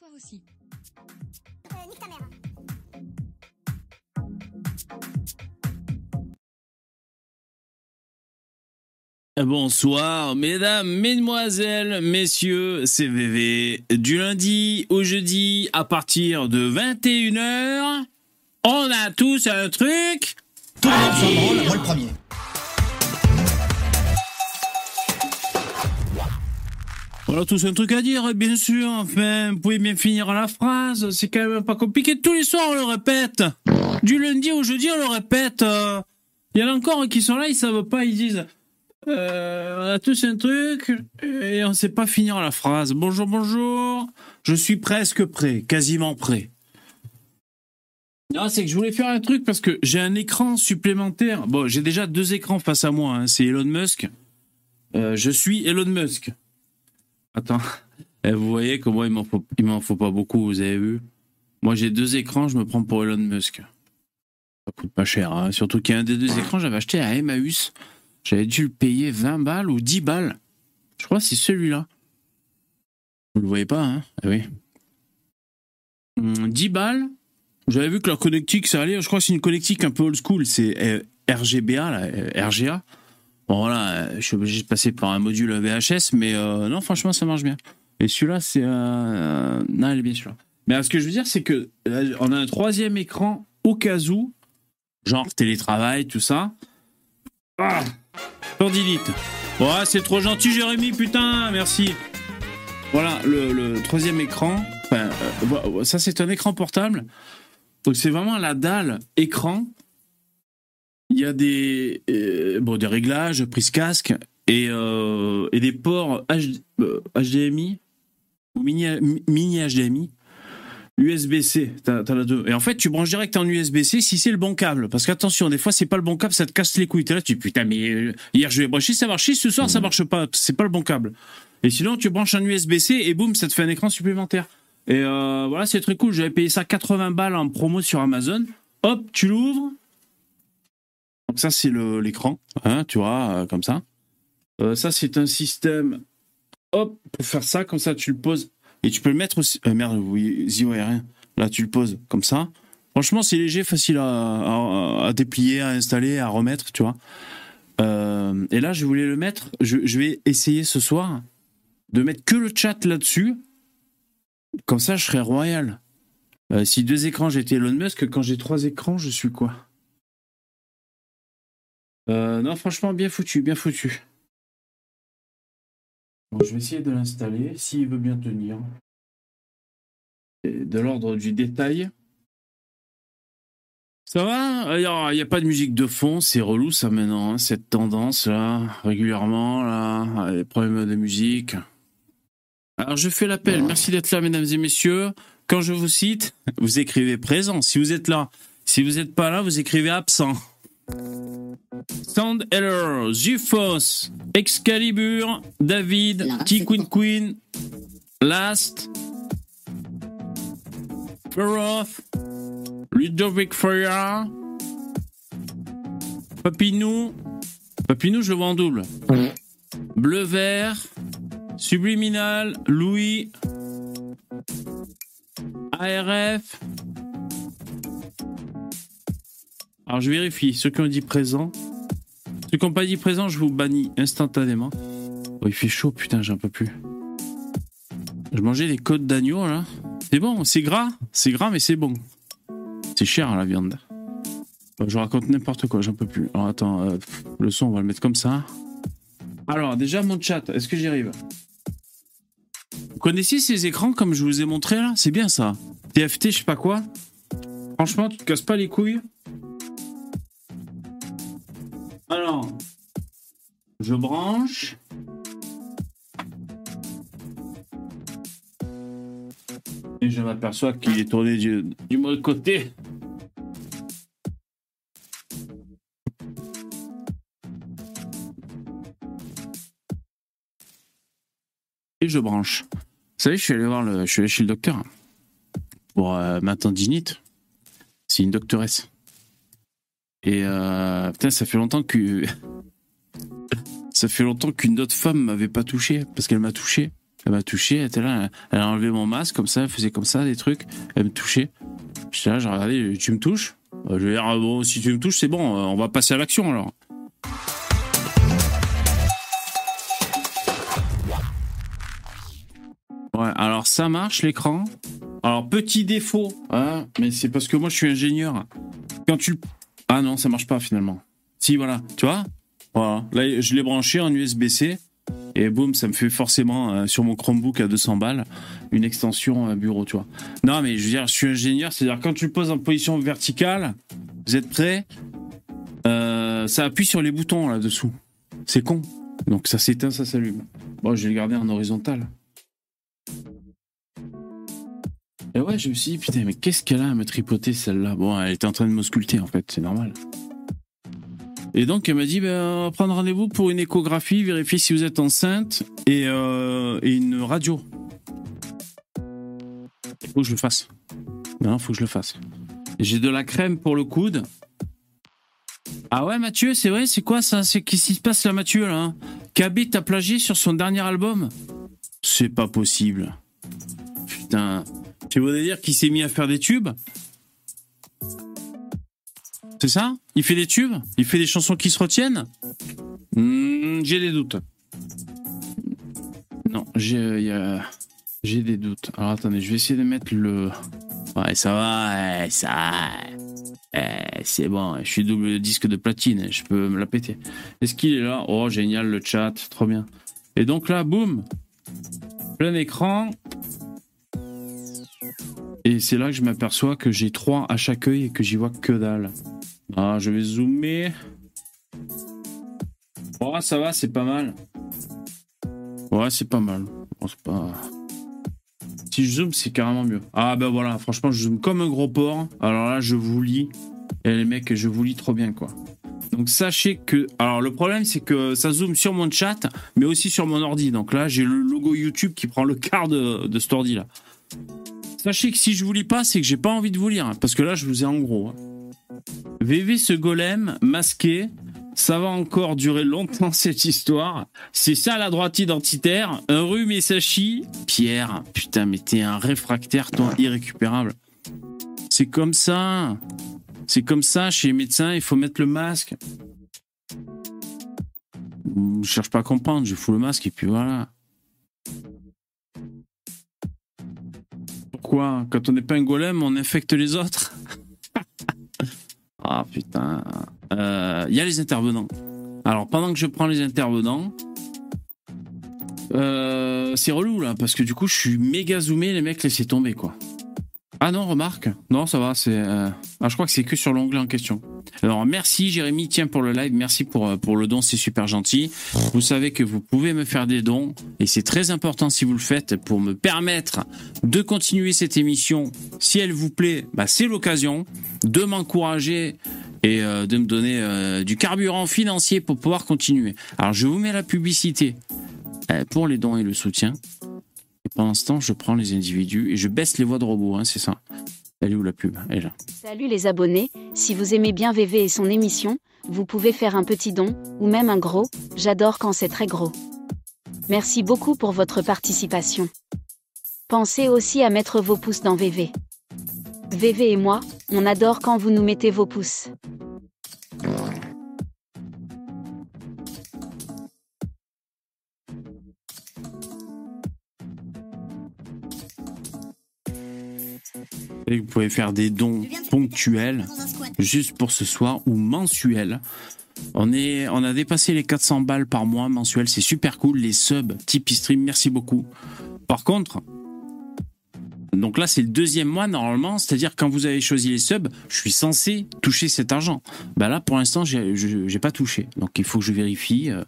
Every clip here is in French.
Aussi. Euh, nique ta mère. Bonsoir, mesdames, mesdemoiselles, messieurs, c'est VV. Du lundi au jeudi, à partir de 21h, on a tous un truc. Tout le monde s'en branle, moi le premier. On a tous un truc à dire, bien sûr. Enfin, vous pouvez bien finir la phrase. C'est quand même pas compliqué. Tous les soirs, on le répète. Du lundi au jeudi, on le répète. Euh, Il y en a encore qui sont là, ils savent pas, ils disent. Euh, on a tous un truc et on sait pas finir la phrase. Bonjour, bonjour. Je suis presque prêt, quasiment prêt. Non, c'est que je voulais faire un truc parce que j'ai un écran supplémentaire. Bon, j'ai déjà deux écrans face à moi. hein. C'est Elon Musk. Euh, je suis Elon Musk. Attends. Eh, vous voyez que moi, il m'en faut, pas beaucoup, vous avez vu? Moi, j'ai deux écrans, je me prends pour Elon Musk. Ça coûte pas cher. hein. Surtout qu'il un des deux écrans, j'avais acheté à Emmaüs. J'avais dû le payer 20 balles ou 10 balles. Je crois que c'est celui-là. Vous le voyez pas, hein? Ah oui. Hum, 10 balles. J'avais vu que leur connectique, ça allait. Je crois que c'est une connectique un peu old school. C'est euh, RGBA, là, euh, RGA. Bon, voilà, je suis obligé de passer par un module VHS, mais euh, non, franchement, ça marche bien. Et celui-là, c'est. Non, il est bien celui-là. Mais ce que je veux dire, c'est que euh, on a un troisième écran au cas où, genre télétravail, tout ça. Ah. Ouais, c'est trop gentil, Jérémy, putain, merci. Voilà, le, le troisième écran. Enfin, euh, ça, c'est un écran portable. Donc, c'est vraiment la dalle écran. Il y a des, euh, bon, des réglages, prise casque et, euh, et des ports H- euh, HDMI ou mini, mini HDMI. USB-C, t'as t'as la deux. Et en fait, tu branches direct en USB-C si c'est le bon câble. Parce qu'attention, des fois, c'est pas le bon câble, ça te casse les couilles. T'es là, tu dis, putain, mais hier je l'ai branché, ça marchait, ce soir ça marche pas, c'est pas le bon câble. Et sinon, tu branches un USB-C et boum, ça te fait un écran supplémentaire. Et voilà, c'est très cool. J'avais payé ça 80 balles en promo sur Amazon. Hop, tu l'ouvres. Donc ça, c'est l'écran, hein, tu vois, euh, comme ça. Euh, ça, c'est un système. Hop, pour faire ça, comme ça, tu le poses. Et tu peux le mettre aussi. euh, merde, oui, rien. Là, tu le poses comme ça. Franchement, c'est léger, facile à, déplier, à installer, à remettre, tu vois. Et là, je voulais le mettre. Je, vais essayer ce soir de mettre que le chat là-dessus. Comme ça, je serais royal. Si deux écrans, j'étais Elon Musk. Quand j'ai trois écrans, je suis quoi? Euh, Non, franchement, bien foutu, bien foutu. Bon, je vais essayer de l'installer, s'il veut bien tenir. Et de l'ordre du détail. Ça va Il n'y a pas de musique de fond, c'est relou ça maintenant, hein, cette tendance là, régulièrement, là, les problèmes de musique. Alors je fais l'appel, merci d'être là mesdames et messieurs. Quand je vous cite, vous écrivez présent si vous êtes là. Si vous n'êtes pas là, vous écrivez absent. Sound Heller, Zufos, Excalibur, David, T Queen. Queen, Last, Feroth, Ludovic Freya, Papinou, Papinou, je le vois en double. Bleu vert, Subliminal, Louis, ARF. Alors je vérifie, ceux qui ont dit présent. Ceux qui n'ont pas dit présent, je vous bannis instantanément. Oh, il fait chaud, putain, j'en peux plus. Je mangeais des côtes d'agneau, là. C'est bon, c'est gras. C'est gras, mais c'est bon. C'est cher, la viande. Je raconte n'importe quoi, j'en peux plus. Alors attends, euh, le son, on va le mettre comme ça. Alors, déjà, mon chat, est-ce que j'y arrive? Vous connaissez ces écrans comme je vous ai montré, là? C'est bien, ça. TFT, je sais pas quoi. Franchement, tu te casses pas les couilles. Je branche. Et je m'aperçois qu'il est tourné du, du mauvais côté. Et je branche. Vous savez, je suis allé voir le, je suis allé chez le docteur pour euh, ma. C'est une doctoresse. Et euh, putain, ça fait longtemps que ça fait longtemps qu'une autre femme m'avait pas touché parce qu'elle m'a touché. Elle m'a touché, elle était là, elle a enlevé mon masque comme ça, elle faisait comme ça des trucs, elle me touchait. J'étais là, j'ai regardé, tu me touches? Euh, Je vais dire, ah bon, si tu me touches, c'est bon, euh, on va passer à l'action alors. Ouais, alors ça marche l'écran? Alors petit défaut, hein, mais c'est parce que moi je suis ingénieur. Quand tu Ah non, ça marche pas finalement. Si, voilà, tu vois? Voilà, là je l'ai branché en USB-C. Et boum, ça me fait forcément euh, sur mon Chromebook à 200 balles une extension euh, bureau, tu vois. Non, mais je veux dire, je suis ingénieur, c'est-à-dire quand tu le poses en position verticale, vous êtes prêts? Euh, Ça appuie sur les boutons là-dessous. C'est con. Donc ça s'éteint, ça s'allume. Bon, je vais le garder en horizontal. Et ouais, je me suis dit, putain, mais qu'est-ce qu'elle a à me tripoter celle-là? Bon, elle était en train de m'ausculter en fait, c'est normal. Et donc elle m'a dit, ben, on va prendre rendez-vous pour une échographie, vérifier si vous êtes enceinte et, euh, une radio. Il faut que je le fasse. Non, faut que je le fasse. J'ai de la crème pour le coude. Ah ouais, Mathieu, c'est vrai, c'est quoi ça? C'est qu'est-ce qui se passe là, Mathieu là hein? KB t'a plagié sur son dernier album? C'est pas possible. Putain. Tu voudrais dire qu'il s'est mis à faire des tubes? C'est ça? Il fait des tubes? Il fait des chansons qui se retiennent? Hmm, J'ai des doutes. Non, j'ai j'ai des doutes. Alors attendez, je vais essayer de mettre le. Ouais, ça va, ouais, ça. Eh, c'est bon, je suis double disque de platine, je peux me la péter. Est-ce qu'il est là? Oh, génial, le chat, trop bien. Et donc là, boum, plein écran. Et c'est là que je m'aperçois que j'ai trois à chaque œil et que j'y vois que dalle. Ah, je vais zoomer. Oh, ça va, c'est pas mal. Ouais, c'est pas mal. Bon, c'est pas... Si je zoome, c'est carrément mieux. Ah ben voilà, franchement, je zoome comme un gros porc. Alors là, je vous lis. Et les mecs, je vous lis trop bien, quoi. Donc sachez que... Alors le problème, c'est que ça zoome sur mon chat, mais aussi sur mon ordi. Donc là, j'ai le logo YouTube qui prend le quart de, de cet ordi-là. Sachez que si je vous lis pas, c'est que j'ai pas envie de vous lire. hein, parce que là, je vous ai en gros. hein. VV ce golem masqué, ça va encore durer longtemps cette histoire. C'est ça la droite identitaire. Un rhume et ça. Pierre, putain, mais t'es un réfractaire, toi, irrécupérable. C'est comme ça. C'est comme ça, chez les médecins, il faut mettre le masque. Je cherche pas à comprendre, je fous le masque et puis voilà. Pourquoi Quand on n'est pas un golem, on infecte les autres Ah putain. Euh, Il y a les intervenants. Alors pendant que je prends les intervenants, euh, c'est relou là, parce que du coup je suis méga zoomé, les mecs laissez tomber quoi. Ah non, remarque. Non, ça va, c'est. euh, Ah, je crois que c'est que sur l'onglet en question. Alors, merci Jérémy, tiens pour le live, merci pour, euh, pour le don, c'est super gentil. Vous savez que vous pouvez me faire des dons, et c'est très important si vous le faites pour me permettre de continuer cette émission. Si elle vous plaît, bah, c'est l'occasion de m'encourager et euh, de me donner euh, du carburant financier pour pouvoir continuer. Alors, je vous mets la publicité pour les dons et le soutien. Et pendant ce je prends les individus et je baisse les voix de robot, hein, c'est ça. Salut les abonnés, si vous aimez bien VV et son émission, vous pouvez faire un petit don, ou même un gros, j'adore quand c'est très gros. Merci beaucoup pour votre participation. Pensez aussi à mettre vos pouces dans VV. VV et moi, on adore quand vous nous mettez vos pouces. Et vous pouvez faire des dons ponctuels, juste pour ce soir, ou mensuels. On, est, on a dépassé les 400 balles par mois mensuel, c'est super cool. Les subs, Tipeee Stream, merci beaucoup. Par contre, donc là c'est le deuxième mois normalement, c'est-à-dire quand vous avez choisi les subs, je suis censé toucher cet argent. Bah là pour l'instant je- j'ai pas touché, donc il faut que je vérifie. euh,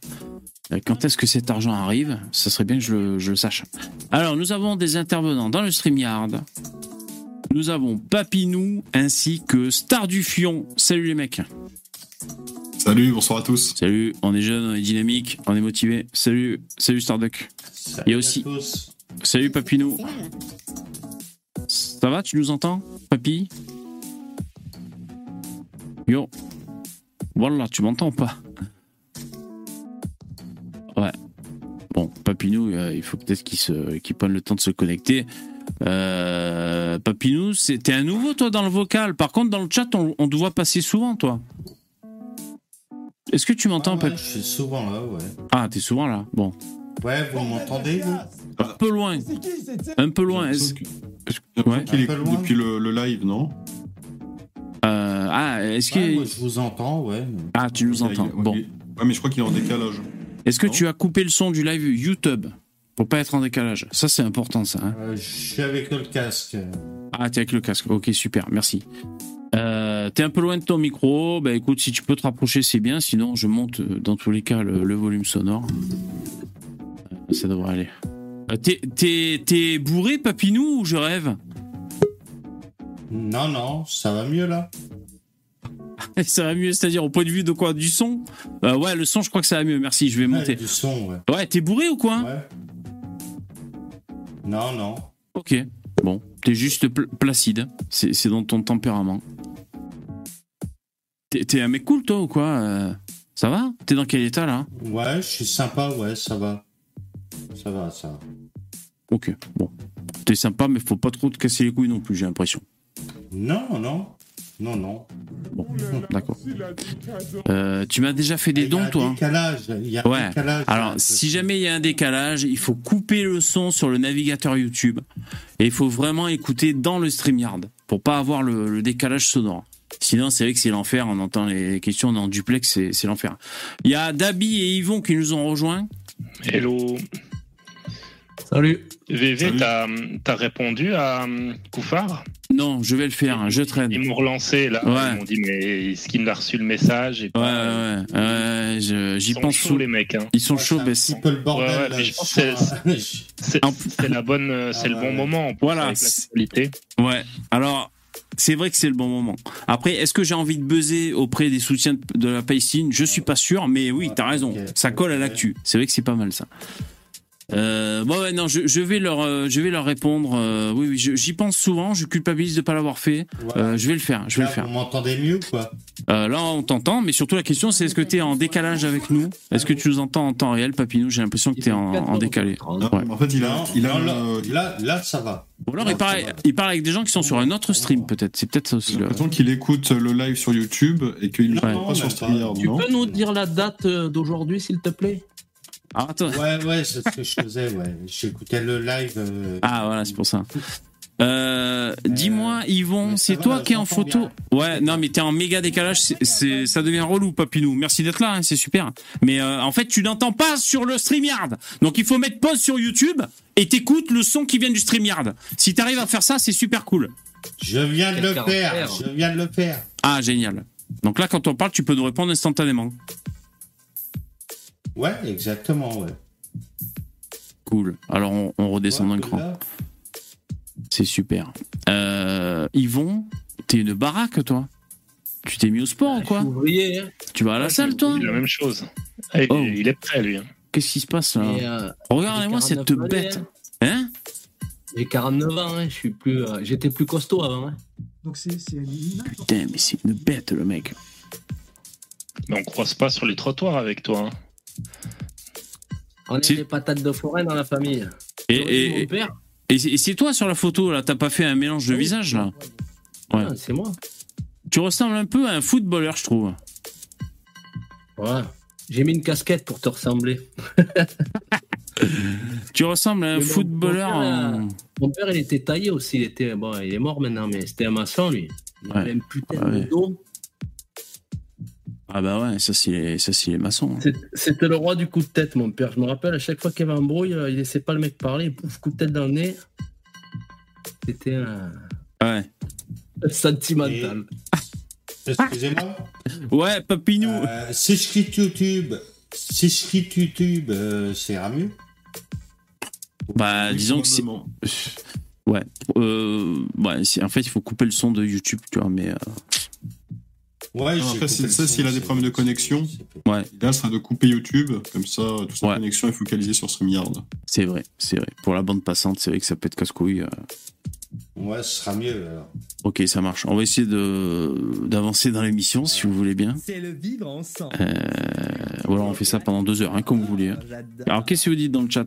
quand est-ce que cet argent arrive Ça serait bien que je, je le sache. Alors nous avons des intervenants dans le StreamYard. Nous avons Papinou ainsi que Star du Fion. Salut les mecs. Salut, bonsoir à tous. Salut, on est jeune, on est dynamique, on est motivé. Salut, salut Starduck. Il y a aussi. Salut Papinou. Ça va, tu nous entends, Papy Yo. Voilà, tu m'entends ou pas? Ouais. Bon, Papinou, il euh, il faut peut-être se, qu'ils prennent le temps de se connecter. Euh, Papinou, t'es un nouveau toi dans le vocal. Par contre, dans le chat, on, on te voit passer souvent, toi. Est-ce que tu m'entends, Ah ouais, je suis souvent là, ouais. Ah, t'es souvent là. Bon, Ouais, vous m'entendez, vous? Un peu loin, un peu loin. Est-ce- ouais. qu'il Un peu écoute loin. depuis le, le live, non? Euh, ah, est-ce que Ouais, moi, je vous entends, ouais. ah, tu nous entends Bon, Ouais, mais je crois qu'il est en décalage. est-ce que Non. tu as coupé le son du live YouTube? Pour pas être en décalage Ça, c'est important, ça. hein. Euh, je suis avec le casque. Ah, t'es avec le casque. Ok, super, merci. Euh, t'es un peu loin de ton micro. Bah écoute, si tu peux te rapprocher, c'est bien. Sinon, je monte euh, dans tous les cas le, le volume sonore. Ça devrait aller. Euh, t'es- T'es t'es bourré, Papinou, ou je rêve? Non, non, ça va mieux là. Ça va mieux, c'est-à-dire au point de vue de quoi? Du son? Euh, Ouais, le son, je crois que ça va mieux. Merci, je vais Ouais, monter. du son, ouais. Ouais, t'es bourré ou quoi? Ouais. Non, non. Ok, bon. T'es juste pl- placide. C'est dans ton tempérament. T'es t'es un mec cool, toi, ou quoi Euh, Ça va? T'es dans quel état, là? Ouais, je suis sympa, ouais, ça va. Ça va, ça va. Ok, bon. T'es sympa, mais faut pas trop te casser les couilles non plus, j'ai l'impression. Non, non. Non, non. Bon, d'accord. Euh, tu m'as déjà fait des Il y a dons, un toi hein décalage. Il y a un Ouais. décalage. Alors, si jamais il y a un décalage, il faut couper le son sur le navigateur YouTube et il faut vraiment écouter dans le StreamYard pour pas avoir le, le décalage sonore. Sinon, c'est vrai que c'est l'enfer. On entend les questions, on est en duplex, c'est c'est l'enfer. Il y a Dabi et Yvon qui nous ont rejoints. Hello. Salut. VV, t'as as répondu à hum, Koufar Non, je vais le faire, hein, je traîne. Ils m'ont relancé là. Ouais. Ils m'ont dit, mais est-ce qu'il a reçu le message et Ouais, pas- ouais, ouais. ouais, je- Ils J'y sont pense chauds, sous. les mecs. hein. Ils sont Ouais, chauds, c'est un mais c'est- peu le bordel. Ouais, là, mais je pense. C'est la bonne, euh, c'est Ah le ouais, bon ouais. moment. Voilà. Ouais. Alors, c'est vrai que c'est le bon moment. Après, est-ce que j'ai envie de buzzer auprès des soutiens de- la Palestine? Je suis pas sûr, mais oui, Ouais, t'as raison. Ça colle à l'actu. C'est vrai que c'est pas mal ça. Euh, bon, ouais, non, je, je vais leur, euh, je vais leur répondre. euh, oui, oui, j'y pense souvent. Je culpabilise de pas l'avoir fait. Voilà. Euh, je vais le faire. Je vais Là, le faire. Vous m'entendez mieux ou quoi? Euh, là, on t'entend, mais surtout la question, c'est est-ce que t'es en décalage avec nous? Est-ce que tu nous entends en temps réel, Papinou? J'ai l'impression que t'es en, en décalé. Non, Ouais. En fait, il a, il a là, là, là, ça va. Ou alors il parle, il parle avec des gens qui sont sur un autre stream, peut-être. C'est peut-être ça aussi. j'ai l'impression qu'il écoute le live sur YouTube et qu'il ne non, pas sur. StreamYard, Tu peux nous dire la date d'aujourd'hui, s'il te plaît? Ah, attends. Ouais, ouais, c'est ce que je faisais, ouais. J'écoutais le live. euh, Ah voilà, c'est pour ça. Euh, Dis-moi, Yvon, c'est toi va, qui es en photo Ouais, non, mais t'es en méga décalage, c'est- ça devient relou, Papinou. Merci d'être là, hein, c'est super. Mais euh, en fait, tu n'entends pas sur le StreamYard. Donc il faut mettre pause sur YouTube et t'écoutes le son qui vient du StreamYard. Si t'arrives à faire ça, c'est super cool. Je viens de le faire. Je viens de le faire. Ah, génial. Donc là, quand on parle, tu peux nous répondre instantanément. Ouais, exactement, ouais. Cool. Alors on, on redescend d'un cran. là, C'est super. Euh, Yvon, t'es une baraque, toi Tu t'es mis au sport ou Je quoi ouvrier, hein. Tu vas à la salle, toi la même chose. Ah, il, Oh. il est prêt, lui. hein. Qu'est-ce qui se passe là euh, Regardez-moi cette 49 bête. années, Hein J'ai 49 ans, hein. je suis plus, euh, j'étais plus costaud avant. Hein. Donc c'est. Putain, mais c'est une bête, le mec. Mais on croise pas sur les trottoirs avec toi. hein. On est Si. des patates de forêt dans la famille. Et, et, mon père, et c'est- toi sur la photo, là T'as pas fait un mélange de visage, là Ouais. ah, c'est moi. Tu ressembles un peu à un footballeur, je trouve. Ouais. J'ai mis une casquette pour te ressembler. Tu ressembles à un Mais footballeur mon père, en... Mon père, il était taillé aussi. Il était, bon, il est mort maintenant, mais c'était un maçon, lui. Il Ouais. avait un putain Ouais. de dos. Ah bah ouais, ça c'est les, ça, c'est les maçons. C'est- C'était le roi du coup de tête, mon père. Je me rappelle, à chaque fois qu'il y avait un brouille, euh, il laissait pas le mec parler. Pouf, coup de tête dans le nez. C'était un Ouais. sentimental. Excusez-moi. Ouais, Papinou. Euh, si je quitte YouTube, si je quitte YouTube, euh, ira mieux. bah, disons que c'est... Ouais. Euh, ouais, c'est- en fait, il faut couper le son de YouTube, tu vois, mais... euh, Ouais, après, c'est ça, s'il a des problèmes de connexion. Ouais, L'idéal serait de couper YouTube, comme ça, toute sa Ouais. connexion est focalisée sur StreamYard. c'est vrai, c'est vrai. Pour la bande passante, c'est vrai que ça peut être casse-couille. euh. Ouais, ce sera mieux. alors. Ok, ça marche. On va essayer de d'avancer dans l'émission, si vous voulez bien. C'est le vivre ensemble. Euh, ou alors on fait ça pendant deux heures, hein, comme vous voulez. hein. Alors, qu'est-ce que vous dites dans le chat?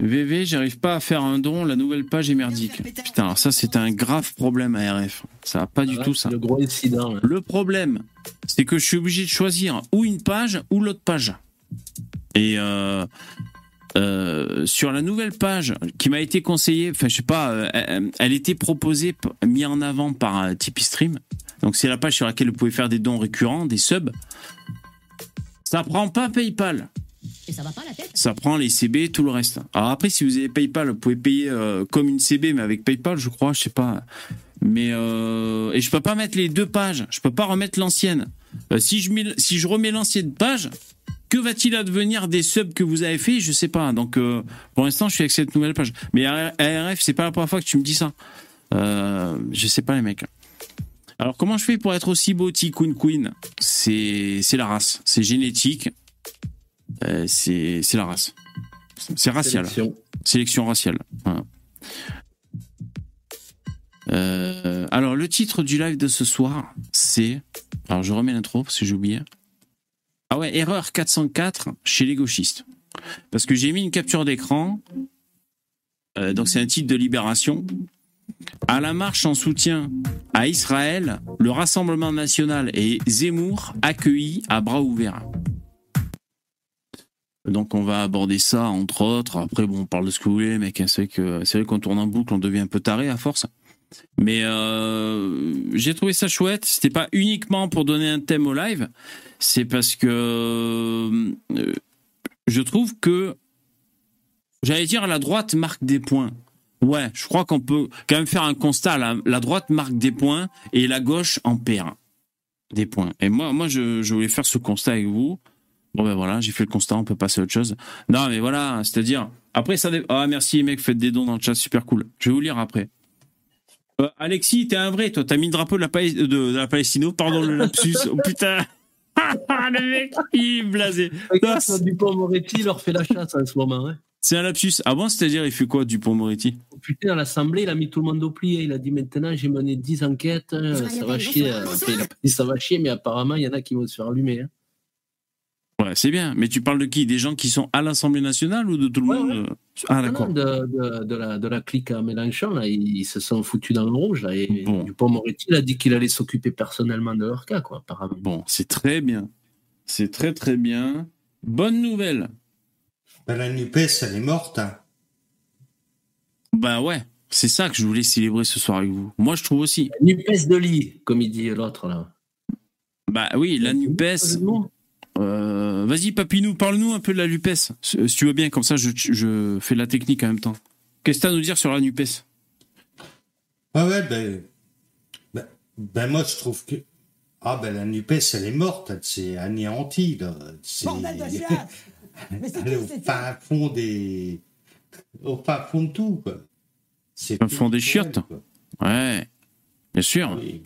VV, j'arrive pas à faire un don, la nouvelle page est merdique. Putain, alors ça, c'est un grave problème à RF. Ça va pas du Ouais, tout, ça. Le gros incident. ouais. Le problème, c'est que je suis obligé de choisir ou une page ou l'autre page. Et euh, euh, sur la nouvelle page qui m'a été conseillée, enfin je sais pas, euh, elle, elle était proposée, mise en avant par Tipeee Stream. Donc c'est la page sur laquelle vous pouvez faire des dons récurrents, des subs. Ça prend pas PayPal. Et ça prend les CB, tout le reste. Alors après, si vous avez PayPal, vous pouvez payer euh, comme une CB, mais avec PayPal, je crois, je sais pas. Mais euh, et je peux pas mettre les deux pages. Je peux pas remettre l'ancienne. Euh, si je mets, si je remets l'ancienne page, que va-t-il advenir des subs que vous avez fait? Je sais pas. Donc pour l'instant, je suis avec cette nouvelle page. Mais ARF, c'est pas la première fois que tu me dis ça. Euh, je sais pas les mecs. Alors comment je fais pour être aussi beau Queen? Queen c'est la race, c'est génétique, Euh, c'est c'est la race, c'est racial. Sélection. Sélection raciale. Voilà. Euh, alors, le titre du live de ce soir, c'est. Alors, je remets l'intro parce que j'ai oublié. Ah ouais, erreur 404 chez les gauchistes. Parce que j'ai mis une capture d'écran. Euh, donc, c'est un titre de libération. À la marche en soutien à Israël, le Rassemblement national et Zemmour accueillis à bras ouverts. Donc on va aborder ça entre autres. Après bon, on parle de ce que vous voulez, mec. C'est vrai que qu'on tourne en boucle, on devient un peu taré à force. Mais euh, j'ai trouvé ça chouette. C'était pas uniquement pour donner un thème au live, c'est parce que euh, je trouve que j'allais dire la droite marque des points. Ouais, je crois qu'on peut quand même faire un constat. La, droite marque des points et la gauche en perd des points. Et moi, moi, je voulais faire ce constat avec vous. Bon ben voilà, j'ai fait le constat, on peut passer à autre chose. Non mais voilà, c'est-à-dire après ça. dé- Ah merci les mecs, faites des dons dans le chat, super cool. Je vais vous lire après. Euh, Alexis, t'es un vrai, toi. T'as mis le drapeau de la, Palest- de, de la Palestino. Pardon le lapsus. Oh putain. le mec, il est blasé. Dupont-Moretti leur fait la chasse en ce moment. Hein. C'est un lapsus. Ah bon, c'est-à-dire il fait quoi Dupont-Moretti Oh, Putain, à l'Assemblée, il a mis tout le monde au plié. Il a dit maintenant, j'ai mené 10 enquêtes. Bonsoir, Ça va chier. euh, enfin, il a dit ça va chier, mais apparemment, il y en a qui vont se faire allumer. Ouais, c'est bien. Mais tu parles de qui? Des gens qui sont à l'Assemblée nationale ou de tout le Ouais, monde? ouais. Ah d'accord. non, de, de, de la, de la clique à Mélenchon, là, ils, ils se sont foutus dans le rouge. Là, et Bon. Dupont-Moretti il a dit qu'il allait s'occuper personnellement de leur cas, quoi, apparemment. Bon, c'est très bien. C'est très très bien. Bonne nouvelle. Ben, la NUPES, elle est morte. hein. Bah ouais, c'est ça que je voulais célébrer ce soir avec vous. Moi, je trouve aussi. Nupes de lit, comme il dit l'autre, là. Bah oui, la NUPES. Euh, Vas-y, Papinou, parle-nous un peu de la NUPES. Si si tu veux bien, comme ça, je, je fais la technique en même temps. Qu'est-ce que tu as à nous dire sur la NUPES Ah ouais, ben, ben, ben moi je trouve que ah ben la Nupes elle est morte, elle s'est anéantie là. C'est- c'est elle est au c'est fin fond des, au fin fond de tout quoi. C'est Au fond des chiottes. quoi. Ouais, bien sûr. Oui.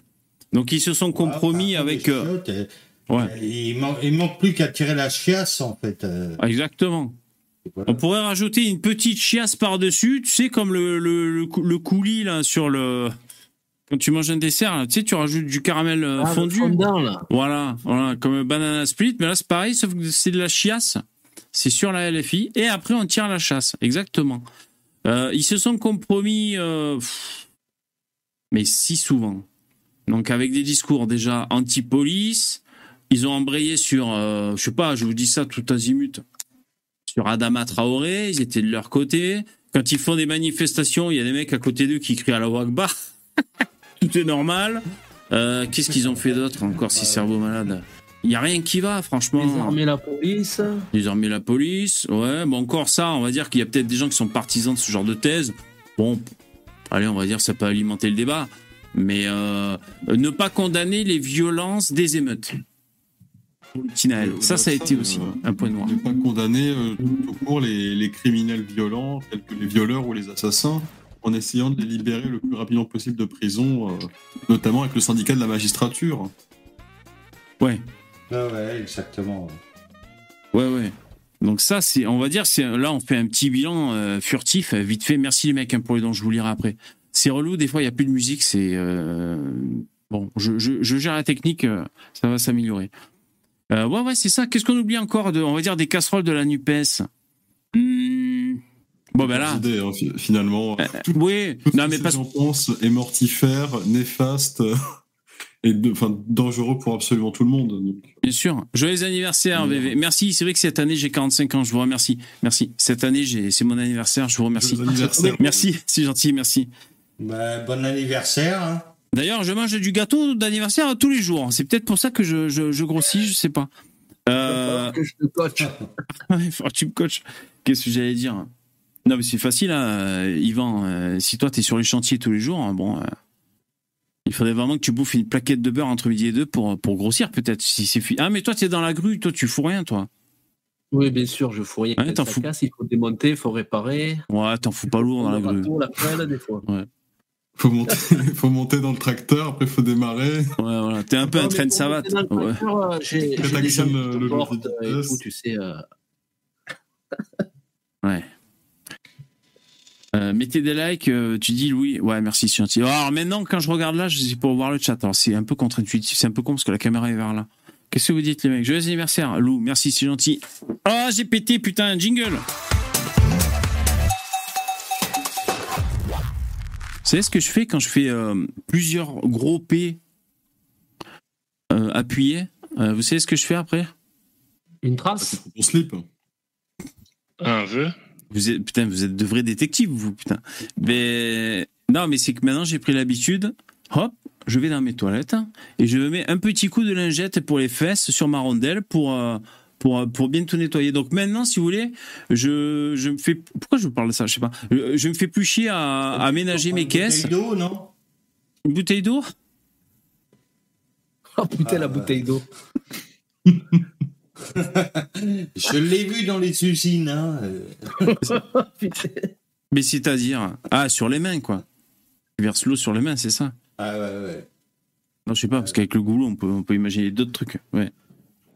Donc ils se sont compromis Ah, avec. euh, chiottes, euh, Ouais, Il, man- il manque plus qu'à tirer la chiasse en fait. euh, exactement. voilà. On pourrait rajouter une petite chiasse par-dessus, tu sais, comme le, le, le, cou- le coulis là sur le. Quand tu manges un dessert, là, tu sais, tu rajoutes du caramel euh, Ah, le fondu. fondant, là. Voilà, voilà, comme un banana split, mais là c'est pareil, sauf que c'est de la chiasse. C'est sur la LFI, et après on tire la chasse, exactement. Euh, ils se sont compromis, euh, pff, mais si souvent. Donc avec des discours déjà anti-police, ils ont embrayé sur, euh, je sais pas, je vous dis ça tout azimut, sur Adama Traoré, ils étaient de leur côté. Quand ils font des manifestations, il y a des mecs à côté d'eux qui crient à la Wagbar. tout est normal. Euh, Qu'est-ce qu'ils ont fait d'autre encore, ces cerveaux malades? Il n'y a rien qui va, franchement. Désarmer la police. Désormais la police, ouais, bon encore ça, on va dire qu'il y a peut-être des gens qui sont partisans de ce genre de thèse. Bon, allez, on va dire que ça peut alimenter le débat, mais euh, ne pas condamner les violences des émeutes. Ça, ça a été aussi un point noir. Ne pas condamner euh, tout au court les, les criminels violents, tels que les violeurs ou les assassins, en essayant de les libérer le plus rapidement possible de prison, euh, notamment avec le syndicat de la magistrature. Ouais, Ah ouais, exactement. ouais, ouais. Donc ça, c'est, on va dire, c'est là, on fait un petit bilan euh, furtif, euh, vite fait. Merci les mecs hein, pour les dons, je vous lirai après. C'est relou, des fois, il n'y a plus de musique, c'est... euh, Bon, je, je, je gère la technique, euh, ça va s'améliorer. Euh, ouais, ouais, c'est ça. Qu'est-ce qu'on oublie encore de, on va dire, des casseroles de la NUPES? Hmm, Bon, ben là. idée, hein, fi- finalement. euh, Tout- oui, tout non, ce mais que parce j'en pense est mortifère, néfaste euh, et de- enfin, dangereux pour absolument tout le monde. donc. Bien sûr. Joyeux anniversaire, Mmh. VV. Merci. C'est vrai que cette année, j'ai 45 ans. Je vous remercie. Merci. Cette année, c'est mon anniversaire. Je vous remercie. Joyeux anniversaire. Merci. C'est gentil. Merci. Bah, bon anniversaire. hein. D'ailleurs, je mange du gâteau d'anniversaire tous les jours. C'est peut-être pour ça que je, je, je grossis. Je sais pas. Euh, Que je te coach. ouais, faut que tu me coaches. Qu'est-ce que j'allais dire? Non, mais c'est facile, hein, euh, Yvan. euh, si toi, t'es sur les chantiers tous les jours, hein, bon. euh, il faudrait vraiment que tu bouffes une plaquette de beurre entre midi et deux pour, pour grossir, peut-être. Si c'est Ah, mais toi, t'es dans la grue. Toi, tu fous rien, toi. Oui, bien sûr, je fous rien. Ouais, t'en fous. casse, il faut démonter, il faut réparer. Ouais, t'en fous pas lourd dans la grue. la pelle, des fois. Faut monter, faut monter dans le tracteur, après faut démarrer. Ouais, voilà. T'es un peu un Non, train de savate. Ouais. tracteur, euh, J'ai qui le- le de et tout, tu sais. euh, Ouais. Euh, mettez des likes, euh, tu dis Louis. Ouais, merci, c'est gentil. Alors maintenant, quand je regarde là, je c'est pour voir le chat. Alors c'est un peu contre-intuitif, c'est un peu con parce que la caméra est vers là. Qu'est-ce que vous dites, les mecs? Joyeux anniversaire, Lou, merci, c'est gentil. Ah, j'ai pété, putain, jingle savez ce que je fais quand je fais euh, plusieurs gros P euh, appuyés Euh, Vous savez ce que je fais après? Une trace? Pour ton slip. Un vœu. Vous êtes, putain, vous êtes de vrais détectives, vous, putain. Mais, non, mais c'est que maintenant, j'ai pris l'habitude, hop, je vais dans mes toilettes et je me mets un petit coup de lingette pour les fesses sur ma rondelle pour, euh, pour, euh, pour bien tout nettoyer. Donc maintenant, si vous voulez, je, je me fais, pourquoi je vous parle de ça? Je sais pas. Je, je me fais plus chier à, à aménager mes Une bouteille caisses. d'eau, non? Une bouteille d'eau? Oh putain, la bouteille d'eau. Je l'ai vu dans les usines. Hein. euh. Mais c'est-à-dire, ah, sur les mains, quoi. Tu verses l'eau sur les mains, c'est ça? Ah ouais, ouais. Non, je sais pas, parce qu'avec le goulot, on peut, on peut imaginer d'autres trucs. Ouais.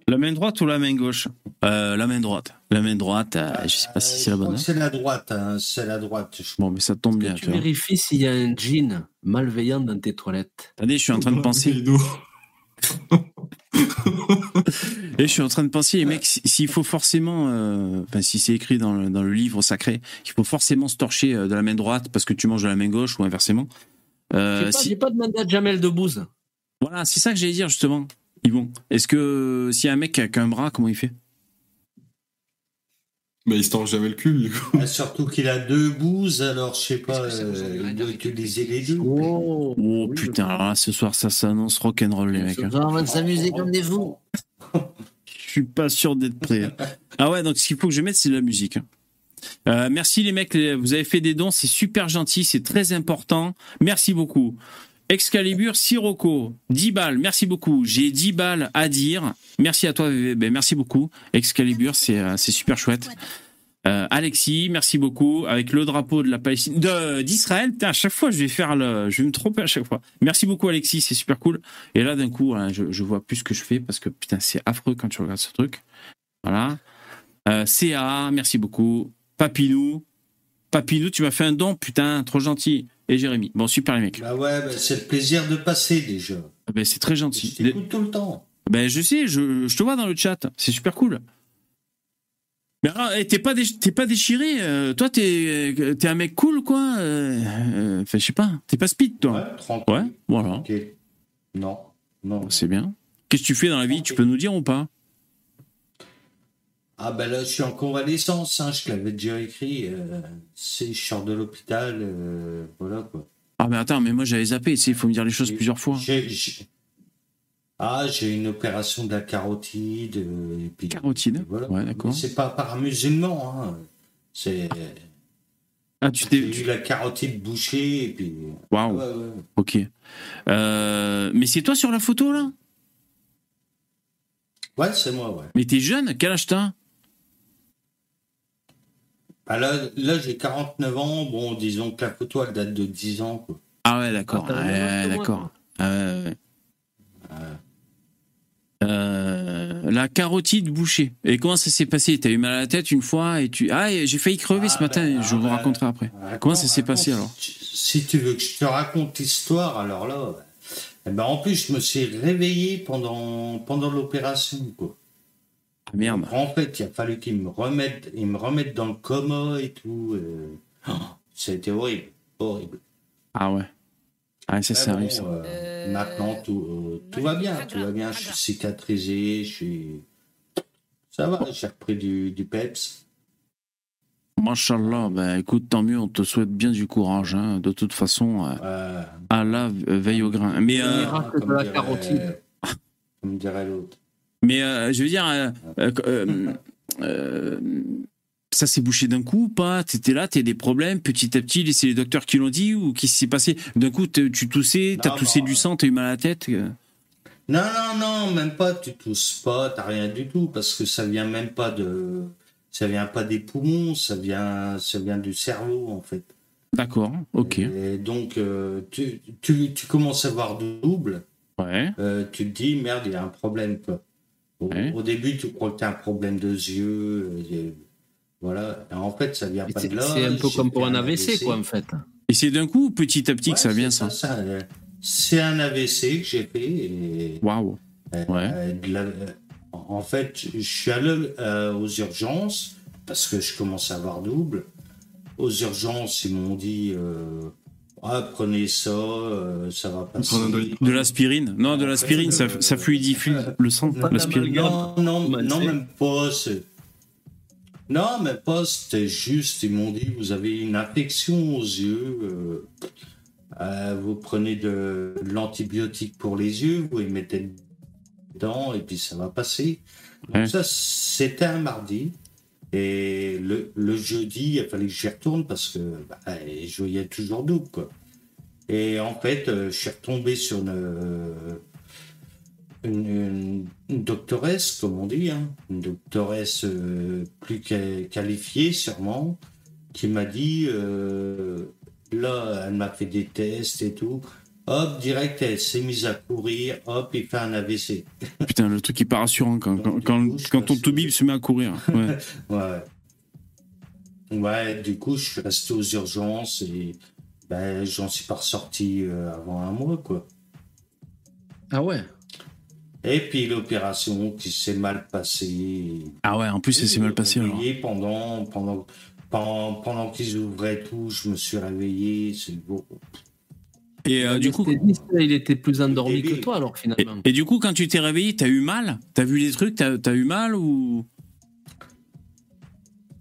La main droite ou la main gauche? Euh, La main droite. La main droite, euh, je sais pas si c'est la bonne. hein. C'est la droite, hein, c'est la droite. je- Bon, mais ça tombe bien, tu Tu vérifies s'il y a un jean malveillant dans tes toilettes? Attendez, je suis en train de penser. Et je suis en train de penser, les mecs, si- s'il faut forcément, euh, enfin, si c'est écrit dans le, dans le livre sacré, qu'il faut forcément se torcher euh, de la main droite parce que tu manges de la main gauche ou inversement. Euh, J'ai pas, si- pas demandé à Jamel Debbouze. Voilà, c'est ça que j'allais dire justement. Yvon, est-ce que s'il y a un mec qui a qu'un bras, comment il fait? Bah, il se torche jamais le cul, du coup. Ah, surtout qu'il a deux bouses, alors je sais pas, euh, il doit utiliser les deux. Oh, Oh oui, putain, alors là, ce soir, ça s'annonce rock'n'roll, les mecs. hein. on va s'amuser comme des fous. Je suis pas sûr d'être prêt. Ah ouais, donc ce qu'il faut que je mette, c'est de la musique. Euh, merci les mecs, vous avez fait des dons, c'est super gentil, c'est très important. Merci beaucoup. Excalibur Sirocco, 10 balles, merci beaucoup. J'ai 10 balles à dire. Merci à toi. Ben, merci beaucoup. Excalibur, c'est euh, super chouette. Euh, Alexis, merci beaucoup. Avec le drapeau de la Palestine, d'Israël. À chaque fois, je vais faire le, je vais me tromper à chaque fois. Merci beaucoup, Alexis, c'est super cool. Et là, d'un coup, hein, je, je vois plus ce que je fais parce que putain, c'est affreux quand tu regardes ce truc. Voilà. Euh, CA, merci beaucoup. Papinou. Papinou, tu m'as fait un don, putain, trop gentil. Et Jérémy. Bon, super les mecs. Bah ouais, bah, c'est le plaisir de passer déjà. Ah Ben, c'est très Je gentil. t'écoute tout le temps. Ben, je sais, je, je te vois dans le chat. C'est super cool. Mais alors, eh, t'es pas, déch- pas déchiré. euh, toi, t'es es un mec cool, quoi. euh, euh, Enfin, je sais pas. T'es pas speed, toi. Ouais, tranquille. Ouais, voilà. Ok. Non, non. C'est bien. Qu'est-ce que tu fais dans la vie? Tu peux nous dire ou pas? Ah ben là, je suis en convalescence, hein, je te l'avais déjà écrit. Euh, c'est, je sors de l'hôpital, euh, voilà quoi. Ah, mais attends, mais moi, j'avais zappé. Il faut me dire les choses plusieurs fois. J'ai- j'ai- Ah, j'ai une opération de la carotide. euh, et puis, Carotide voilà. Ouais, d'accord. C'est pas par musulman, hein. C'est, Ah, tu j'ai t'es. eu tu- la carotide bouchée et puis. Waouh. Ouais, ouais. Ok. Euh, mais c'est toi sur la photo, là? Ouais, c'est moi, ouais. Mais t'es jeune? Quel âge t'as? Ah, là, là j'ai 49 ans. Bon, disons que la photo, elle date de 10 ans, quoi. Ah ouais, d'accord. Ah, d'accord. Euh, la carotide bouchée. Et comment ça s'est passé? T'as eu mal à la tête une fois et tu ah j'ai failli crever ce Ah, matin. ben, je ah, vous ben, raconterai après. Raconte, Comment ça s'est passé, alors? Si tu- Si tu veux que je te raconte l'histoire, alors là, eh ben en plus, je me suis réveillé pendant, pendant l'opération, quoi. Merde. En fait, il a fallu qu'ils me remettent, ils me remettent dans le coma et tout. euh. Oh, horrible, horrible. Ah ouais. Ah, ça, ça bon, arrive, ça. euh, maintenant, tout, euh, tout va bien, tout va bien. Je suis cicatrisé, je suis. Ça va, j'ai repris du, du peps. Machallah, ben écoute, tant mieux, on te souhaite bien du courage. hein. De toute façon, euh, Euh, Allah veille au grain. Mais, euh. Comme dirait l'autre. Mais euh, je veux dire, euh, euh, ça s'est bouché d'un coup ou pas? T'étais là, t'as des problèmes, petit à petit, c'est les docteurs qui l'ont dit ou qu'est-ce qui s'est passé? D'un coup, tu toussais, t'as toussé non. du sang, t'as eu mal à la tête. Non, non, non, même pas, tu tousses pas, t'as rien du tout, parce que ça vient même pas de. Ça vient pas des poumons, ça vient, ça vient du cerveau, en fait. D'accord, ok. Et donc, euh, tu, tu, tu commences à voir double, Ouais. euh, tu te dis, merde, il y a un problème, quoi. Au, Ouais. au début, tu crois que t'as un problème de yeux, euh, et voilà. Et en fait, ça vient pas C'est de là. c'est un peu comme pour un AVC, quoi, en fait. Et c'est d'un coup ou petit à petit que ça vient, ça ça, C'est un AVC que j'ai fait. Waouh. Euh, Ouais. euh, la- en fait, je suis allé euh, aux urgences parce que je commence à avoir double. Aux urgences, ils m'ont dit euh, Ah, prenez ça, euh, ça va passer. De l'aspirine Non, de l'aspirine, ça, ça fluidifie le sang, Non, l'aspirine. non, non, c'est même pas. c'est- Non, même pas. C'était juste, ils m'ont dit Vous avez une infection aux yeux. euh, euh, vous prenez de, de l'antibiotique pour les yeux, vous y mettez dedans et puis ça va passer. Donc Ouais. ça, c'était un mardi. Et le, jeudi, il fallait que j'y retourne parce que bah, je voyais toujours double. Quoi. Et en fait, euh, je suis retombé sur une, euh, une, une- doctoresse, comme on dit, hein, une doctoresse euh, plus quali- qualifiée sûrement, qui m'a dit, là, elle m'a fait des tests et tout. Hop, direct, elle s'est mise à courir. Hop, il fait un AVC. Putain, le truc est pas rassurant quand, quand, quand, ton toubib se met à courir. Ouais. Ouais. Ouais, du coup, je suis resté aux urgences et ben, j'en suis pas ressorti euh, avant un mois, quoi. Ah ouais? Et puis l'opération qui s'est mal passée. Ah ouais, en plus, ça s'est mal passé alors. Pendant, pendant, pendant, pendant qu'ils ouvraient tout, je me suis réveillé. C'est beau. Et euh, du coup, il était plus endormi que toi, alors, finalement. et du coup, quand tu t'es réveillé, t'as eu mal? T'as vu les trucs? T'as as eu mal ou?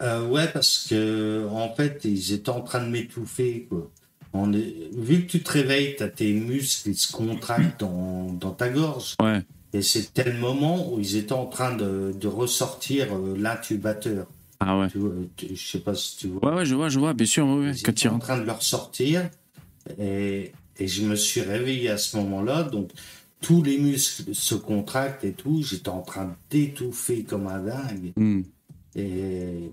Euh, ouais, parce que en fait, ils étaient en train de m'étouffer, quoi. On est... Vu que tu te réveilles, t'as tes muscles qui se contractent dans, dans ta gorge. Ouais. Et c'était le moment où ils étaient en train de, de ressortir euh, l'intubateur. Ah ouais. Tu vois, tu- je sais pas si tu vois. Ouais, ouais, je vois, je vois, bien sûr, ouais, ouais, Ils quand étaient en train de le ressortir. Et, et je me suis réveillé à ce moment-là. Donc, tous les muscles se contractent et tout. J'étais en train d'étouffer comme un dingue. Hmm. Et,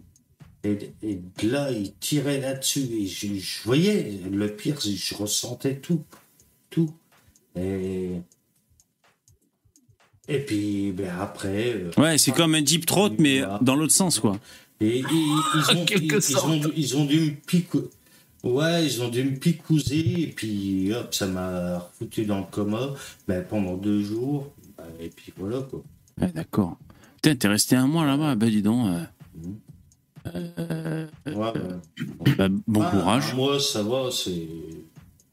et, et là, il tirait là-dessus. Et je, je voyais, le pire, je ressentais tout. Tout. Et, et puis, ben après. euh, Ouais, c'est comme un deep throat, mais dans l'autre sens, quoi. Et ils, ils ont, quelque ils, ont, ils ont dû me picouser. Ouais, ils ont dû me picouser. Et puis, hop, ça m'a foutu dans le coma ben, pendant deux jours. Ben, Et puis voilà, quoi. Ouais, d'accord. Putain, t'es resté un mois là-bas, bah dis donc. euh, euh, Ouais, ouais. bah, bon Ah, courage. Moi, ça va, c'est.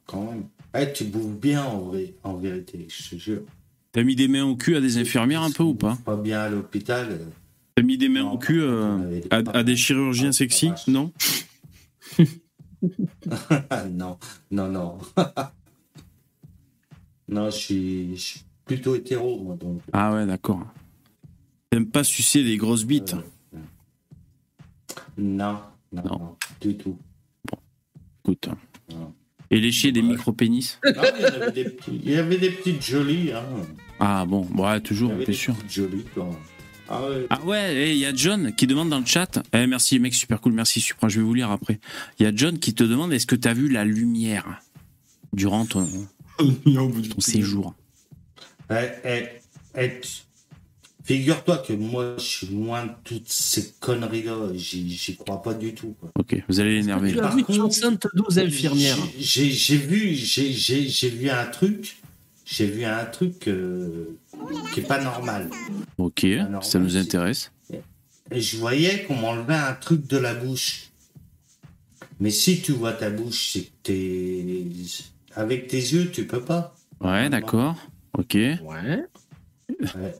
Quand même. Eh, tu bouffes bien en, vrai, en vérité, je te jure. T'as mis des mains au cul à des infirmières un peu ou pas? Pas bien à l'hôpital. euh, T'as mis des mains Non, au cul euh, à, des chirurgiens Ah, sexy? Non? non, non, non. non, je suis, je suis plutôt hétéro, moi, donc. Ah ouais, d'accord. T'aimes pas sucer des grosses bites Non, non, Non. non, du tout. Écoute. Non. Et lécher des micro-pénis Non, il, y en avait des petits- il y avait des petites jolies, hein. Ah bon, ouais, toujours, des sûr. petites jolies, quand. Ah ouais. Ah ouais, il y a John qui demande dans le chat. Eh, merci mec, super cool, merci Supra, je vais vous lire après. Il y a John qui te demande est-ce que t'as vu la lumière durant ton, séjour Eh, eh, eh, tu- Figure-toi que moi, je suis loin de toutes ces conneries-là. J'y j'y crois pas du tout. quoi. Ok, vous allez l'énerver. Tu as vu 72 infirmières. J'ai vu, j'ai vu un truc. J'ai vu un truc. euh, qui est pas normal. Ok, ça nous intéresse. Et je voyais qu'on m'enlevait un truc de la bouche. Mais si tu vois ta bouche, c'est que t'es... Avec tes yeux, tu peux pas. Ouais, d'accord. Ok. Ouais. Ouais.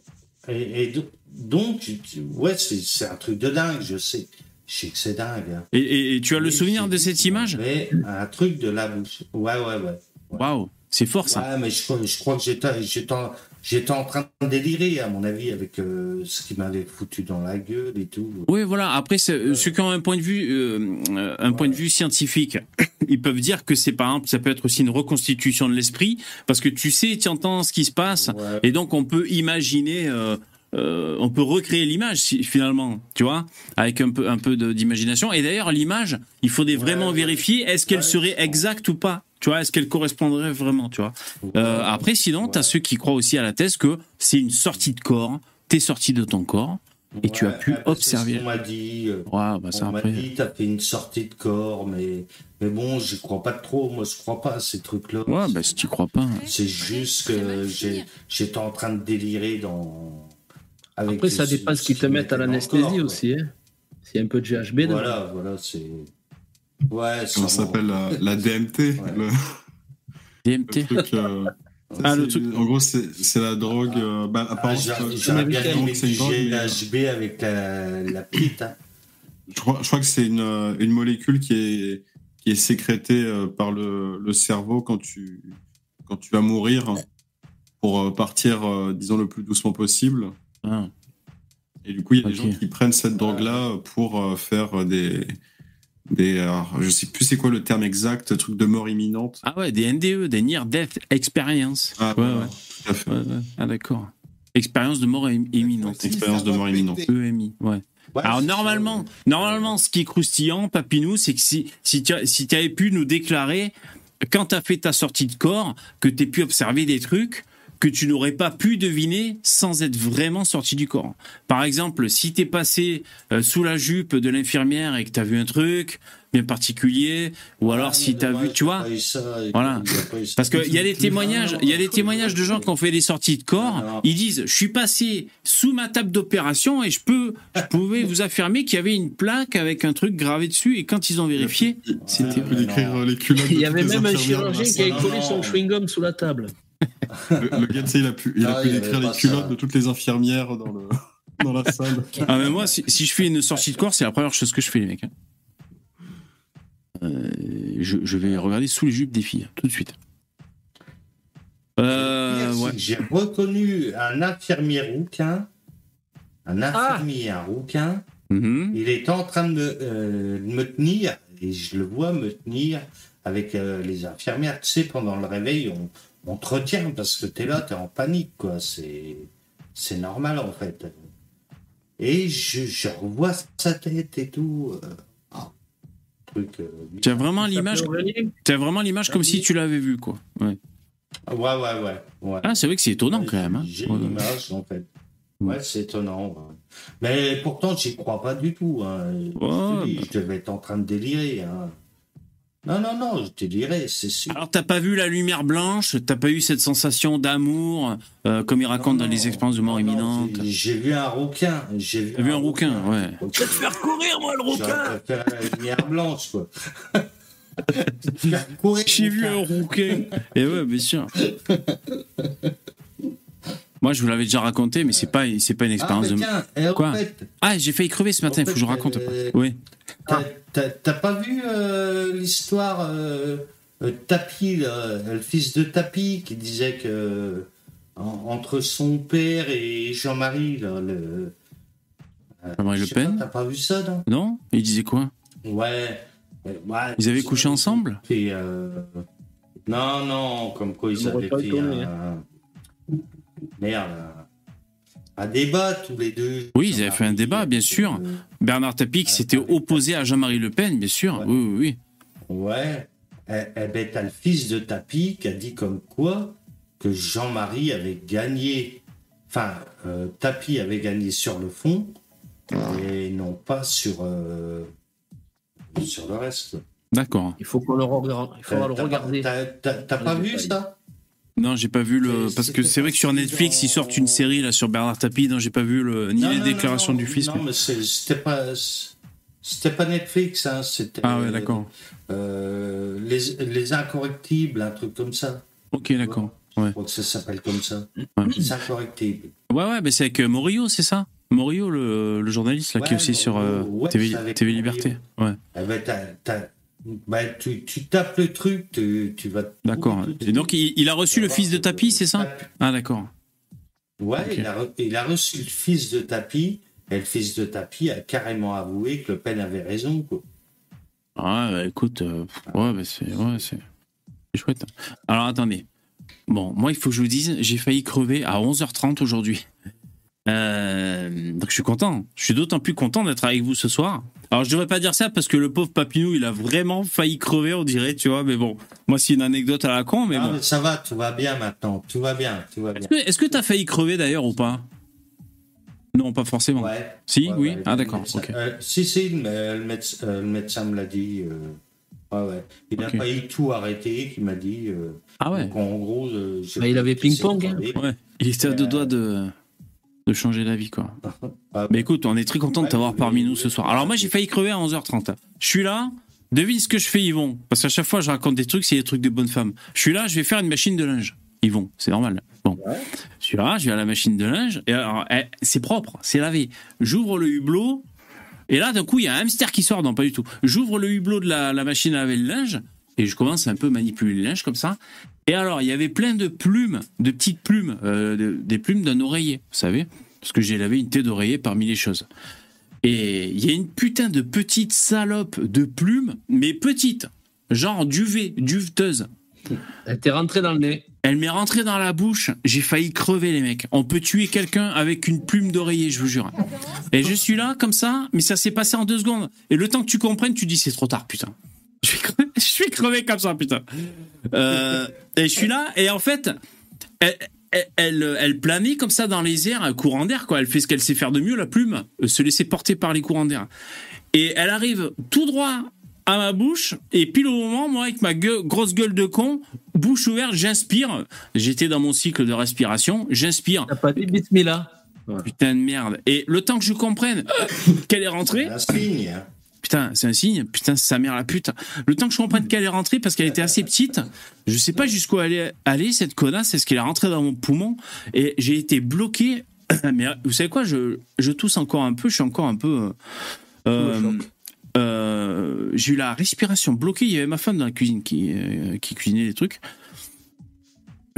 Et, et do- donc, ouais, c'est c'est un truc de dingue, je sais. Je sais que c'est dingue. hein. Et, et- et tu as le souvenir de cette image Un truc de la bouche. Ouais, ouais, ouais. Waouh, c'est fort ça. Ouais, mais je, crois- je crois que j'étais j'étais en, j'étais en train de délirer, à mon avis, avec euh, ce qui m'avait foutu dans la gueule et tout. Oui, voilà. Après, ceux qui ont un point de vue, euh, euh, un point de vue scientifique, ils peuvent dire que c'est par exemple, ça peut être aussi une reconstitution de l'esprit, parce que tu sais, tu entends ce qui se passe, et donc on peut imaginer, euh, euh, on peut recréer l'image finalement, tu vois, avec un peu, un peu de- d'imagination. Et d'ailleurs, l'image, il faudrait vraiment ouais. vérifier est-ce qu'elle Ouais, serait exacte ou pas. Tu vois, est-ce qu'elle correspondrait vraiment, tu vois. Euh, après, sinon, t'as Ouais. ceux qui croient aussi à la thèse que c'est une sortie de corps, t'es sorti de ton corps, et tu as pu bah, c'est observer. ce qu'on m'a dit. euh, Ouais, bah ça on m'a dit, t'as fait une sortie de corps, mais, mais bon, j'y crois pas trop. Moi, je crois pas à ces trucs-là. Ouais, bah si tu crois pas. C'est juste que j'étais en train de délirer dans. avec Après, ça dépend ce qu'ils te mettent à l'anesthésie aussi. Hein. S'il y a un peu de GHB dedans. Voilà, voilà, c'est. Ouais, Comment ça s'appelle la, la DMT Ouais. le, DMT. le truc, euh, Ah, le truc- En gros, c'est c'est la drogue. euh, bah, Ah, drogue, mais, euh, GHB avec la, la petite. hein. je, crois, je crois que c'est une, euh, une molécule qui est, qui est sécrétée euh, par le, le cerveau quand tu, quand tu vas mourir pour partir, disons, le plus doucement possible. Ah. Et du coup, il y a des gens qui prennent cette drogue-là pour faire des. Des alors, je sais plus c'est quoi le terme exact, truc de mort imminente. Ah ouais, des NDE, des Near Death Experience. Ah, ouais, tout à fait. Ouais, ouais. Ah d'accord. Expérience de mort im- imminente. Expérience de mort imminente. EMI, ouais. Ouais, Alors normalement, ça, ouais. normalement, ce qui est croustillant, Papinou, c'est que si si tu as- si tu avais pu nous déclarer quand tu as fait ta sortie de corps que tu pu observer des trucs que tu n'aurais pas pu deviner sans être vraiment sorti du corps. Par exemple, si t'es passé euh, sous la jupe de l'infirmière et que tu as vu un truc bien particulier, ou alors Ah, si mais tu as dommage, vu, tu il y a vois, pas eu ça, et Voilà. parce qu'il y a des témoignages, il y a des témoignages de gens qui ont fait des sorties de corps. Ah. Ils disent, je suis passé sous ma table d'opération et je peux, je pouvais vous affirmer qu'il y avait une plaque avec un truc gravé dessus. Et quand ils ont vérifié, c'était Il décrire euh. Il y avait même un chirurgien qui avait collé son chewing-gum sous la table. Le, le gars, tu sais, il a pu, il a pu il décrire les ça. culottes de toutes les infirmières dans, le, dans la salle. Ah mais moi, si, si je fais une sortie de corps, c'est la première chose que je fais, les mecs. hein. Euh, je, je vais regarder sous les jupes des filles, tout de suite. Euh, ouais. J'ai reconnu un infirmier rouquin. Un Ah. infirmier un rouquin. Mhm. Il est en train de me, euh, de me tenir, et je le vois me tenir avec euh, les infirmières. Tu sais, pendant le réveil, on, on te retient parce que t'es là, t'es en panique, quoi. C'est, c'est normal, en fait. Et je, je revois sa tête et tout. euh, ah, truc. euh, Tu as vraiment l'image, Ça peut revenir. tu as vraiment l'image comme si tu l'avais vu, quoi. Ouais. Ouais, ouais, ouais. ouais. Ah, c'est vrai que c'est étonnant quand même. hein. J'ai Ouais, l'image, en fait. Ouais, c'est étonnant. Mais pourtant, j'y crois pas du tout. Hein. Je, te Ouais, dis, je devais être en train de délirer. Hein. Non, non, non, je délirais, c'est sûr. Alors, t'as pas vu la lumière blanche, t'as pas eu cette sensation d'amour, euh, comme il raconte Non, dans les expériences de mort non, imminente? j'ai- vu un rouquin. J'ai vu, T'as vu un rouquin, ouais. Je vais te faire courir, moi, le rouquin faire la lumière blanche, quoi. Faire courir, J'ai vu un rouquin. rouquin. Et ouais, bien sûr. Moi, je vous l'avais déjà raconté, mais c'est pas, c'est pas une Ah, expérience mais de. tiens, et en Quoi fait, Ah, j'ai failli crever ce matin, il faut que je raconte. euh, Oui. T'as- pas vu euh, l'histoire euh, euh, Tapi, le fils de Tapi, qui disait que en- entre son père et Jean-Marie, le. euh, Jean-Marie Le Pen T'as pas vu ça, non? Non? Il disait quoi? Ouais. Ils avaient couché ensemble? Euh, Non, non, comme quoi ils avaient fait. Merde. Un débat tous les deux. Oui, ils avaient fait un débat, bien sûr. Euh, Bernard Tapie qui s'était opposé à Jean-Marie Le Pen, bien sûr. Ouais. Oui, oui, oui. Ouais. Eh, eh ben, t'as le fils de Tapi qui a dit comme quoi que Jean-Marie avait gagné. Enfin, euh, Tapi avait gagné sur le fond et non pas sur, euh, sur le reste. D'accord. Il faut qu'on le regarde. Il faudra le T'as pas- regarder. T'as pas vu ça? Non, j'ai pas vu le. Parce que c'est vrai que sur Netflix, ils sortent une série là sur Bernard Tapie. Non, j'ai pas vu le... ni Non, les non, déclarations non, du fils. Non, mais- mais c'est- c'était pas. C'était pas Netflix, hein, c'était. Ah ouais, d'accord. euh, les, les incorrectibles, un truc comme ça. Ok, d'accord. Ouais. Je crois que ça s'appelle comme ça. Ouais. Les incorrectibles. Ouais, ouais, mais c'est avec euh, Morio, c'est ça? Morio, le, le journaliste là, qui est aussi sur euh, TV. Liberté. Ouais, Eh ben, t'as- bah, tu, tu tapes le truc, tu, tu vas. d'accord. Et donc, il, il a reçu le fils de que- c'est ça Ah, d'accord. Ouais, il, a, re- il a reçu le fils de Tapi, et le fils de Tapi a carrément avoué que Le Pen avait raison. Quoi. Ah, bah, écoute, euh, ouais, bah, c'est ouais, chouette. Alors, attendez. Bon, moi, il faut que je vous dise, j'ai failli crever à 11h30 aujourd'hui. Euh, donc, je suis content. Je suis d'autant plus content d'être avec vous ce soir. Alors, je devrais pas dire ça parce que le pauvre Papinou, il a vraiment failli crever, on dirait, tu vois. Mais bon, moi, c'est une anecdote à la con, mais Ah, bon. mais ça va, tout va bien maintenant. Tout va bien, tout va bien. Est-ce que- Est-ce que tu as failli crever d'ailleurs ou pas? Non, pas forcément. Ouais. Si, Ouais, oui. ouais, ah, d'accord. médecin- Ok. euh, si, si, le médecin, euh, le médecin me l'a dit. euh, ouais, ouais. Il n'a Ok. pas eu tout arrêté, qu'il m'a dit. euh, Ah ouais. donc, en gros. euh, Bah, il avait ping-pong, hein. Ouais. Il était à deux doigts de, de changer d'avis, quoi. Ah, Mais écoute, on est très content de t'avoir parmi nous ce soir. Alors moi, j'ai failli crever à 11h30. Je suis là. Devine ce que je fais, Yvon. Parce qu'à chaque fois, je raconte des trucs, c'est des trucs de bonne femme. Je suis là, je vais faire une machine de linge. Yvon, c'est normal. Bon. Je suis là, je vais à la machine de linge. Et alors, eh, c'est propre, c'est lavé. J'ouvre le hublot. Et là, d'un coup, il y a un hamster qui sort. Non, pas du tout. J'ouvre le hublot de la, la machine à laver le linge. Et je commence un peu à manipuler le linge comme ça. Et alors, il y avait plein de plumes, de petites plumes, euh, de- des plumes d'un oreiller, vous savez Parce que j'ai lavé une tête d'oreiller parmi les choses. Et il y a une putain de petite salope de plumes, mais petite, genre duvet, duveteuse. Elle t'est rentrée dans le nez. Elle m'est rentrée dans la bouche, j'ai failli crever les mecs. On peut tuer quelqu'un avec une plume d'oreiller, je vous jure. Et je suis là comme ça, mais ça s'est passé en deux secondes. Et le temps que tu comprennes, tu dis c'est trop tard, putain. Je suis crevé, je suis crevé comme ça, putain. Euh, et je suis là, et en fait, elle, elle, planait comme ça dans les airs, un courant d'air, quoi. Elle fait ce qu'elle sait faire de mieux, la plume, euh, se laisser porter par les courants d'air. Et elle arrive tout droit à ma bouche, et pile au moment, moi, avec ma gueule- grosse gueule de con, bouche ouverte, j'inspire. J'étais dans mon cycle de respiration, j'inspire. T'as pas dit bismillah. Putain de merde. Et le temps que je comprenne qu'elle est rentrée, Un signe. Putain, c'est un signe. Putain, c'est sa mère la pute. Le temps que je comprenne qu'elle est rentrée parce qu'elle était assez petite, je sais pas jusqu'où elle est allée, cette connasse. Est-ce qu'elle est rentrée dans mon poumon? Et j'ai été bloqué. Mais vous savez quoi? Je, je tousse encore un peu. Je suis encore un peu. euh, euh, j'ai eu la respiration bloquée. Il y avait ma femme dans la cuisine qui, euh, qui cuisinait des trucs.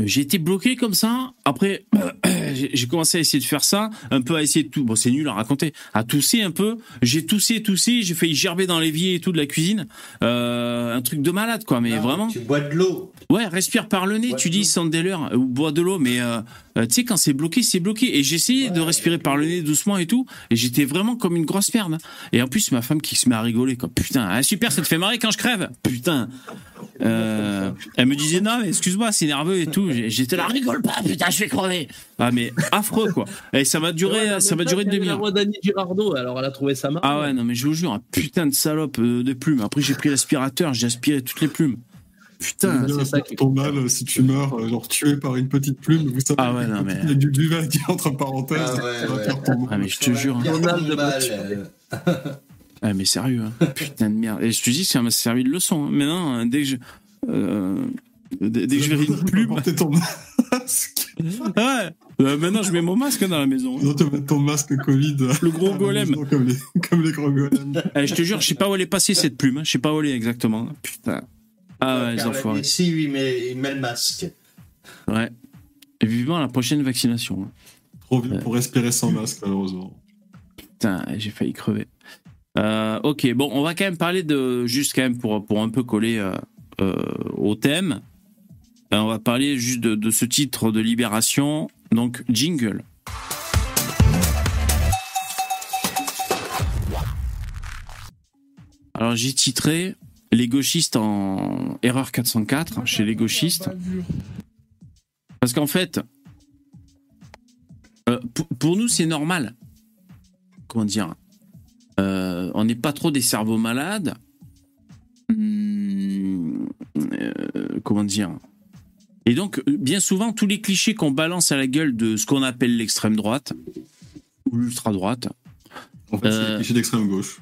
J'ai été bloqué comme ça. Après, j'ai commencé à essayer de faire ça, un peu à essayer de tout. Bon, c'est nul à raconter. À tousser un peu. J'ai toussé, toussé. J'ai failli gerber dans l'évier et tout de la cuisine. Euh, un truc de malade, quoi. Mais Non, vraiment. Tu bois de l'eau. Ouais, respire par le nez. Tu dis. Sandeller ou bois de l'eau, mais euh, euh, tu sais quand c'est bloqué, c'est bloqué. Et essayé de respirer par le nez doucement et tout, et j'étais vraiment comme une grosse merde. Et en plus, ma femme qui se met à rigoler, quoi. Putain, ah, super, ça te fait marrer quand je crève. Putain. Euh, elle me disait non, mais excuse-moi, c'est nerveux et tout. J'étais là, rigole pas, putain, je vais crever. Ah mais affreux quoi. Et ça m'a duré, Ouais, ça en m'a duré une demi-heure. alors elle a trouvé ça marrant. Ah ouais, non mais je vous jure, un putain de salope euh, de plumes. Après j'ai pris l'aspirateur, j'ai aspiré toutes les plumes. Putain. c'est ça ça qui- ton mal si tu meurs, euh, genre tué par une petite plume. Vous savez, Ah ouais, non, mais- il y a du duvet qui entre parenthèses. Ah ça ouais, va ouais. faire ton Ah mais je te jure. hein. De euh, Ah mais sérieux, hein. putain de merde. Et je te dis, ça m'a servi de leçon. hein. Maintenant, hein, dès que je, euh, dès, dès que je verrai une plume, ton masque. ouais. Euh, maintenant je mets mon masque dans la maison. Non, te mettre ton masque Covid. Le gros golem. maison, Comme les, comme les gros golems. Eh, je te jure, je sais pas où elle est passée cette plume. hein. Je sais pas où elle est exactement. Putain. Ah ouais, les enfoirés. Messi, il met, il met le masque. Ouais. Et vivement la prochaine vaccination. hein. Trop vieux pour respirer sans masque, malheureusement. Putain, j'ai failli crever. Euh, ok, bon, on va quand même parler de. Juste quand même pour, pour un peu coller euh, euh, au thème. Euh, on va parler juste de, de ce titre de Libération. Donc, jingle. Alors, j'ai titré Les gauchistes en erreur 404 chez les gauchistes. Parce qu'en fait, euh, pour, pour nous, c'est normal. Comment dire Euh, On n'est pas trop des cerveaux malades. Hum, euh, comment dire Et donc, bien souvent, tous les clichés qu'on balance à la gueule de ce qu'on appelle l'extrême droite ou l'ultra droite, En fait, c'est les clichés d'extrême gauche.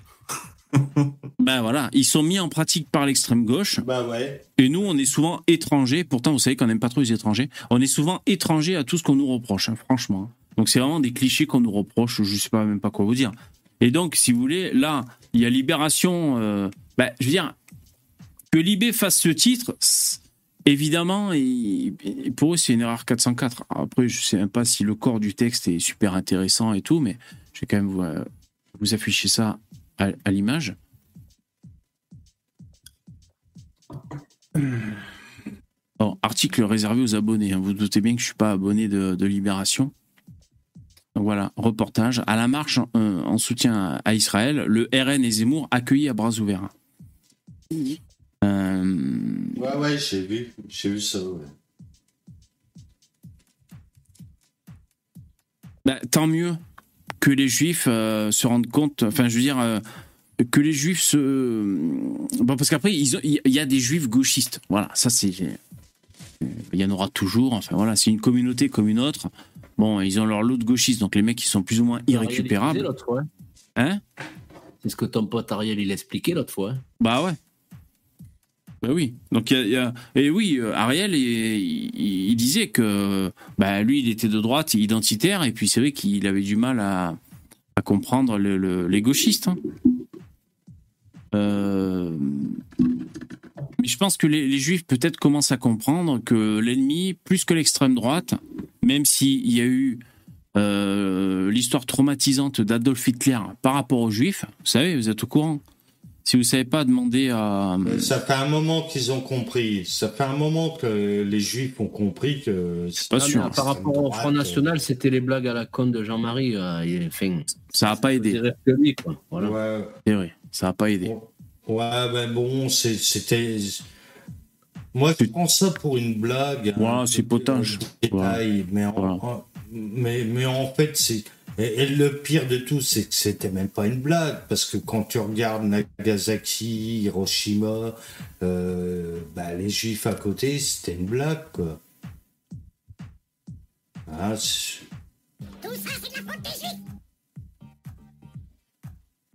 ben voilà, ils sont mis en pratique par l'extrême gauche. Bah ouais. Et nous, on est souvent étrangers. Pourtant, vous savez qu'on n'aime pas trop les étrangers. On est souvent étrangers à tout ce qu'on nous reproche, hein, franchement. Donc, c'est vraiment des clichés qu'on nous reproche. Je sais pas même pas quoi vous dire. Et donc, si vous voulez, là, il y a Libération. euh, ben, je veux dire, que Libé fasse ce titre, évidemment, et, et pour eux, c'est une erreur 404. Après, je sais même pas si le corps du texte est super intéressant et tout, mais je vais quand même vous, euh, vous afficher ça à, à l'image. Bon, article réservé aux abonnés. hein. Vous doutez bien que je suis pas abonné de, de Libération. Donc voilà, reportage. À la marche euh, en soutien à Israël, le RN et Zemmour accueillis à bras ouverts. Euh, Ouais, ouais, j'ai vu. J'ai vu ça, ouais. bah, tant mieux que les juifs euh, se rendent compte, enfin je veux dire, euh, que les juifs se... Bon, parce qu'après, il y a des juifs gauchistes. Voilà, ça c'est... Il y en aura toujours, enfin voilà, c'est une communauté comme une autre. Bon, ils ont leur lot de gauchistes, donc les mecs, ils sont plus ou moins irrécupérables. Hein? C'est ce que ton pote Ariel, il expliquait l'autre fois. Bah ouais. Bah oui. Donc il y a, et oui, euh, Ariel, il, disait que bah lui, il était de droite, identitaire, et puis c'est vrai qu'il avait du mal à, comprendre le- le- les gauchistes. hein. Euh, mais je pense que les, les juifs peut-être commencent à comprendre que l'ennemi, plus que l'extrême droite, même s'il y a eu euh, l'histoire traumatisante d'Adolf Hitler par rapport aux juifs, vous savez, vous êtes au courant. Si vous savez pas, demandez à. Ça fait un moment qu'ils ont compris. Ça fait un moment que les Juifs ont compris que. c'est Pas sûr. par rapport au Front National, c'était les blagues à la con de Jean-Marie. euh, Enfin, Ça a pas aidé. lui, quoi. Voilà. Ouais. Ça a pas aidé. ouais, ben bon, c'était. Moi, je prends ça pour une blague. Voilà, un c'est potage. détail, mais, en, Voilà. en- mais, mais en fait, c'est. Et, et le pire de tout, c'est que c'était même pas une blague, parce que quand tu regardes Nagasaki, Hiroshima, euh, bah, les Juifs à côté, c'était une blague, quoi. Ah, c'est-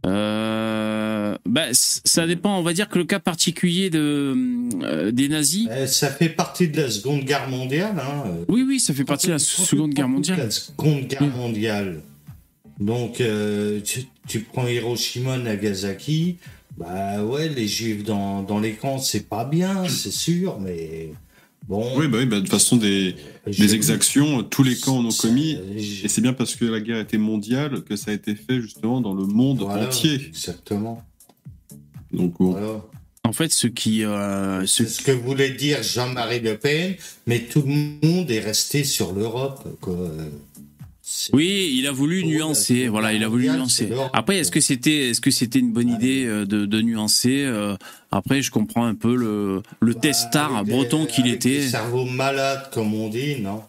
Euh, bah, ça dépend. On va dire que le cas particulier de, euh, des nazis. Eh, ça fait partie de la Seconde Guerre mondiale. Hein. Oui, oui, ça fait partie de la Seconde Guerre mondiale. La Seconde Guerre mondiale. Donc, euh, tu, tu prends Hiroshima, Nagasaki. Bah ouais, les Juifs dans, dans les camps, c'est pas bien, c'est sûr, mais bon. Oui, bah oui, bah, de toute façon, des, des exactions, tous les camps en ont commis. Euh, Et c'est bien parce que la guerre était mondiale que ça a été fait justement dans le monde Voilà, entier. Exactement. Donc, bon. Voilà. En fait, ce qui, euh, ce- C'est ce que voulait dire Jean-Marie Le Pen, mais tout le monde est resté sur l'Europe. quoi. Oui, il a voulu nuancer. Voilà, il a voulu nuancer. Après, est-ce que c'était, est-ce que c'était une bonne Ouais. idée euh, de, de nuancer euh, Après, je comprends un peu le, le testard breton qu'il était. des cerveaux malades, comme on dit, non?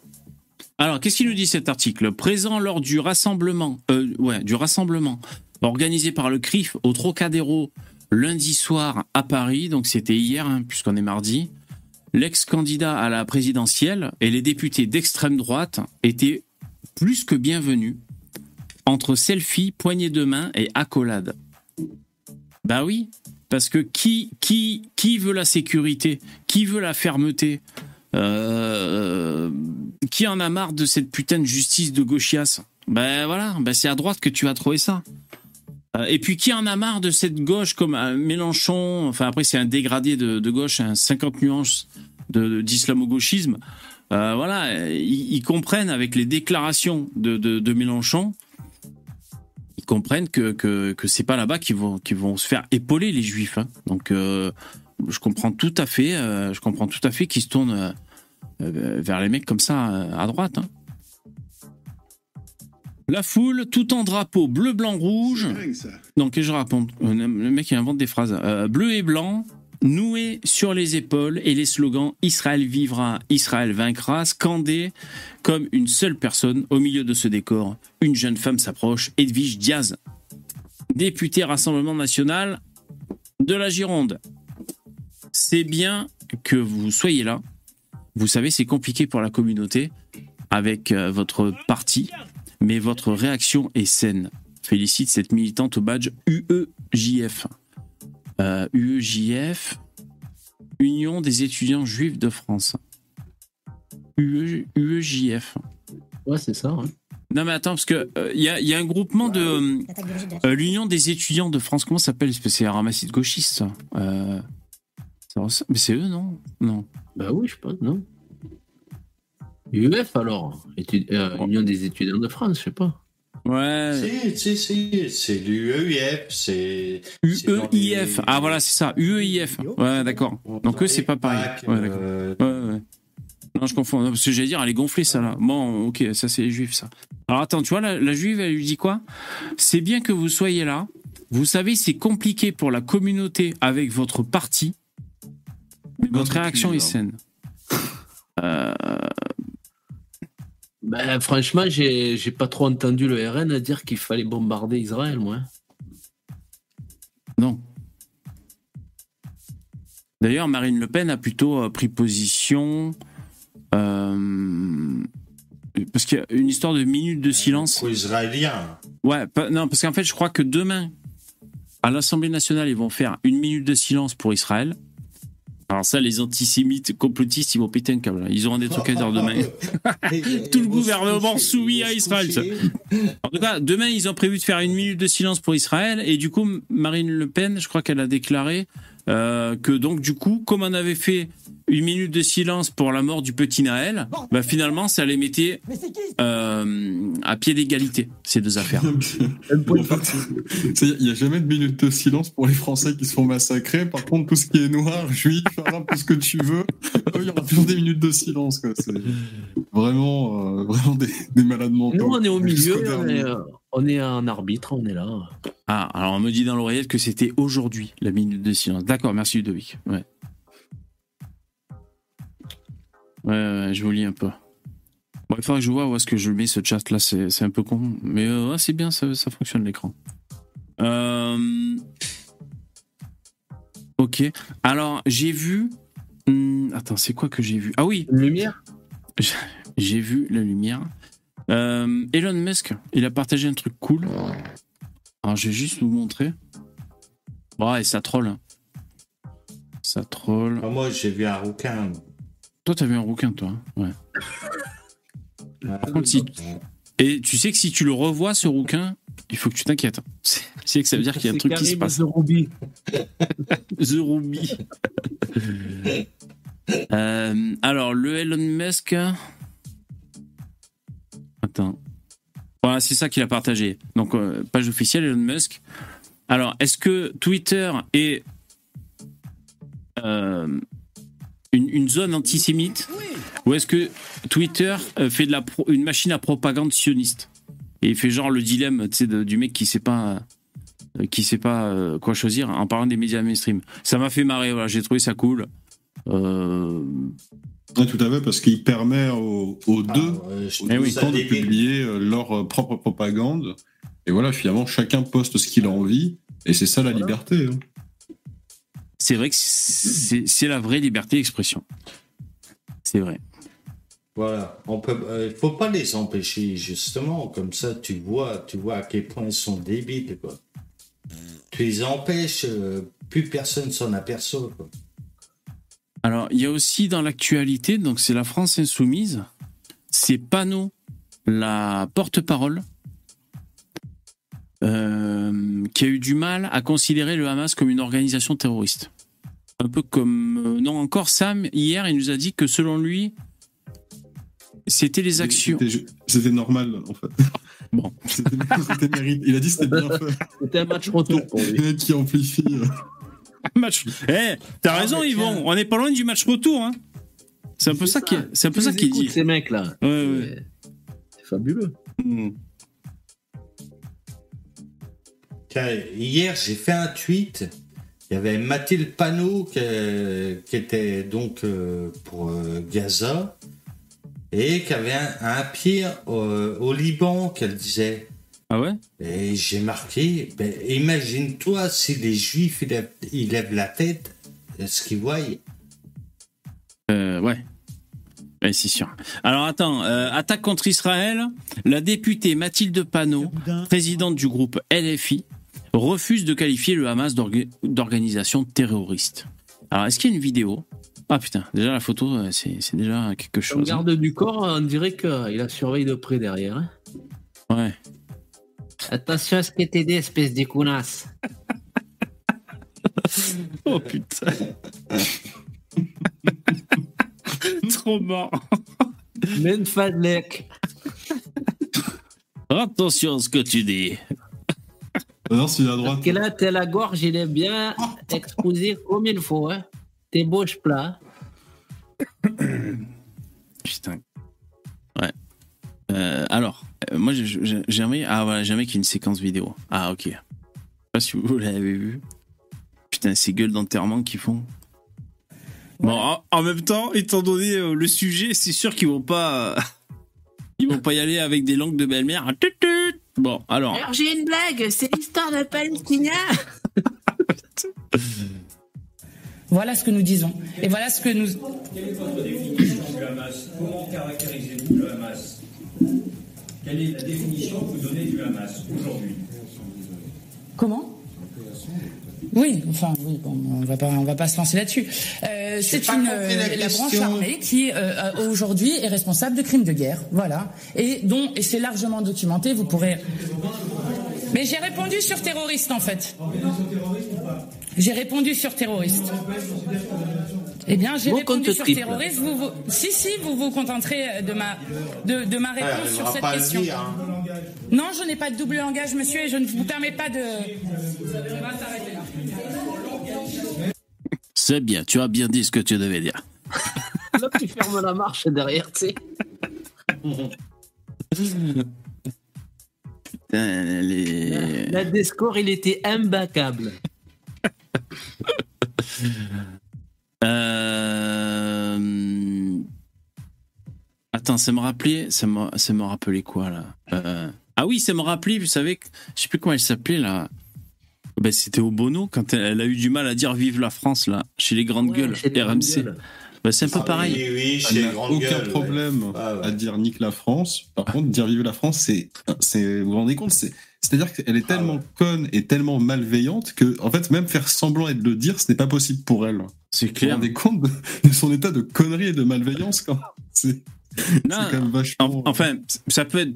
Alors, qu'est-ce qu'il nous dit cet article? Présent lors du rassemblement, euh, ouais, du rassemblement organisé par le CRIF au Trocadéro lundi soir à Paris, donc c'était hier, hein, puisqu'on est mardi, l'ex-candidat à la présidentielle et les députés d'extrême droite étaient plus que bienvenus entre selfie, poignée de main et accolade. Bah oui, parce que qui, qui, qui veut la sécurité? Qui veut la fermeté? Euh, qui en a marre de cette putain de justice de gauchias? Ben voilà, ben c'est à droite que tu vas trouver ça. Euh, et puis qui en a marre de cette gauche comme Mélenchon, enfin après c'est un dégradé de, de gauche, un 50 nuances de- d'islamo-gauchisme. Euh, voilà, ils, ils comprennent avec les déclarations de, de, de Mélenchon, ils comprennent que, que, que c'est pas là-bas qu'ils vont, qu'ils vont se faire épauler les juifs. hein. Donc euh, je comprends tout à fait, euh, je comprends tout à fait qu'ils se tournent vers les mecs comme ça à droite. hein. La foule, tout en drapeau bleu, blanc, rouge. Donc, je raconte? Le mec, il invente des phrases. Bleu et blanc, noué sur les épaules et les slogans Israël vivra, Israël vaincra, scandés comme une seule personne au milieu de ce décor. Une jeune femme s'approche, Edwige Diaz, députée Rassemblement national de la Gironde. C'est bien que vous soyez là Vous savez, c'est compliqué pour la communauté avec euh, votre parti, mais votre réaction est saine. Félicite cette militante au badge UEJF. Euh, UEJF, Union des étudiants juifs de France. UE, UEJF. Ouais, c'est ça. hein. Non mais attends, parce que il y, a, y a un groupement de euh, l'Union des étudiants de France. Comment ça s'appelle C'est un ramassis de gauchistes. ça. Euh, ça ressemble- mais c'est eux, non? Non. Bah oui, je pense, non UEF alors Étu- euh, Union des étudiants de France, je sais pas. Ouais. Si, si, si, c'est l'UEIF, c'est. UEIF. les- Ah voilà, c'est ça. UEIF. Ouais, d'accord. Donc eux, c'est pas pareil. Ouais, d'accord. euh, Ouais, ouais. Non, je confonds. Non, parce que j'allais dire, elle est gonflée, ça, là. Bon, ok, ça, c'est les juifs, ça. Alors, attends, tu vois, la, la juive, elle lui dit quoi? C'est bien que vous soyez là. Vous savez, c'est compliqué pour la communauté avec votre parti. Mais votre réaction est saine. Euh, Ben, franchement, j'ai j'ai pas trop entendu le RN dire qu'il fallait bombarder Israël, moi. non. D'ailleurs, Marine Le Pen a plutôt euh, pris position. euh, parce qu'il y a une histoire de minutes de silence. Pro-israélien. Ouais, pas- non, parce qu'en fait, je crois que demain, à l'Assemblée nationale, ils vont faire une minute de silence pour Israël. Alors ça, les antisémites complotistes, ils vont péter un câble. Ils auront des trucs à dire demain. Tout le gouvernement soumis à Israël. En tout cas, demain, ils ont prévu de faire une minute de silence pour Israël. Et du coup, Marine Le Pen, je crois qu'elle a déclaré euh, que donc, du coup, comme on avait fait une minute de silence pour la mort du petit Naël, bah, finalement, ça les mettait euh, à pied d'égalité, ces deux affaires. Il n'y a jamais de minute de silence pour les Français qui se font massacrer. Par contre, tout ce qui est noir, juif, arabe, tout ce que tu veux, eux, il y aura toujours des minutes de silence. quoi. C'est vraiment, euh, vraiment des, des malades mentaux. Nous, on est au milieu, on est, euh, on est un arbitre, on est là. Ah, alors on me dit dans l'oreillette que c'était aujourd'hui la minute de silence. D'accord, merci Ludovic. Ouais. Ouais, ouais, je vous lis un peu. Bon, il faudra que je vois où est-ce que je mets ce chat là, c'est c'est un peu con. Mais euh, ouais, c'est bien, ça, ça fonctionne l'écran. Euh... Ok. Alors, j'ai vu. Hmm, attends, c'est quoi que j'ai vu? Ah oui, Une lumière? J'ai vu la lumière. Euh, Elon Musk, il a partagé un truc cool. Alors, je vais juste vous montrer. Ouais, ça troll. hein. Ça troll. Ah, Moi, j'ai vu un rouquin. Toi, t'as vu un rouquin, toi hein Ouais. Par contre, si- Et tu sais que si tu le revois, ce rouquin, il faut que tu t'inquiètes. C'est c'est que ça veut dire qu'il y a un truc qui se passe. The Ruby. The Ruby. Euh, alors, le Elon Musk. Attends. Voilà, c'est ça qu'il a partagé. Donc, euh, page officielle Elon Musk. Alors, est-ce que Twitter est euh, une, une zone antisémite Ou est-ce que Twitter euh, fait de la pro- une machine à propagande sioniste Et il fait genre le dilemme de- du mec qui sait pas. euh, qui sait pas euh, quoi choisir en parlant des médias mainstream. Ça m'a fait marrer, voilà, j'ai trouvé ça cool. Euh, Ouais, tout à fait, parce qu'il permet aux, aux deux je aux oui, camps de publier leur propre propagande. Et voilà, finalement, chacun poste ce qu'il a envie. Et c'est ça la liberté. hein. C'est vrai que c'est la vraie liberté d'expression. C'est vrai. Voilà, on peut, euh, faut pas les empêcher justement, comme ça tu vois, tu vois à quel point ils sont débiles quoi. Tu les empêches, euh, plus personne s'en aperçoit quoi. Alors, il y a aussi dans l'actualité, donc c'est la France insoumise, c'est Pano, la porte-parole, euh, qui a eu du mal à considérer le Hamas comme une organisation terroriste. Un peu comme... euh, non, encore Sam, hier, il nous a dit que selon lui, c'était les actions... C'était- normal, en fait. Bon. Il a dit que c'était bien fait. C'était un match retour pour lui. mecs qui amplifient. euh, match. Eh, t'as Ah, raison, Yvon. On n'est pas loin du match retour. Hein. C'est un peu ça, qui, c'est un peu ça écoutes, dit. Ces. Ouais, ouais. C'est fabuleux. Hmm. Tiens, hier j'ai fait un tweet, il y avait Mathilde Panot qui, qui était donc euh, pour euh, Gaza et qui avait un, un pied au, au Liban qu'elle disait. Ah ouais? Et j'ai marqué, ben, imagine-toi si les Juifs ils lèvent, ils lèvent la tête, ce qu'ils voient. Euh, Ouais. Ouais, c'est sûr. Alors attends, euh, attaque contre Israël. La députée Mathilde Panot, présidente du groupe LFI, refuse de qualifier le Hamas d'orga- d'organisation terroriste. Alors est-ce qu'il y a une vidéo? Ah putain, déjà la photo, euh, c'est déjà quelque chose. hein. garde du corps, on dirait qu'il la surveille de près derrière. hein. Ouais. Attention à ce que t'es dit, espèce de connasse. Oh putain. Trop mort. Men fadlek. Attention à ce que tu dis. Non, celui à droite. Parce que là, t'as la gorge, il est bien exposé comme il faut. Hein. T'es bouche plat. Putain. Ouais. Euh, alors, euh, moi, j'ai- j'ai- j'aimerais. Ah, voilà, j'aimerais qu'il y ait une séquence vidéo. Ah, ok. Je sais pas si vous l'avez vu. Putain, ces gueules d'enterrement qu'ils font. Bon, en, en même temps, étant donné euh, le sujet, c'est sûr qu'ils vont pas. ils vont pas y aller avec des langues de belle-mère. Tut, tut. Bon, alors. Alors, j'ai une blague. C'est l'histoire d'un Palestinien. Voilà ce que nous disons. Et voilà ce que nous. Quelle est votre définition du Hamas? Comment caractérisez-vous le Hamas? Quelle est la définition que vous donnez du Hamas aujourd'hui? Comment? Oui, enfin oui, bon, on va pas, on va pas se lancer là-dessus. Euh, c'est une la euh, la branche armée qui euh, aujourd'hui est responsable de crimes de guerre, voilà, et dont et c'est largement documenté. Vous pourrez. Mais j'ai répondu sur terroriste en fait. J'ai répondu sur terroriste. Eh bien, j'ai répondu sur triple. terroriste. Vous, vous, si, si, vous vous contenterez de ma, de, de ma Ouais, réponse sur cette question. dire, hein. Non, je n'ai pas de double langage, monsieur, et je ne vous permets pas de. C'est bien, tu as bien dit ce que tu devais dire. Là, tu fermes la marche derrière, tu sais. Putain, les... La discours, il était imbaccable. Euh... Attends, ça me rappelait, ça me, ça me rappelait quoi là Euh, Ah oui, ça me rappelait, vous savez, que- je sais plus comment elle s'appelait là. Ben, c'était au Bono quand elle, elle a eu du mal à dire vive la France là, chez les grandes Ouais, gueules, les RMC. Ben, c'est un peu Ah, pareil. Oui, oui, chez n'a les grandes aucun gueules, problème ouais. Ah, ouais. à dire nique la France. Par contre, dire vive la France, c'est, c'est, vous vous rendez compte, c'est, c'est-à-dire qu'elle est tellement conne et tellement malveillante que, en fait, même faire semblant et de le dire, ce n'est pas possible pour elle. C'est Vous vous clair. rendez compte de, de son état de connerie et de malveillance quand c'est, quand même vachement. en- enfin, ça peut être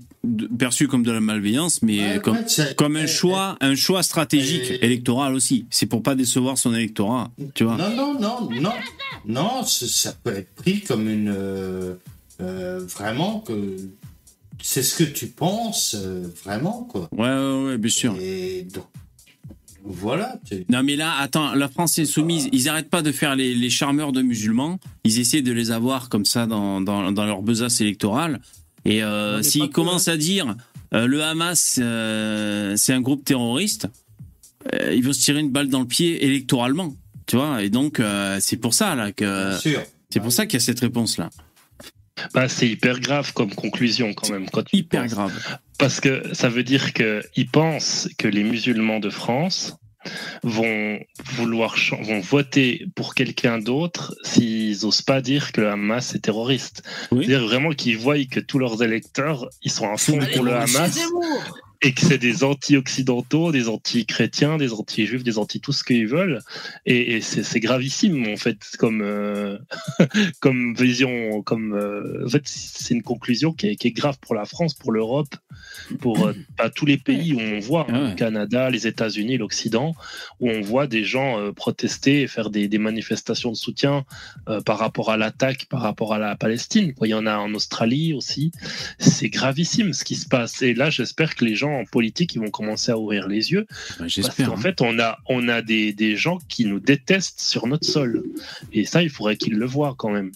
perçu comme de la malveillance, mais Ouais, comme, ouais, c'est- comme un choix, un choix stratégique électoral aussi. C'est pour pas décevoir son électorat, tu vois. Non, non, non, non, non, ça peut être pris comme une. euh, euh, vraiment que. C'est ce que tu penses, euh, vraiment, quoi. Ouais, ouais, ouais, bien sûr. Et donc, voilà. Non mais là, attends, la France insoumise, ils arrêtent pas de faire les, les charmeurs de musulmans. Ils essaient de les avoir comme ça dans, dans, dans leur besace électorale. Et euh, s'ils commencent à dire euh, le Hamas, c'est un groupe terroriste, ils vont se tirer une balle dans le pied électoralement. Tu vois? Et donc, c'est pour ça là que c'est pour ça qu'il y a cette réponse là. Bah, c'est hyper grave comme conclusion quand même. Quand Hyper penses. grave. Parce que ça veut dire qu'ils pensent que les musulmans de France vont vouloir vont voter pour quelqu'un d'autre s'ils osent pas dire que le Hamas est terroriste. Oui. C'est-à-dire vraiment qu'ils voient que tous leurs électeurs ils sont à fond pour le Hamas Zemmour. Et que c'est des anti-occidentaux, des anti-chrétiens, des anti-juifs, des anti tout ce qu'ils veulent. Et, et c'est gravissime en fait comme euh, comme vision, comme euh, en fait c'est une conclusion qui est, qui est grave pour la France, pour l'Europe, pour euh, tous les pays où on voit, hein, Ah ouais. le Canada, les États-Unis, l'Occident, où on voit des gens euh, protester et faire des, des manifestations de soutien euh, par rapport à l'attaque, par rapport à la Palestine. Il y en a en Australie aussi. C'est gravissime ce qui se passe. Et là, j'espère que les gens en politique ils vont commencer à ouvrir les yeux. Bah, Parce qu'en hein. fait, on a, on a des, des gens qui nous détestent sur notre sol. Et ça, il faudrait qu'ils le voient quand même.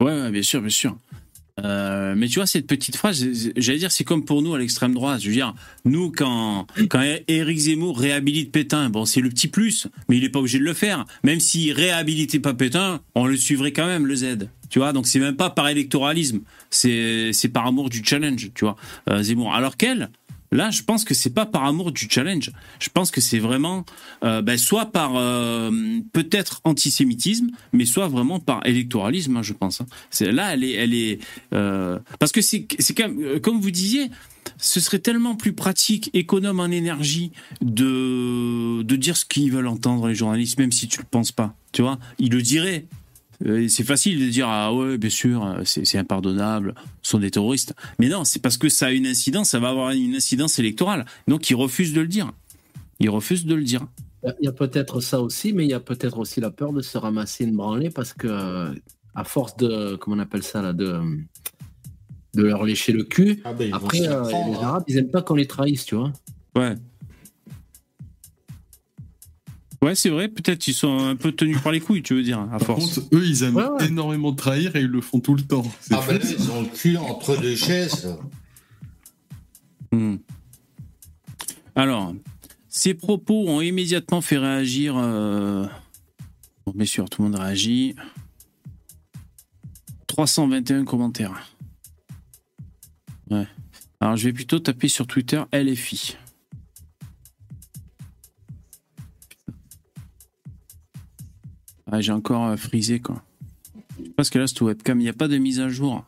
Ouais, ouais, bien sûr, bien sûr. Euh, mais tu vois, cette petite phrase, j'allais dire, c'est comme pour nous à l'extrême droite. Je veux dire, nous, quand, quand Éric Zemmour réhabilite Pétain, bon, c'est le petit plus, mais il n'est pas obligé de le faire. Même s'il réhabilitait pas Pétain, on le suivrait quand même, le Z. Tu vois, donc c'est même pas par électoralisme, c'est c'est par amour du challenge, tu vois, euh, Zemmour. Alors qu'elle, Là, je pense que c'est pas par amour du challenge. Je pense que c'est vraiment, euh, ben, soit par euh, peut-être antisémitisme, mais soit vraiment par électoralisme, hein, je pense. hein. Là, elle est, elle est, euh, parce que c'est, c'est comme vous disiez, ce serait tellement plus pratique, économe en énergie de de dire ce qu'ils veulent entendre les journalistes, même si tu le penses pas. Tu vois, ils le diraient. Euh, C'est facile de dire ah ouais bien sûr euh, c'est c'est impardonnable ce sont des terroristes. Mais non c'est parce que ça a une incidence ça va avoir une incidence électorale. Donc ils refusent de le dire. Ils refusent de le dire. Il y a peut-être ça aussi, mais il y a peut-être aussi la peur de se ramasser une branlée parce que, euh, à force de, comment on appelle ça là, de, de leur lécher le cul, Ah ben, après, euh, les hein. Arabes, ils aiment pas qu'on les trahisse, tu vois. ouais ouais c'est vrai peut-être ils sont un peu tenus par les couilles tu veux dire à Par force contre, eux, ils aiment Ouais, ouais. énormément trahir et ils le font tout le temps. Ah fou, ben ils ont le cul entre deux chaises. Hmm. Alors, ces propos ont immédiatement fait réagir. Euh... Bon, bien sûr, tout le monde réagit. 321 commentaires. Ouais. Alors, je vais plutôt taper sur Twitter LFI. Ah, j'ai encore euh, frisé, quoi. Je sais pas ce que là, cette webcam, il n'y a pas de mise à jour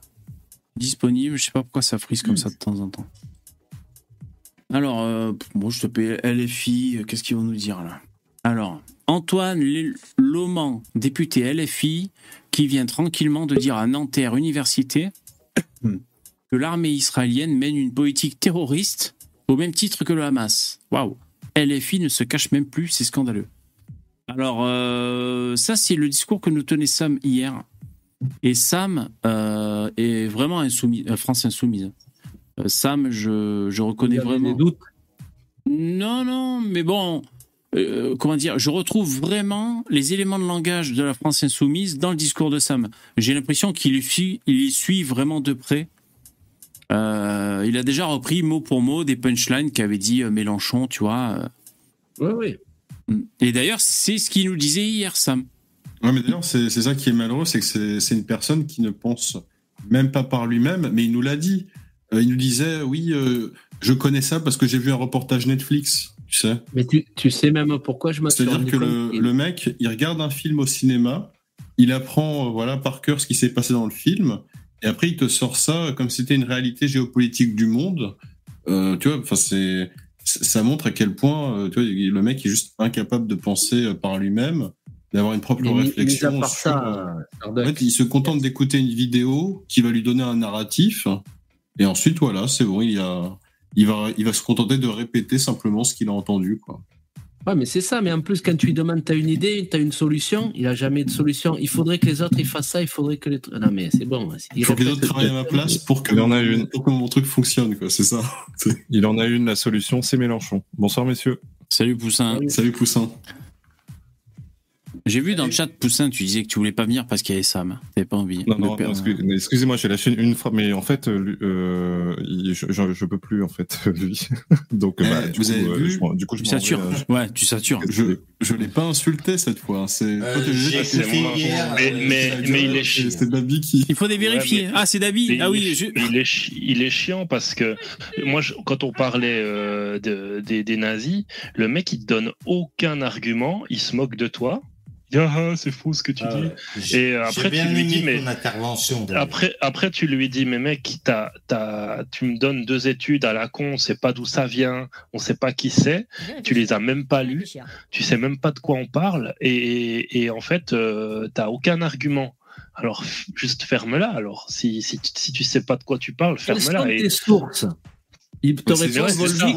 disponible. Je sais pas pourquoi ça frise comme ça de temps en temps. Alors, euh, bon, je te paye LFI, qu'est-ce qu'ils vont nous dire là? Alors, Antoine Loman, député LFI, qui vient tranquillement de dire à Nanterre Université que l'armée israélienne mène une politique terroriste au même titre que le Hamas. Waouh LFI ne se cache même plus, c'est scandaleux. Alors, euh, ça, c'est le discours que nous tenait Sam hier. Et Sam euh, est vraiment insoumis, euh, France insoumise. Sam, je, je reconnais vraiment. des doutes. Non, non, mais bon, comment dire, je retrouve vraiment les éléments de langage de la France insoumise dans le discours de Sam. J'ai l'impression qu'il y suit, il y suit vraiment de près. Euh, il a déjà repris mot pour mot des punchlines qu'avait dit Mélenchon, tu vois. Oui, oui. Et d'ailleurs, c'est ce qu'il nous disait hier, Sam. Ouais, mais d'ailleurs, c'est c'est ça qui est malheureux, c'est que c'est c'est une personne qui ne pense même pas par lui-même, mais il nous l'a dit. Euh, il nous disait, oui, euh, je connais ça parce que j'ai vu un reportage Netflix, tu sais. Mais tu, tu sais même pourquoi je suis C'est-à-dire que le, le mec, il regarde un film au cinéma, il apprend euh, voilà par cœur ce qui s'est passé dans le film, et après il te sort ça comme si c'était une réalité géopolitique du monde. Euh, tu vois, enfin c'est ça montre à quel point euh, tu vois, le mec est juste incapable de penser euh, par lui-même, d'avoir une propre réflexion. part sur, ça, euh, en fait, il se contente d'écouter une vidéo qui va lui donner un narratif, et ensuite voilà, c'est bon, il y a, il va, il va se contenter de répéter simplement ce qu'il a entendu, quoi. Ouais, mais c'est ça. Mais en plus, quand tu lui demandes, t'as une idée, t'as une solution, il a jamais de solution. Il faudrait que les autres ils fassent ça, il faudrait que les. Non, mais c'est bon. Il faut que les autres travaillent à ma place pour que, Il en a une. pour que mon truc fonctionne, quoi. C'est ça. Il en a une, la solution, c'est Mélenchon. Bonsoir, messieurs. Salut Poussin. Salut Poussin. J'ai vu dans le chat, Poussin, tu disais que tu voulais pas venir parce qu'il y avait Sam. T'avais pas envie. Non, non, non, excusez-moi, j'ai lâché une fois, mais en fait, euh, lui, euh, je, je, je peux plus, en fait, lui. Donc, Eh, bah, du vous coup, avez euh, vu je du coup, je Tu m'en satures. vais, euh, Ouais, tu satures. Je, je l'ai pas insulté cette fois. hein. C'est, Euh, Mais- mais- il est chi- et C'est Babi qui. Il faut les vérifier. Ouais, mais- Ah, c'est David. Mais Ah il oui, je- il, est chi- il est chiant parce que moi, je- quand on parlait euh, de- des, des nazis, le mec il te donne aucun argument, il se moque de toi. Ah, ah, c'est faux ce que tu Ah dis. Et après, j'ai bien tu lui dis, mais- ton intervention. Après, après, tu lui dis, mais mec, t'as, t'as, tu me donnes deux études à la con, on sait pas d'où ça vient, on sait pas qui c'est, tu les as même pas lues, tu sais même pas de quoi on parle, et, et en fait, euh, t'as aucun argument. Alors, juste ferme-la. Alors, si, si, tu- si tu sais pas de quoi tu parles, ferme-la. Et... tes sources? Il te répond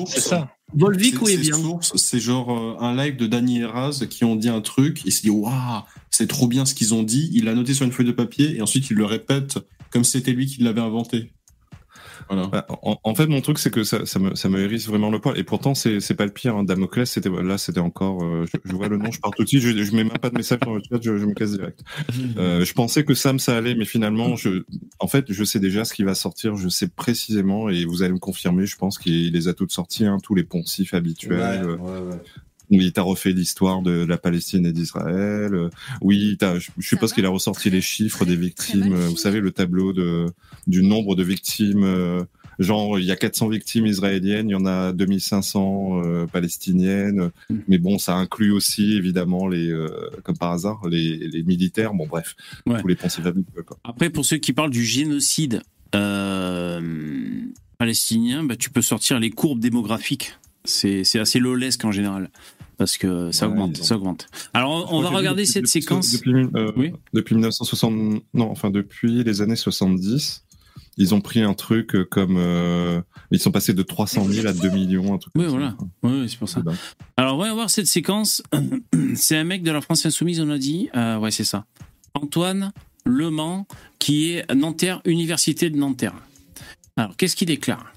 c'est ça, Volvic. c'est bien C'est genre euh, un live de Danny Eraz qui ont dit un truc, il s'est dit waouh, c'est trop bien ce qu'ils ont dit. Il l'a noté sur une feuille de papier et ensuite il le répète comme si c'était lui qui l'avait inventé. Voilà. Bah, en, en fait, mon truc, c'est que ça, ça, me, ça me hérisse vraiment le poil. Et pourtant, c'est pas le pire. Hein. Damoclès, c'était là, c'était encore. euh, je, je vois le nom, je pars tout de suite. Je, je mets même pas de message dans le chat, je, je me casse direct. Euh, je pensais que Sam, ça allait, mais finalement, je, en fait, je sais déjà ce qui va sortir. Je sais précisément, et vous allez me confirmer. Je pense qu'il les a toutes sorties, hein, tous les poncifs habituels. Ouais, euh, ouais, ouais. Oui, t'as refait l'histoire de la Palestine et d'Israël. Euh, Oui, t'as, je je suppose qu'il a ressorti les chiffres des victimes. Euh, Vous savez, le tableau de, du nombre de victimes euh, genre il y a 400 victimes israéliennes, il y en a 2500 euh, palestiniennes, mais bon, ça inclut aussi évidemment les, euh, comme par hasard, les, les militaires. Bon, bref, Ouais. tous les quoi. Après, pour ceux qui parlent du génocide euh, palestinien, bah, tu peux sortir les courbes démographiques. C'est c'est assez lolesque en général. Parce que ça Ouais, augmente, ont- ça augmente. Alors, on, va regarder depuis- cette depuis- séquence. Depuis, euh, Oui. depuis 1960, non, enfin depuis les années 70, ils ont pris un truc euh, comme, euh, ils sont passés de 300 000 à 2 millions, un truc. Oui, comme voilà. Oui, oui, c'est pour ça. Alors, on va voir cette séquence. C'est un mec de la France Insoumise, on a dit. Euh, ouais, c'est ça. Antoine Le Mans, qui est Nanterre, Université de Nanterre. Alors, qu'est-ce qu'il déclare?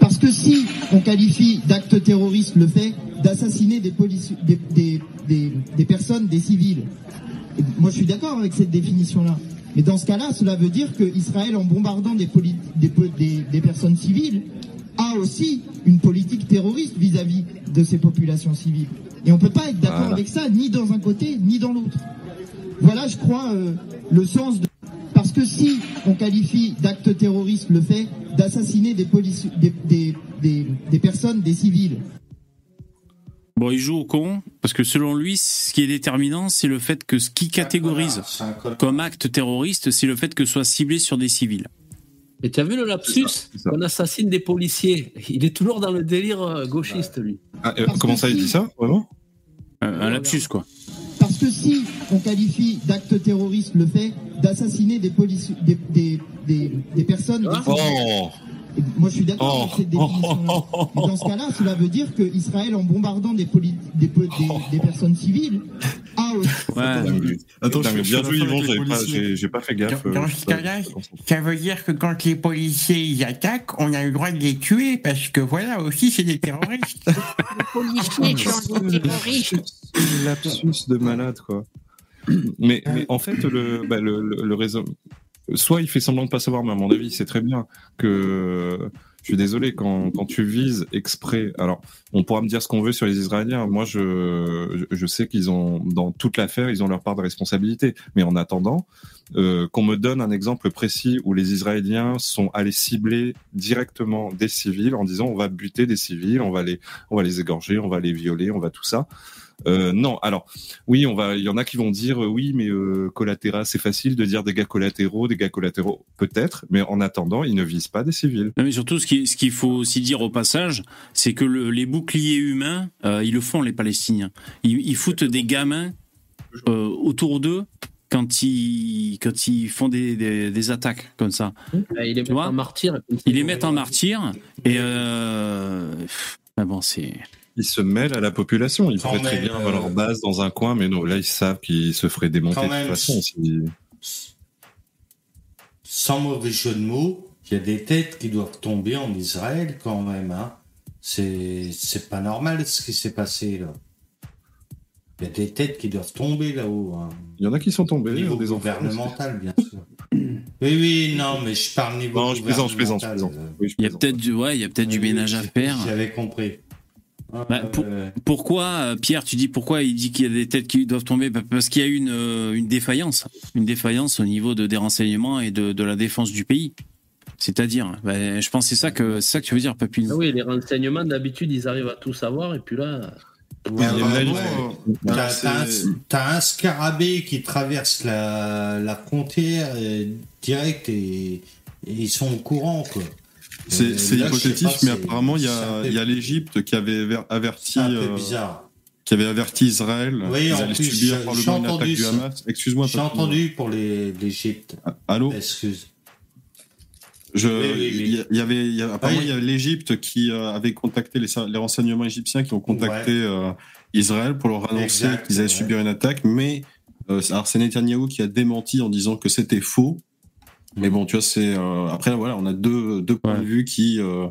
Parce que si on qualifie d'acte terroriste le fait d'assassiner des, des, des, des, des personnes, des civils, moi je suis d'accord avec cette définition-là. Mais dans ce cas-là, cela veut dire que Israël, en bombardant des, poli- des, po- des, des personnes civiles, a aussi une politique terroriste vis-à-vis de ces populations civiles. Et on ne peut pas être d'accord Voilà. avec ça, ni dans un côté, ni dans l'autre. Voilà, je crois, euh, le sens de... Parce que si on qualifie d'acte terroriste le fait d'assassiner des, polici- des, des, des, des personnes, des civils, Bon, il joue au con, parce que selon lui, ce qui est déterminant, c'est le fait que ce qui catégorise comme acte terroriste, c'est le fait que ce soit ciblé sur des civils. Et tu as vu le lapsus ça. On assassine des policiers? Il est toujours dans le délire euh, gauchiste, lui. Ah, euh, comment ça, il dit ça, vraiment? Euh, un lapsus, quoi. parce que si on qualifie d'acte terroriste le fait d'assassiner des, polici- des, des, des, des personnes, des Oh. Oh, Moi, je suis d'accord Oh. avec cette définition-là. Mais dans ce cas-là, cela veut dire que Israël, en bombardant des, poli- des, po- des, des personnes civiles, a aussi. Ouais. Attends, je- bien joué, Yvon, les policiers. j'ai pas fait gaffe. Dans- dans euh, ce ça- cas-là, Ça veut dire que quand les policiers ils attaquent, on a le droit de les tuer parce que voilà aussi c'est des terroristes. lapsus de malade, quoi. Mais, mais en fait, le, bah, le, le, le raison. Soit il fait semblant de pas savoir, mais à mon avis, c'est très bien que. Je suis désolé, quand, quand tu vises exprès. Alors, on pourra me dire ce qu'on veut sur les Israéliens. Moi, je je sais qu'ils ont, dans toute l'affaire, ils ont leur part de responsabilité. Mais en attendant, euh, qu'on me donne un exemple précis où les Israéliens sont allés cibler directement des civils en disant on va buter des civils, on va les, on va les égorger, on va les violer, on va tout ça. Euh, non, alors oui, on va. Il y en a qui vont dire euh, oui, mais euh, collatéraux, c'est facile de dire des gars collatéraux, des gars collatéraux, peut-être, mais en attendant, ils ne visent pas des civils. Non, mais surtout, ce qui- ce qu'il faut aussi dire au passage, c'est que le- les boucliers humains, euh, ils le font, les Palestiniens. Ils, ils foutent des gamins euh, autour d'eux quand ils, quand ils font des, des, des attaques comme ça. Et il est Tu vois en martyr. Ils les mettent en martyr et. Euh... ah bon, c'est. Ils se mêlent à la population. Ils pourraient très bien avoir euh, leur base dans un coin, mais non, là, ils savent qu'ils se feraient démonter Quand de toute façon. si- Sans mauvais jeu de mots, il y a des têtes qui doivent tomber en Israël quand même. Hein. C'est c'est pas normal ce qui s'est passé là. Il y a des têtes qui doivent tomber là-haut. Hein. Il y en a qui sont Au tombés, niveau des enfants. gouvernemental, bien sûr. oui, oui, non, mais je parle niveau Non, je plaisante, je plaisante, je gouvernemental, plaisante. Oui, je Il y a peut-être du, ouais, il y a peut-être du ménage à faire. J'avais compris. Ah, Bah, pour- euh, Pourquoi, euh, Pierre, tu dis pourquoi il dit qu'il y a des têtes qui doivent tomber? Bah, Parce qu'il y a une, euh, une défaillance. Une défaillance au niveau de, des renseignements et de, de la défense du pays. C'est-à-dire, bah, je pense que c'est ça que, c'est ça que tu veux dire, Papine. Ah oui, les renseignements, d'habitude, ils arrivent à tout savoir. Et puis là, ouais, T'as un, scarabée qui traverse la, la frontière euh, direct et, et ils sont au courant quoi. C'est hypothétique, mais apparemment, il y a, un peu- il y a l'Égypte qui avait aver- averti, euh, bizarre. qui avait averti Israël Oui, qu'ils en allaient plus, subir j'ai- entendu du. Hamas. Excuse-moi. J'ai entendu pour les- l'Égypte. Ah, Allô? Excuse. Je, Oui, oui, oui. il y avait, il y a- apparemment, il y a l'Égypte qui euh, avait contacté les, les renseignements égyptiens qui ont contacté euh, Israël pour leur annoncer qu'ils allaient ouais. subir une attaque, mais euh, alors c'est Netanyahou qui a démenti en disant que c'était faux. Mais bon, tu vois, c'est euh, après voilà, on a deux deux points Ouais. de vue qui euh,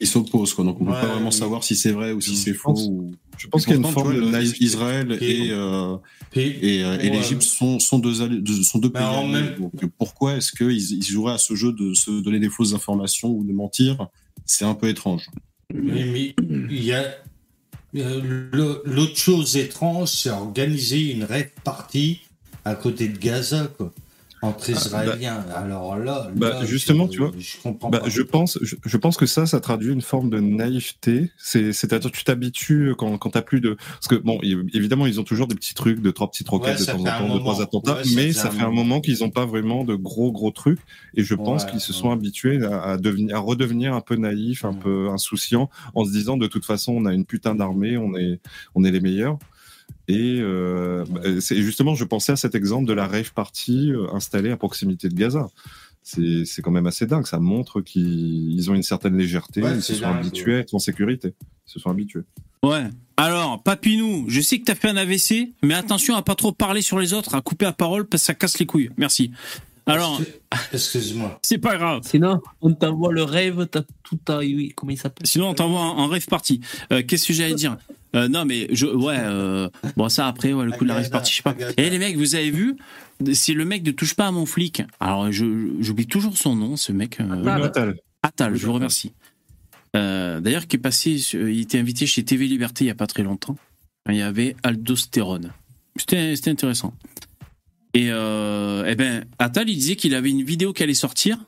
qui s'opposent quoi. Donc on peut Ouais, pas vraiment savoir si c'est vrai ou si c'est faux. pense- ou- Je pense qu'il y a une forme vois, de le- Israël Et- et euh, et, euh, et l'Égypte sont, sont deux, sont deux Bah, pays. alliés. même- Donc, pourquoi est-ce qu'ils ils joueraient à ce jeu de se donner des fausses informations ou de mentir? C'est un peu étrange. Oui, mais il y a euh, l'autre chose étrange, c'est organiser une rêve partie à côté de Gaza, quoi. Entre Israéliens, alors là, Bah, là, justement, je, tu vois, je comprends bah, pas. je pense, je, je pense que ça, ça traduit une forme de naïveté. C'est, c'est-à-dire, tu t'habitues quand, quand t'as plus de, parce que bon, évidemment, ils ont toujours des petits trucs, de trois petites roquettes Ouais, de temps en temps, moment. trois attentats, Ouais, mais ça fait un moment. moment qu'ils ont pas vraiment de gros gros trucs. Et je pense Ouais, qu'ils se sont habitués à, à devenir, à redevenir un peu naïfs, un peu insouciants, en se disant de toute façon, on a une putain d'armée, on est, on est les meilleurs. Et euh, bah, c'est justement, je pensais à cet exemple de la rave party euh, installée à proximité de Gaza. C'est c'est quand même assez dingue. Ça montre qu'ils ils ont une certaine légèreté, Ouais, ils se sont dingue, habitués à être en sécurité. Ils se sont habitués. Ouais. Alors, Papinou, je sais que t'as fait un AVC, mais attention à pas trop parler sur les autres, à couper la parole parce que ça casse les couilles. Merci. Alors, Excuse-moi. c'est pas grave. Sinon, on t'envoie le rêve, t'as tout à. Oui, comment il s'appelle? Sinon, on t'envoie en, rêve party. Euh, Qu'est-ce que j'allais dire? Euh, Non, mais je, ouais. euh, bon, ça après, ouais, le coup de la rêve party, je sais pas. Et les mecs, vous avez vu C'est le mec de touche pas à mon flic. Alors, je- j'oublie toujours son nom, ce mec. euh, Attal. Attal, je vous remercie. Euh, D'ailleurs, qui est passé, il était invité chez TV Liberté il y a pas très longtemps. Il y avait Aldostérone. C'était c'était intéressant. Et euh, eh ben, Attal, il disait qu'il avait une vidéo qui allait sortir.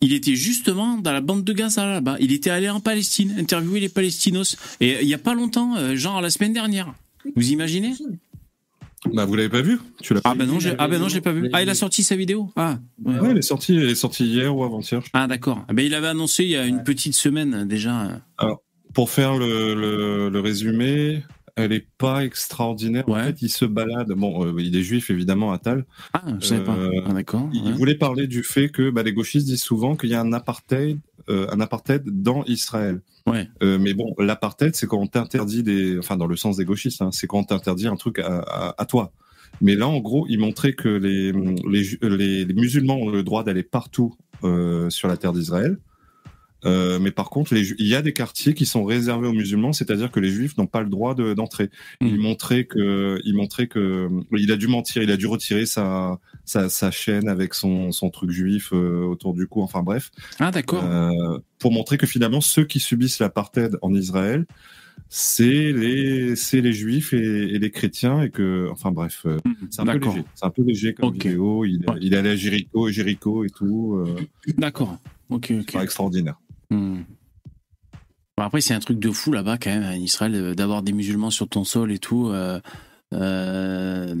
Il était justement dans la bande de Gaza là-bas. Il était allé en Palestine, interviewer les Palestinos. Et il y a pas longtemps, euh, genre la semaine dernière. Vous imaginez Bah, vous l'avez pas vu? Tu l'as Ah ben non, j'ai ah ben non, j'ai pas vu. Ah, il a sorti sa vidéo? Ah. ouais. Ouais, elle est sortie, elle est sortie hier ou avant-hier. Ah d'accord. Ah ben il avait annoncé il y a une petite semaine déjà. Alors, pour faire le, le, le résumé, elle est pas extraordinaire. En fait, il se balade. Bon, euh, il est juif évidemment, Attal. Ah, je savais pas. Ah, d'accord. Il ouais. voulait parler du fait que bah, les gauchistes disent souvent qu'il y a un apartheid, euh, un apartheid dans Israël. Ouais. Euh, mais bon, l'apartheid, c'est quand on t'interdit des, enfin dans le sens des gauchistes, hein, c'est quand on t'interdit un truc à, à, à toi. Mais là, en gros, il montrait que les, les, ju- les, les musulmans ont le droit d'aller partout euh, sur la terre d'Israël. Euh, mais par contre, les il y a des quartiers qui sont réservés aux musulmans, c'est-à-dire que les juifs n'ont pas le droit de- d'entrer. Il montrait que, il montrait que, il a dû mentir, il a dû retirer sa, sa, sa chaîne avec son, son truc juif euh, autour du cou. Enfin bref. Ah d'accord. Euh, pour montrer que finalement ceux qui subissent l'apartheid en Israël, c'est les c'est les juifs et, et les chrétiens et que enfin bref euh, c'est un peu léger c'est un peu léger comme vidéo il, il est allé à Jéricho Jéricho et tout euh, D'accord. Ok, ok. pas extraordinaire Hmm. Bon, après, c'est un truc de fou là-bas, quand même, en Israël, euh, d'avoir des musulmans sur ton sol et tout. euh, euh,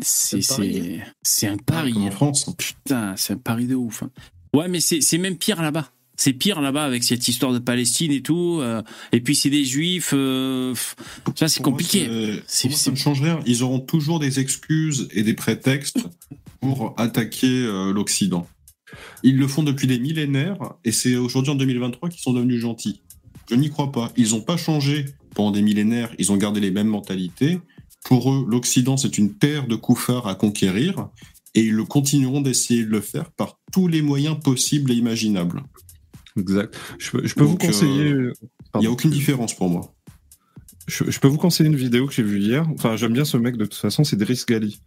c'est un pari, en France. Putain, c'est un pari de ouf. hein. Ouais, mais c'est même pire là-bas. C'est pire là-bas avec cette histoire de Palestine et tout. euh, et puis, c'est des juifs. euh, ça, c'est moi, compliqué. c'est- pour moi, ça ne change rien. Ils auront toujours des excuses et des prétextes pour attaquer euh, l'Occident. Ils le font depuis des millénaires et c'est aujourd'hui en 2023 qu'ils sont devenus gentils. Je n'y crois pas. Ils n'ont pas changé pendant des millénaires. Ils ont gardé les mêmes mentalités. Pour eux, l'Occident, c'est une terre de couffards à conquérir et ils le continueront d'essayer de le faire par tous les moyens possibles et imaginables. exact je, peux- je peux vous Donc, euh, conseiller Il n'y a aucune différence pour moi. je, je peux vous conseiller une vidéo que j'ai vue hier enfin j'aime bien ce mec de toute façon c'est Driss Gali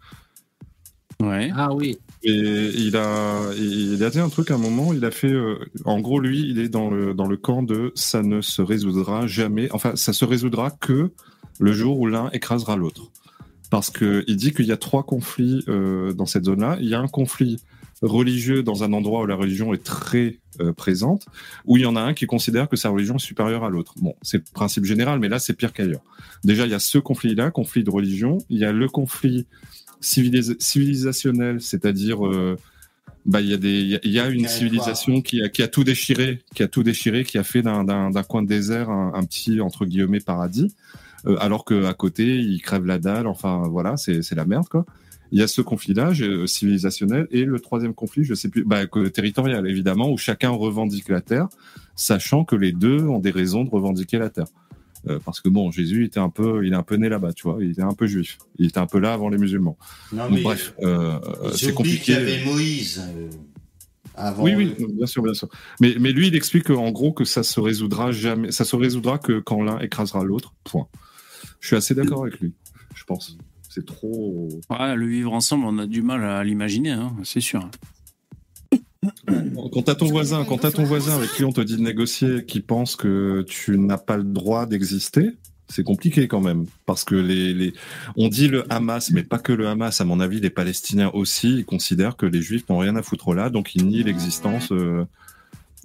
Ouais. Ah oui. Et il a, il a dit un truc à un moment. Il a fait, euh, en gros, lui, il est dans le dans le camp de ça ne se résoudra jamais. Enfin, ça se résoudra que le jour où l'un écrasera l'autre. Parce que il dit qu'il y a trois conflits euh, dans cette zone-là. Il y a un conflit religieux dans un endroit où la religion est très euh, présente, où il y en a un qui considère que sa religion est supérieure à l'autre. Bon, c'est le principe général, mais là, c'est pire qu'ailleurs. Déjà, il y a ce conflit-là, conflit de religion. Il y a le conflit civilis- civilisationnel, c'est-à-dire euh, bah il y a des il y a- il y, a une civilisation qui a qui a tout déchiré, qui a tout déchiré, qui a fait d'un coin de désert un, un petit entre guillemets paradis, euh, alors que à côté ils crèvent la dalle. Enfin voilà, c'est c'est la merde quoi. Il y a ce conflit-là euh, civilisationnel et le troisième conflit, je sais plus, bah, que- territorial évidemment, où chacun revendique la terre, sachant que les deux ont des raisons de revendiquer la terre. Euh, parce que bon, Jésus était un peu, il est un peu né là-bas, tu vois, il était un peu juif, il était un peu là avant les musulmans. Non, Donc, mais- bref, euh, Ils c'est compliqué. qu'il y avait Moïse euh, avant. Oui, oui, bien sûr, bien sûr. Mais, mais lui, il explique en gros que ça se résoudra jamais, ça se résoudra que quand l'un écrasera l'autre. Point. Je suis assez d'accord avec lui. Je pense. C'est trop. Ouais, le vivre ensemble, on a du mal à l'imaginer, hein, c'est sûr. Quand t'as ton voisin, quand t'as ton voisin avec qui on te dit de négocier, qui pense que tu n'as pas le droit d'exister, c'est compliqué quand même. Parce que les, les on dit le Hamas mais pas que le Hamas. À mon avis les Palestiniens aussi ils considèrent que les Juifs n'ont rien à foutre là. Donc ils nient l'existence euh,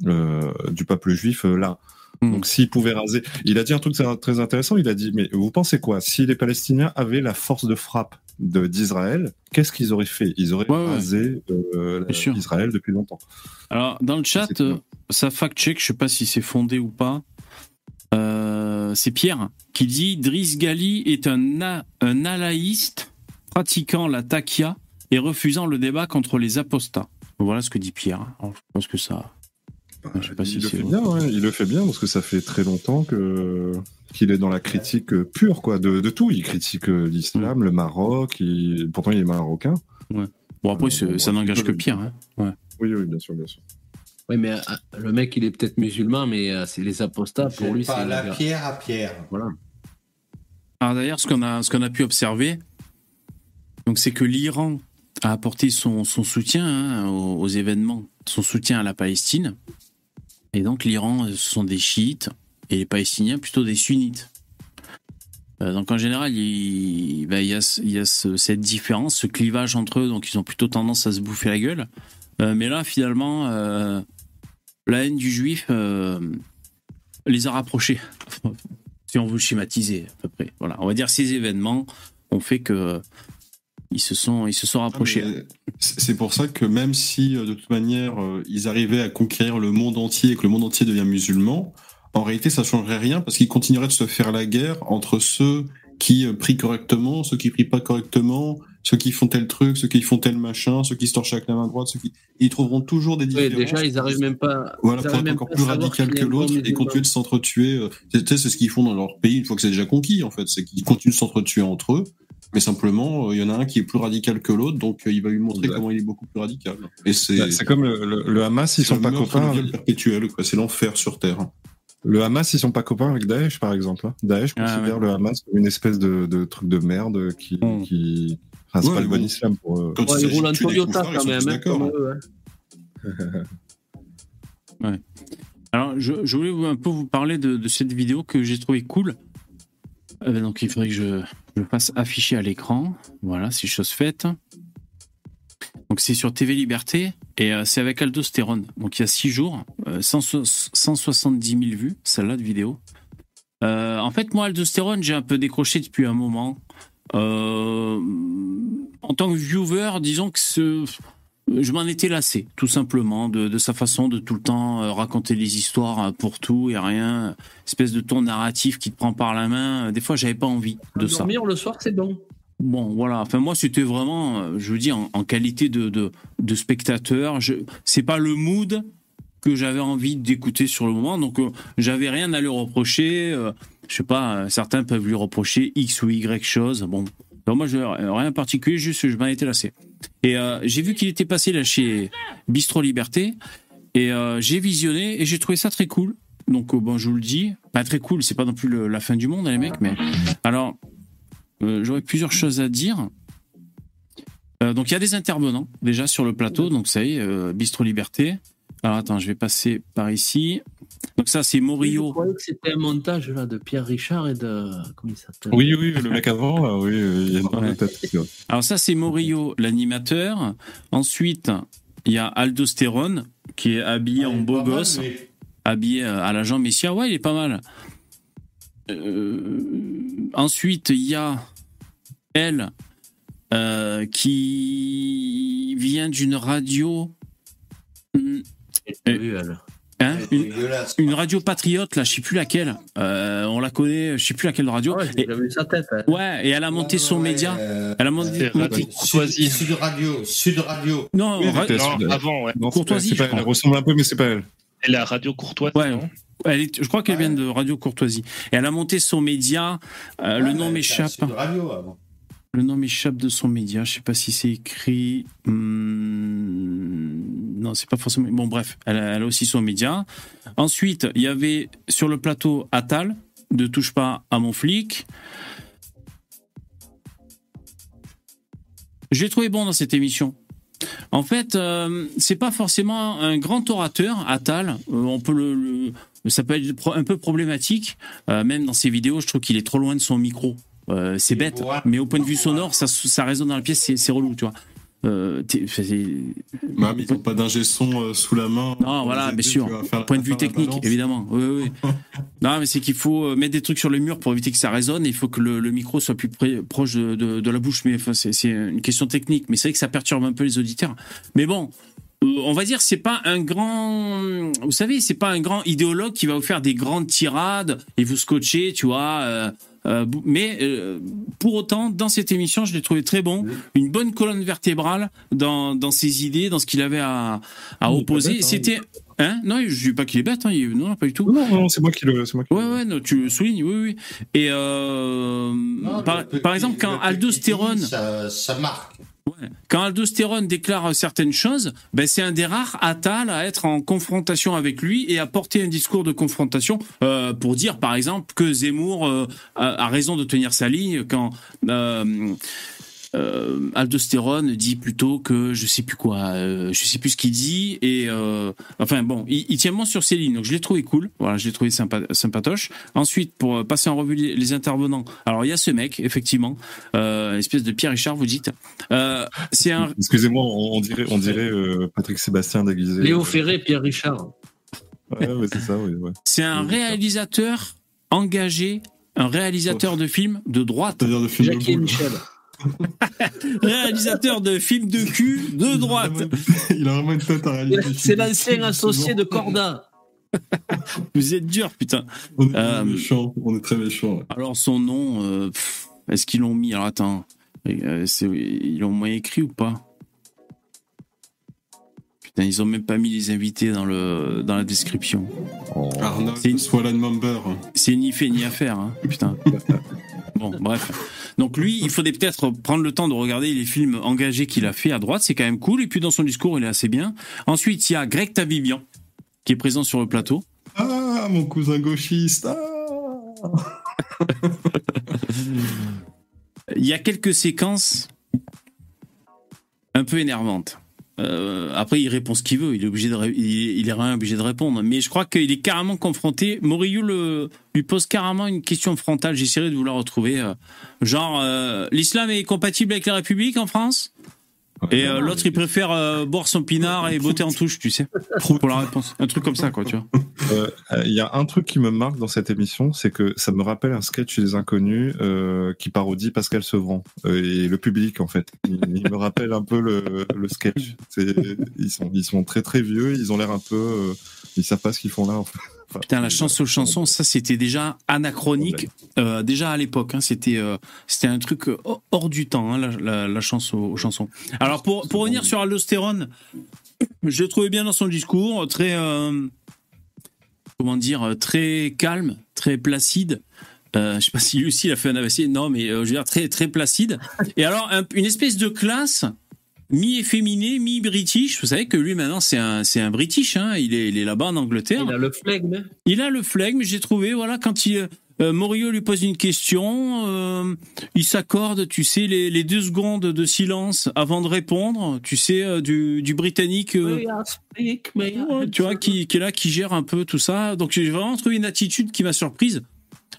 euh, du peuple juif euh, là donc s'ils pouvaient raser il a dit un truc très- intéressant il a dit mais vous pensez quoi? Si les Palestiniens avaient la force de frappe d'Israël qu'est-ce qu'ils auraient fait? Ils auraient rasé euh, Bien sûr. Israël depuis longtemps Alors, dans le chat, euh, ça fact-check, je sais pas si c'est fondé ou pas. Euh, c'est Pierre qui dit Driss Gali est un, a- un alaïste pratiquant la takia et refusant le débat contre les apostats. Voilà ce que dit Pierre. Alors, je pense que ça. Je sais pas si il le fait vrai. bien, ouais, il le fait bien parce que ça fait très longtemps que qu'il est dans la critique euh, pure quoi de, de tout. Il critique euh, l'islam, le Maroc. il- Pourtant, il est marocain. Ouais. Bon après, c'est- ça n'engage que Pierre. hein. Ouais. Oui, oui, bien sûr, bien sûr. Oui, mais euh, le mec, il est peut-être musulman, mais euh, c'est les apostats pour lui. c'est la pierre à pierre. Voilà. Alors d'ailleurs, ce qu'on a, ce qu'on a pu observer, donc c'est que l'Iran a apporté son, son soutien hein, aux, aux événements, son soutien à la Palestine. Et donc l'Iran, euh, ce sont des chiites et les Palestiniens plutôt des sunnites. Euh, donc en général, il, il y a, cette différence, ce clivage entre eux, donc ils ont plutôt tendance à se bouffer la gueule. Euh, mais là, finalement, la haine du juif les a rapprochés si on veut schématiser à peu près. Voilà, on va dire ces événements ont fait que ils se sont ils se sont rapprochés. Mais C'est pour ça que même si euh, de toute manière euh, ils arrivaient à conquérir le monde entier et que le monde entier devient musulman, en réalité ça changerait rien parce qu'ils continueraient de se faire la guerre entre ceux qui euh, prient correctement, ceux qui prient pas correctement, ceux qui font tel truc, ceux qui font tel machin, ceux qui se torchent avec la main droite, ceux qui ils trouveront toujours des Oui, différences. déjà, ils arrivent même pas. Voilà, pour être encore plus radical que l'autre et continuer de s'entretuer. Tu sais, c'est ce qu'ils font dans leur pays une fois que c'est déjà conquis, en fait. C'est qu'ils continuent de s'entretuer entre eux. Mais simplement, euh, il y en a un qui est plus radical que l'autre, donc euh, il va lui montrer comment il est beaucoup plus radical. Et c'est Bah, c'est comme le, le- le Hamas, ils c'est sont le pas copains. le viol perpétuel, quoi. C'est l'enfer sur Terre. Le Hamas, ils sont pas copains avec Daesh, par exemple. hein. Daesh Ah, considère ouais. le Hamas comme une espèce de, de truc de merde qui, qui... Enfin, c'est Ouais, pas le bon islam pour eux. Quand ils roulent des Toyota quand sont même, hein, d'accord. Ouais. Alors je, je voulais un peu vous parler de, de cette vidéo que j'ai trouvé cool. Euh, donc il faudrait que je, je fasse afficher à l'écran. Voilà, c'est chose faite. Donc c'est sur TV Liberté et euh, c'est avec Aldostérone. Donc il y a 6 jours, euh, 100 170 000 vues, celle-là de vidéo. Euh, en fait, moi, Aldostérone, j'ai un peu décroché depuis un moment. Euh, en tant que viewer, disons que ce, je m'en étais lassé, tout simplement, de, de sa façon de tout le temps euh, raconter des histoires euh, pour tout et rien, espèce de ton narratif qui te prend par la main. Des fois, j'avais pas envie de ça. Dormir le soir, c'est bon. Bon, voilà. Enfin, moi, c'était vraiment, euh, je veux dire, en, en qualité de, de, de spectateur. C'est pas le mood que j'avais envie d'écouter sur le moment. Donc, euh, j'avais rien à lui reprocher. euh, je sais pas, euh, certains peuvent lui reprocher X ou Y chose. Bon, Alors, moi, je, rien de particulier, juste je m'en étais lassé. Et euh, j'ai vu qu'il était passé là chez Bistro Liberté. Et euh, j'ai visionné et j'ai trouvé ça très cool. Donc, euh, bon, je vous le dis, pas très cool, c'est pas non plus la fin du monde, hein, les mecs, mais. Alors, euh, j'aurais plusieurs choses à dire. Euh, donc, il y a des intervenants déjà sur le plateau. Donc, ça y est, euh, Bistro Liberté. Alors, attends, je vais passer par ici. Donc, ça, c'est Je Morillo. croyais que c'était un montage là, de Pierre Richard et de. Comment il s'appelle? Oui, oui, le mec avant, là, oui, il y a une tête. Alors ça, c'est Morillo, l'animateur. Ensuite, il y a Aldostérone, qui est habillé en beau gosse, habillé euh, à la Jean Messia. Ouais, il est pas mal. Euh, ensuite, il y a elle, euh, qui vient d'une radio... Hmm, euh, hein, une, une radio patriote, là, je sais plus laquelle. Euh, on la connaît, je sais plus laquelle radio. J'ai vu sa tête. hein. Ouais, et elle a monté son média. Elle a monté. monté- Sud, Sud Radio, Sud Radio. Non, Oui, ra- Non, avant, ouais. Non, Courtoisie, pas elle. Elle ressemble un peu, mais c'est pas elle. Et la radio courtoise, Ouais. non Elle est- je crois qu'elle vient de Radio Courtoisie. Et elle a monté son média. euh, le nom m'échappe. Sud Radio avant. Le nom m'échappe de son média. Je sais pas si c'est écrit. hmm, Non, c'est pas forcément. Bon, bref, elle a, aussi son média. Ensuite, il y avait sur le plateau Attal de Touche pas à mon flic. Je l'ai trouvé bon dans cette émission. En fait, euh, c'est pas forcément un grand orateur, Attal. Euh, on peut le, ça peut être un peu problématique. Euh, même dans ses vidéos, je trouve qu'il est trop loin de son micro. Euh, c'est bête, mais au point de vue sonore, ça, ça résonne dans la pièce, c'est relou, tu vois. Euh, mais ils n'ont pas d'ingé son euh, sous la main. non, voilà, bien sûr. Point de vue technique, évidemment. Oui, oui. non, mais c'est qu'il faut euh, mettre des trucs sur le mur pour éviter que ça résonne. Il faut que le, le micro soit plus près- proche de, de- de la bouche. Mais enfin, c'est c'est une question technique. Mais c'est vrai que ça perturbe un peu les auditeurs. Mais bon. On va dire c'est pas un grand, vous savez, c'est pas un grand idéologue qui va vous faire des grandes tirades et vous scotcher, tu vois. euh, euh, mais euh, pour autant, dans cette émission, je l'ai trouvé très bon, une bonne colonne vertébrale dans, dans ses idées, dans ce qu'il avait à, à opposer. hein, C'était, hein? Non, je dis pas qu'il est bête. Hein, il- non, pas du tout. Non, non, c'est moi qui le. c'est moi qui Ouais, ouais, non, tu le soulignes, oui, oui. Et euh, par, par exemple, quand Aldostérone, Ça, ça marque. Quand Aldostérone déclare certaines choses, ben c'est un des rares Attal à être en confrontation avec lui et à porter un discours de confrontation euh, pour dire, par exemple, que Zemmour euh, a, a raison de tenir sa ligne quand euh, Aldostérone dit plutôt que je sais plus quoi, euh, je sais plus ce qu'il dit et euh, enfin bon, il, il tient bon sur ses lignes. Donc je l'ai trouvé cool, voilà, je l'ai trouvé sympa, sympatoche. Ensuite, pour euh, passer en revue les, les intervenants, alors il y a ce mec effectivement, euh, espèce de Pierre Richard, vous dites. Euh, c'est un Excusez-moi, on, dirait, on dirait euh, Patrick Sébastien déguisé. Léo Ferré, Pierre Richard. Ouais, ouais, c'est ça, oui. Ouais. C'est un réalisateur engagé, un réalisateur de films de droite. C'est-à-dire de films Jackie et Michel. réalisateur de films de cul de droite. Il a vraiment une tête à réaliser. C'est l'ancien associé de Corda. Vous êtes dur, putain. On est Euh, méchant, on est très méchant. Alors son nom, euh, est-ce qu'ils l'ont mis? Alors attends, Euh, ils l'ont moins écrit ou pas? Putain, ils ont même pas mis les invités dans le dans la description. Arnold C'est Member. C'est ni fait ni à faire, hein, putain. Bon, bref. Donc lui, il faudrait peut-être prendre le temps de regarder les films engagés qu'il a fait à droite, c'est quand même cool. Et puis dans son discours, il est assez bien. Ensuite, il y a Greg Tabibian, qui est présent sur le plateau. Ah, mon cousin gauchiste. Ah Il y a quelques séquences un peu énervantes. Euh, après, il répond ce qu'il veut. Il est obligé de, il, est rien obligé de répondre. Mais je crois qu'il est carrément confronté. Morillo le, lui pose carrément une question frontale. J'essaierai de vous la retrouver. euh, genre, euh, l'islam est compatible avec la République en France? Et euh, l'autre, il préfère euh, boire son pinard et botter en touche, tu sais, pour la réponse. Un truc comme ça, quoi, tu vois. Euh, Il y a un truc qui me marque dans cette émission, c'est que ça me rappelle un sketch des Inconnus euh, qui parodie Pascal Sevran euh, et le public en fait. Il, il me rappelle un peu le, le sketch. Ils sont, ils sont très très vieux, ils ont l'air un peu, euh, ils savent pas ce qu'ils font là. En fait. Putain, la chanson chanson, ça c'était déjà anachronique, euh, déjà à l'époque. Hein, c'était euh, c'était un truc euh, hors du temps, hein, la, la, la chanson aux chansons. Alors pour pour revenir sur Aldostérone, je le trouvais bien dans son discours, très euh, comment dire, euh, très calme, très placide. Euh, je sais pas si il a fait un AVC, non, mais euh, je veux dire très très placide. Et alors un- une espèce de classe mi-efféminé, mi-british. Vous savez que lui maintenant c'est un c'est un british, hein. Il est il est là-bas en Angleterre. Il a le flegme. Il a le flegme, j'ai trouvé, voilà, quand il, euh, Morio lui pose une question, euh, il s'accorde, tu sais, les, les deux secondes de silence avant de répondre, tu sais, euh, du, du britannique, euh, speak, tu vois, qui, qui est là, qui gère un peu tout ça. Donc j'ai vraiment trouvé une attitude qui m'a surprise.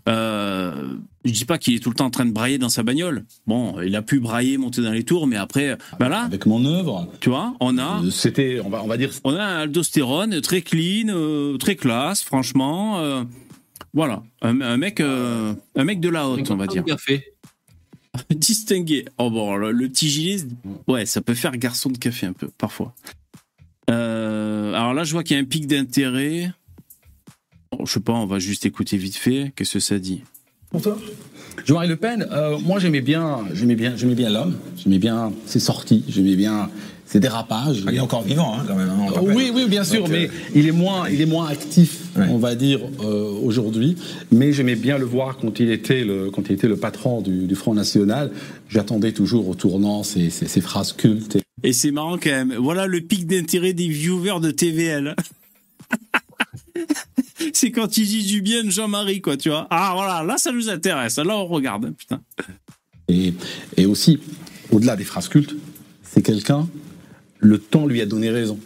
Euh, je dis pas qu'il est tout le temps en train de brailler dans sa bagnole. Bon, il a pu brailler, monter dans les tours, mais après, ben là, Avec mon œuvre, tu vois, on a, euh, c'était, on va, on va dire, on a un aldostérone très clean, euh, très classe, franchement. euh, voilà, un, un mec, euh, un mec de la haute, on va dire. Café. Distingué. Oh bon, le, le petit gilet, ouais, ça peut faire garçon de café un peu, parfois. Euh, alors là, je vois qu'il y a un pic d'intérêt. Bon, je sais pas, on va juste écouter vite fait. Qu'est-ce que ça dit? Pour toi Jean-Marie Le Pen, euh, moi j'aimais bien, j'aimais bien, j'aimais bien l'homme, j'aimais bien ses sorties, j'aimais bien ses dérapages. Ah, il est encore vivant, hein, quand même. hein, Euh, oui, oui, bien sûr, Donc, mais euh, il est moins, il est moins actif, Ouais. on va dire euh, aujourd'hui. Mais j'aimais bien le voir quand il était le, quand il était le patron du, du Front National. J'attendais toujours au tournant ses, ses- ses phrases cultes. Et c'est marrant quand même. Voilà le pic d'intérêt des viewers de TVL. c'est quand ils disent du bien de Jean-Marie, quoi, tu vois. Ah voilà, là ça nous intéresse. Là on regarde, putain. Et, et aussi, au-delà des phrases cultes, c'est quelqu'un, le temps lui a donné raison.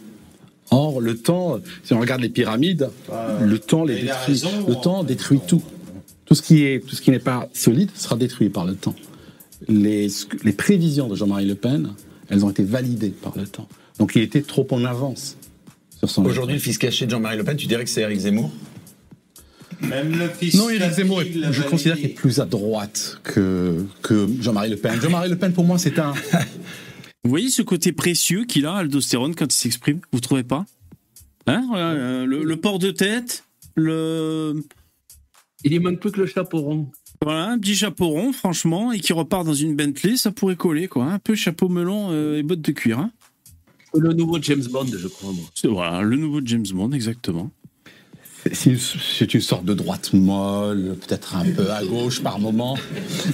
Or, le temps, si on regarde les pyramides, le temps les détruit. raison, le temps détruit tout. Tout ce qui est, tout ce qui n'est pas solide sera détruit par le temps. Les, les prévisions de Jean-Marie Le Pen, elles ont été validées par le temps. Donc, il était trop en avance sur son. Aujourd'hui, le fils caché de Jean-Marie Le Pen, tu dirais que c'est Eric Zemmour? Même le fils Non, Éric Zemmour, est- je considère qu'il est plus à droite que, que Jean-Marie Le Pen. Jean-Marie Le Pen, pour moi, c'est un. Vous voyez ce côté précieux qu'il a, Aldostérone, quand il s'exprime? Vous trouvez pas? Hein? Euh, le, le port de tête, le. Il y manque plus que le chapeau rond. Voilà, un petit chapeau rond, franchement, et qui repart dans une Bentley, ça pourrait coller, quoi. Un peu chapeau melon euh, et bottes de cuir. Hein le nouveau James Bond, je crois. Moi. C'est- voilà, le nouveau James Bond, exactement. C'est une sorte de droite molle, peut-être un peu à gauche par moment.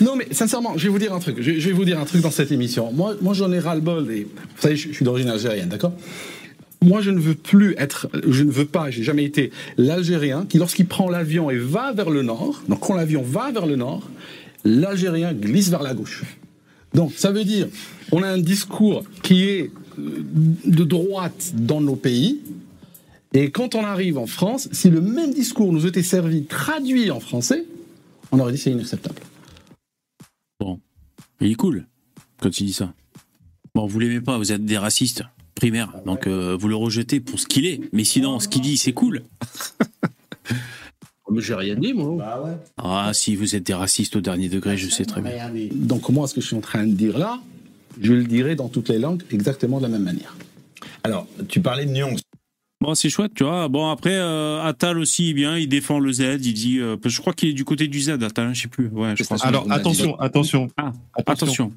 Non, mais sincèrement, je vais vous dire un truc. Je, vais vous dire un truc dans cette émission. Moi, moi j'en ai ras-le-bol. Vous savez, je, je suis d'origine algérienne, d'accord? Moi, je ne veux plus être, je ne veux pas, j'ai jamais été l'Algérien qui, lorsqu'il prend l'avion et va vers le nord, donc quand l'avion va vers le nord, l'Algérien glisse vers la gauche. Donc, ça veut dire, on a un discours qui est euh, de droite dans nos pays, et quand on arrive en France, si le même discours nous était servi, traduit en français, on aurait dit c'est inacceptable. Bon, il est cool quand il dit ça. Bon, vous l'aimez pas, vous êtes des racistes primaires, donc euh, vous le rejetez pour ce qu'il est. Mais sinon, ce qu'il dit, c'est cool. Mais j'ai rien dit, moi. Bah ouais. Ah, si vous êtes des racistes au dernier degré, je sais très bien. Donc moi, ce que je suis en train de dire là, je le dirai dans toutes les langues exactement de la même manière. Alors, tu parlais de nuances. Bon, c'est chouette, tu vois. Bon, après, euh, Attal aussi, bien, il défend le Z. Il dit, euh, je crois qu'il est du côté du Z, Attal, hein, je sais plus. Ouais, je crois. Alors attention, attention, Ah, attention.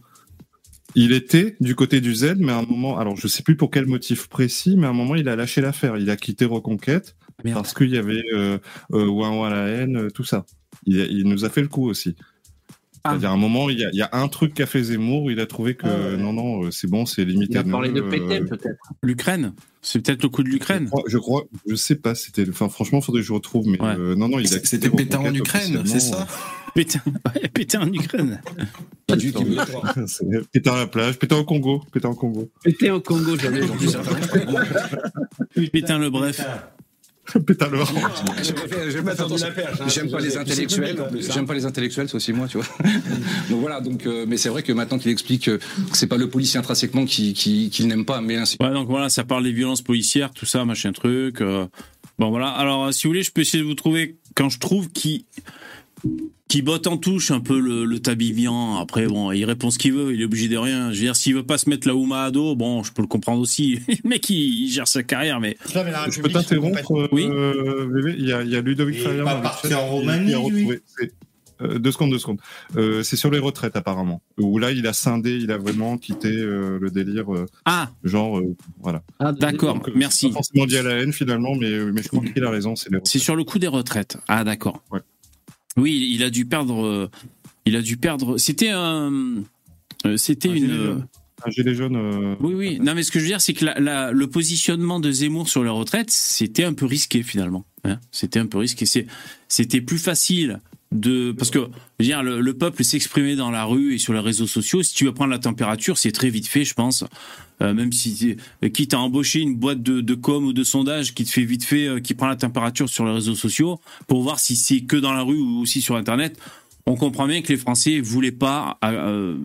Il était du côté du Z, mais à un moment, alors je sais plus pour quel motif précis, mais à un moment il a lâché l'affaire. Il a quitté Reconquête parce qu'il y avait euh, euh, Ouin Ouin la haine, tout ça. Il, a- il nous a fait le coup aussi. C'est-à-dire à un moment, il y, a, il y a un truc qu'a fait Zemmour, il a trouvé que non, non, euh, c'est bon, c'est limité. Il a parlé de Pétain, peut-être. L'Ukraine C'est peut-être le coup de l'Ukraine Je crois, je crois, je sais pas, c'était, enfin, franchement, faudrait que je retrouve, mais euh, non, non, il a C'était Pétain en Ukraine, c'est ça Pétain, ouais, Pétain en Ukraine. C'est Pétain à la plage, Pétain au Congo, Pétain au Congo. Pétain au Congo, j'avais entendu ça. Pétain le bref. Pétain le Je préfère- j'aime pas- J'aime pas les intellectuels. J'aime pas les intellectuels, c'est aussi moi, tu vois. donc voilà. Donc, euh, mais c'est vrai que maintenant qu'il explique que c'est pas le policier intrinsèquement qui, qui, qu'il n'aime pas, mais ainsi. Ouais, donc voilà, ça parle des violences policières, tout ça, machin truc. euh. Bon, voilà. Alors, euh, si vous voulez, je peux essayer de vous trouver, quand je trouve qui qui botte en touche un peu le, le tabivian. Après, bon, il répond ce qu'il veut, il est obligé de rien. Je veux dire, s'il veut pas se mettre la Houma à dos, bon, je peux le comprendre aussi. le mec, il, il gère sa carrière, mais. Je peux t'interrompre, euh, Oui. bébé Il y a, il y a Ludovic Fayard pas parti en qui- Roumanie, euh, deux secondes, deux secondes. Euh, c'est sur les retraites apparemment. Où là, il a scindé, il a vraiment quitté euh, le délire. euh, Ah. Genre, euh, voilà. D'accord, Donc, euh, merci. Pas forcément dit à la haine finalement, mais, mais je crois qu'il a raison. C'est les C'est sur le coup des retraites. Ah, d'accord. Oui, il a dû perdre. euh, Il a dû perdre. C'était un. euh, C'était une. euh, Un gilet jaune. euh, Oui, oui. Non, mais ce que je veux dire, c'est que la- la- le positionnement de Zemmour sur la retraite, c'était un peu risqué finalement. hein. c'était un peu risqué. C'était plus facile de parce que je veux dire le, le peuple s'exprimait dans la rue et sur les réseaux sociaux. Si tu veux prendre la température, c'est très vite fait, je pense. Euh, même si tu- quitte à embaucher une boîte de, de com ou de sondage qui te fait vite fait, euh, qui prend la température sur les réseaux sociaux pour voir si c'est que dans la rue ou aussi sur Internet. On comprend bien que les Français voulaient pas, euh,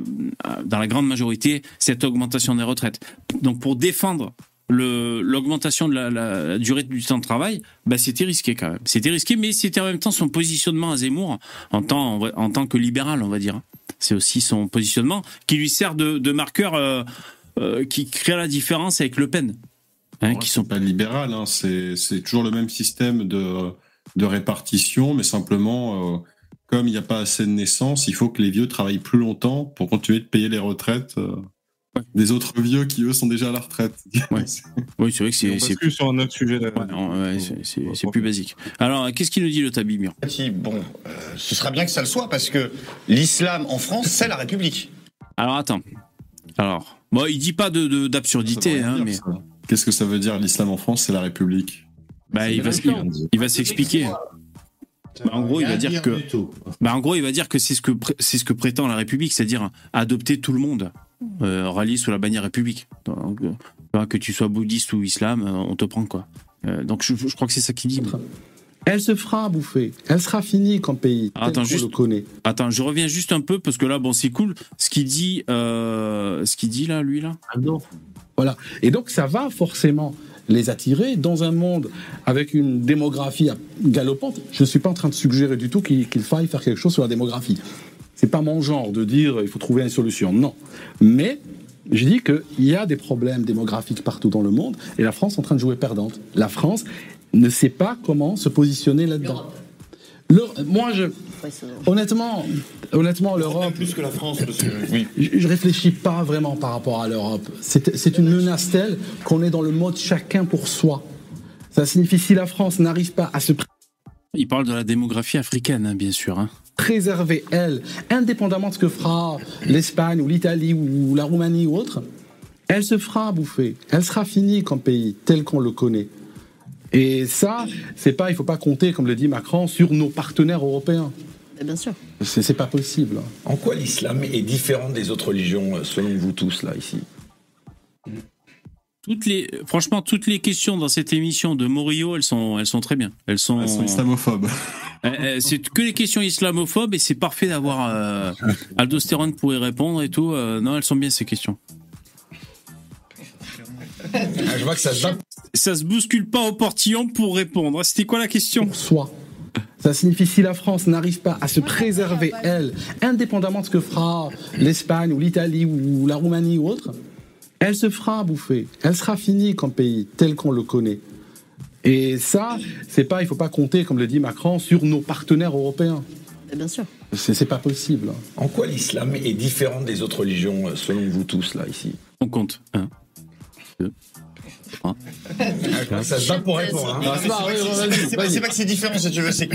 euh, dans la grande majorité, cette augmentation des retraites. Donc pour défendre l'augmentation de la, durée du temps de travail, bah c'était risqué quand même. C'était risqué, mais c'était en même temps son positionnement à Zemmour en tant, en tant que libéral, on va dire. C'est aussi son positionnement qui lui sert de, marqueur euh, euh, qui crée la différence avec Le Pen. Hein, qui sont pas libérales, hein, c'est toujours le même système de, de répartition, mais simplement, euh, comme il n'y a pas assez de naissances, il faut que les vieux travaillent plus longtemps pour continuer de payer les retraites euh, des autres vieux qui, eux, sont déjà à la retraite. Oui, c'est vrai que on c'est. bascule sur un autre sujet. Ouais, ouais, c'est- plus basique. Alors, qu'est-ce qu'il nous dit le Tabimur Petit, Bon, euh, ce sera bien que ça le soit parce que l'islam en France, c'est la République. Alors attends. Alors, bon, il dit pas de de- d'absurdité, hein, mais Qu'est-ce que ça veut dire l'islam en France C'est la République. bah, il va, il va s'expliquer. Bah, en gros, il va dire que, bah, en gros, il va dire que c'est ce que c'est ce que prétend la République, c'est-à-dire adopter tout le monde. euh, rallient sous la bannière République. Donc, euh, que tu sois bouddhiste ou islam, euh, on te prend quoi. Euh, donc je, je crois que c'est ça qu'il dit. Elle se fera bouffer. Elle sera finie comme pays. Attends, juste- le connaît. Attends, je reviens juste un peu parce que là, bon, c'est cool. Ce qu'il dit, euh, ce qu'il dit là, lui là. Voilà. Et donc, ça va forcément les attirer dans un monde avec une démographie galopante. Je ne suis pas en train de suggérer du tout qu'il qu'il faille faire quelque chose sur la démographie. C'est pas mon genre de dire il faut trouver une solution. Non. Mais je dis qu'il y a des problèmes démographiques partout dans le monde et la France est en train de jouer perdante. La France ne sait pas comment se positionner là-dedans. Moi, je, honnêtement, honnêtement, l'Europe. Plus que la France, parce que. Oui. Je, je réfléchis pas vraiment par rapport à l'Europe. C'est une menace telle qu'on est dans le mode chacun pour soi. Ça signifie si la France n'arrive pas à se Il parle de la démographie africaine, hein, bien sûr. hein. préserver, elle, indépendamment de ce que fera l'Espagne ou l'Italie ou la Roumanie ou autre, elle se fera bouffer. Elle sera finie comme pays, tel qu'on le connaît. Et ça, c'est pas, il faut pas compter, comme le dit Macron, sur nos partenaires européens. Bien sûr. C'est c'est pas possible. En quoi l'islam est différent des autres religions, euh, selon vous tous, là, ici? Toutes les, franchement, toutes les questions dans cette émission de Morio, elles sont, elles sont très bien. Elles sont, Elles sont islamophobes. Euh, euh, c'est que les questions islamophobes et c'est parfait d'avoir euh, Aldostérone pour y répondre et tout. Euh, non, elles sont bien ces questions. Ah, Je vois que ça se. Ça se bouscule pas au portillon pour répondre. C'était quoi la question? Soi. Ça signifie si la France n'arrive pas à se préserver, elle, indépendamment de ce que fera l'Espagne ou l'Italie ou la Roumanie ou autre, elle se fera bouffer. Elle sera finie comme pays, tel qu'on le connaît. Et ça, c'est pas, il faut pas compter, comme le dit Macron, sur nos partenaires européens. Bien sûr. C'est pas possible. En quoi l'islam est différent des autres religions, euh, selon vous tous, là, ici? On compte. Un, deux, trois. Ça se bat pour répondre. hein. C'est pas que c'est- c'est pas- c'est pas que c'est différent, si tu veux, que.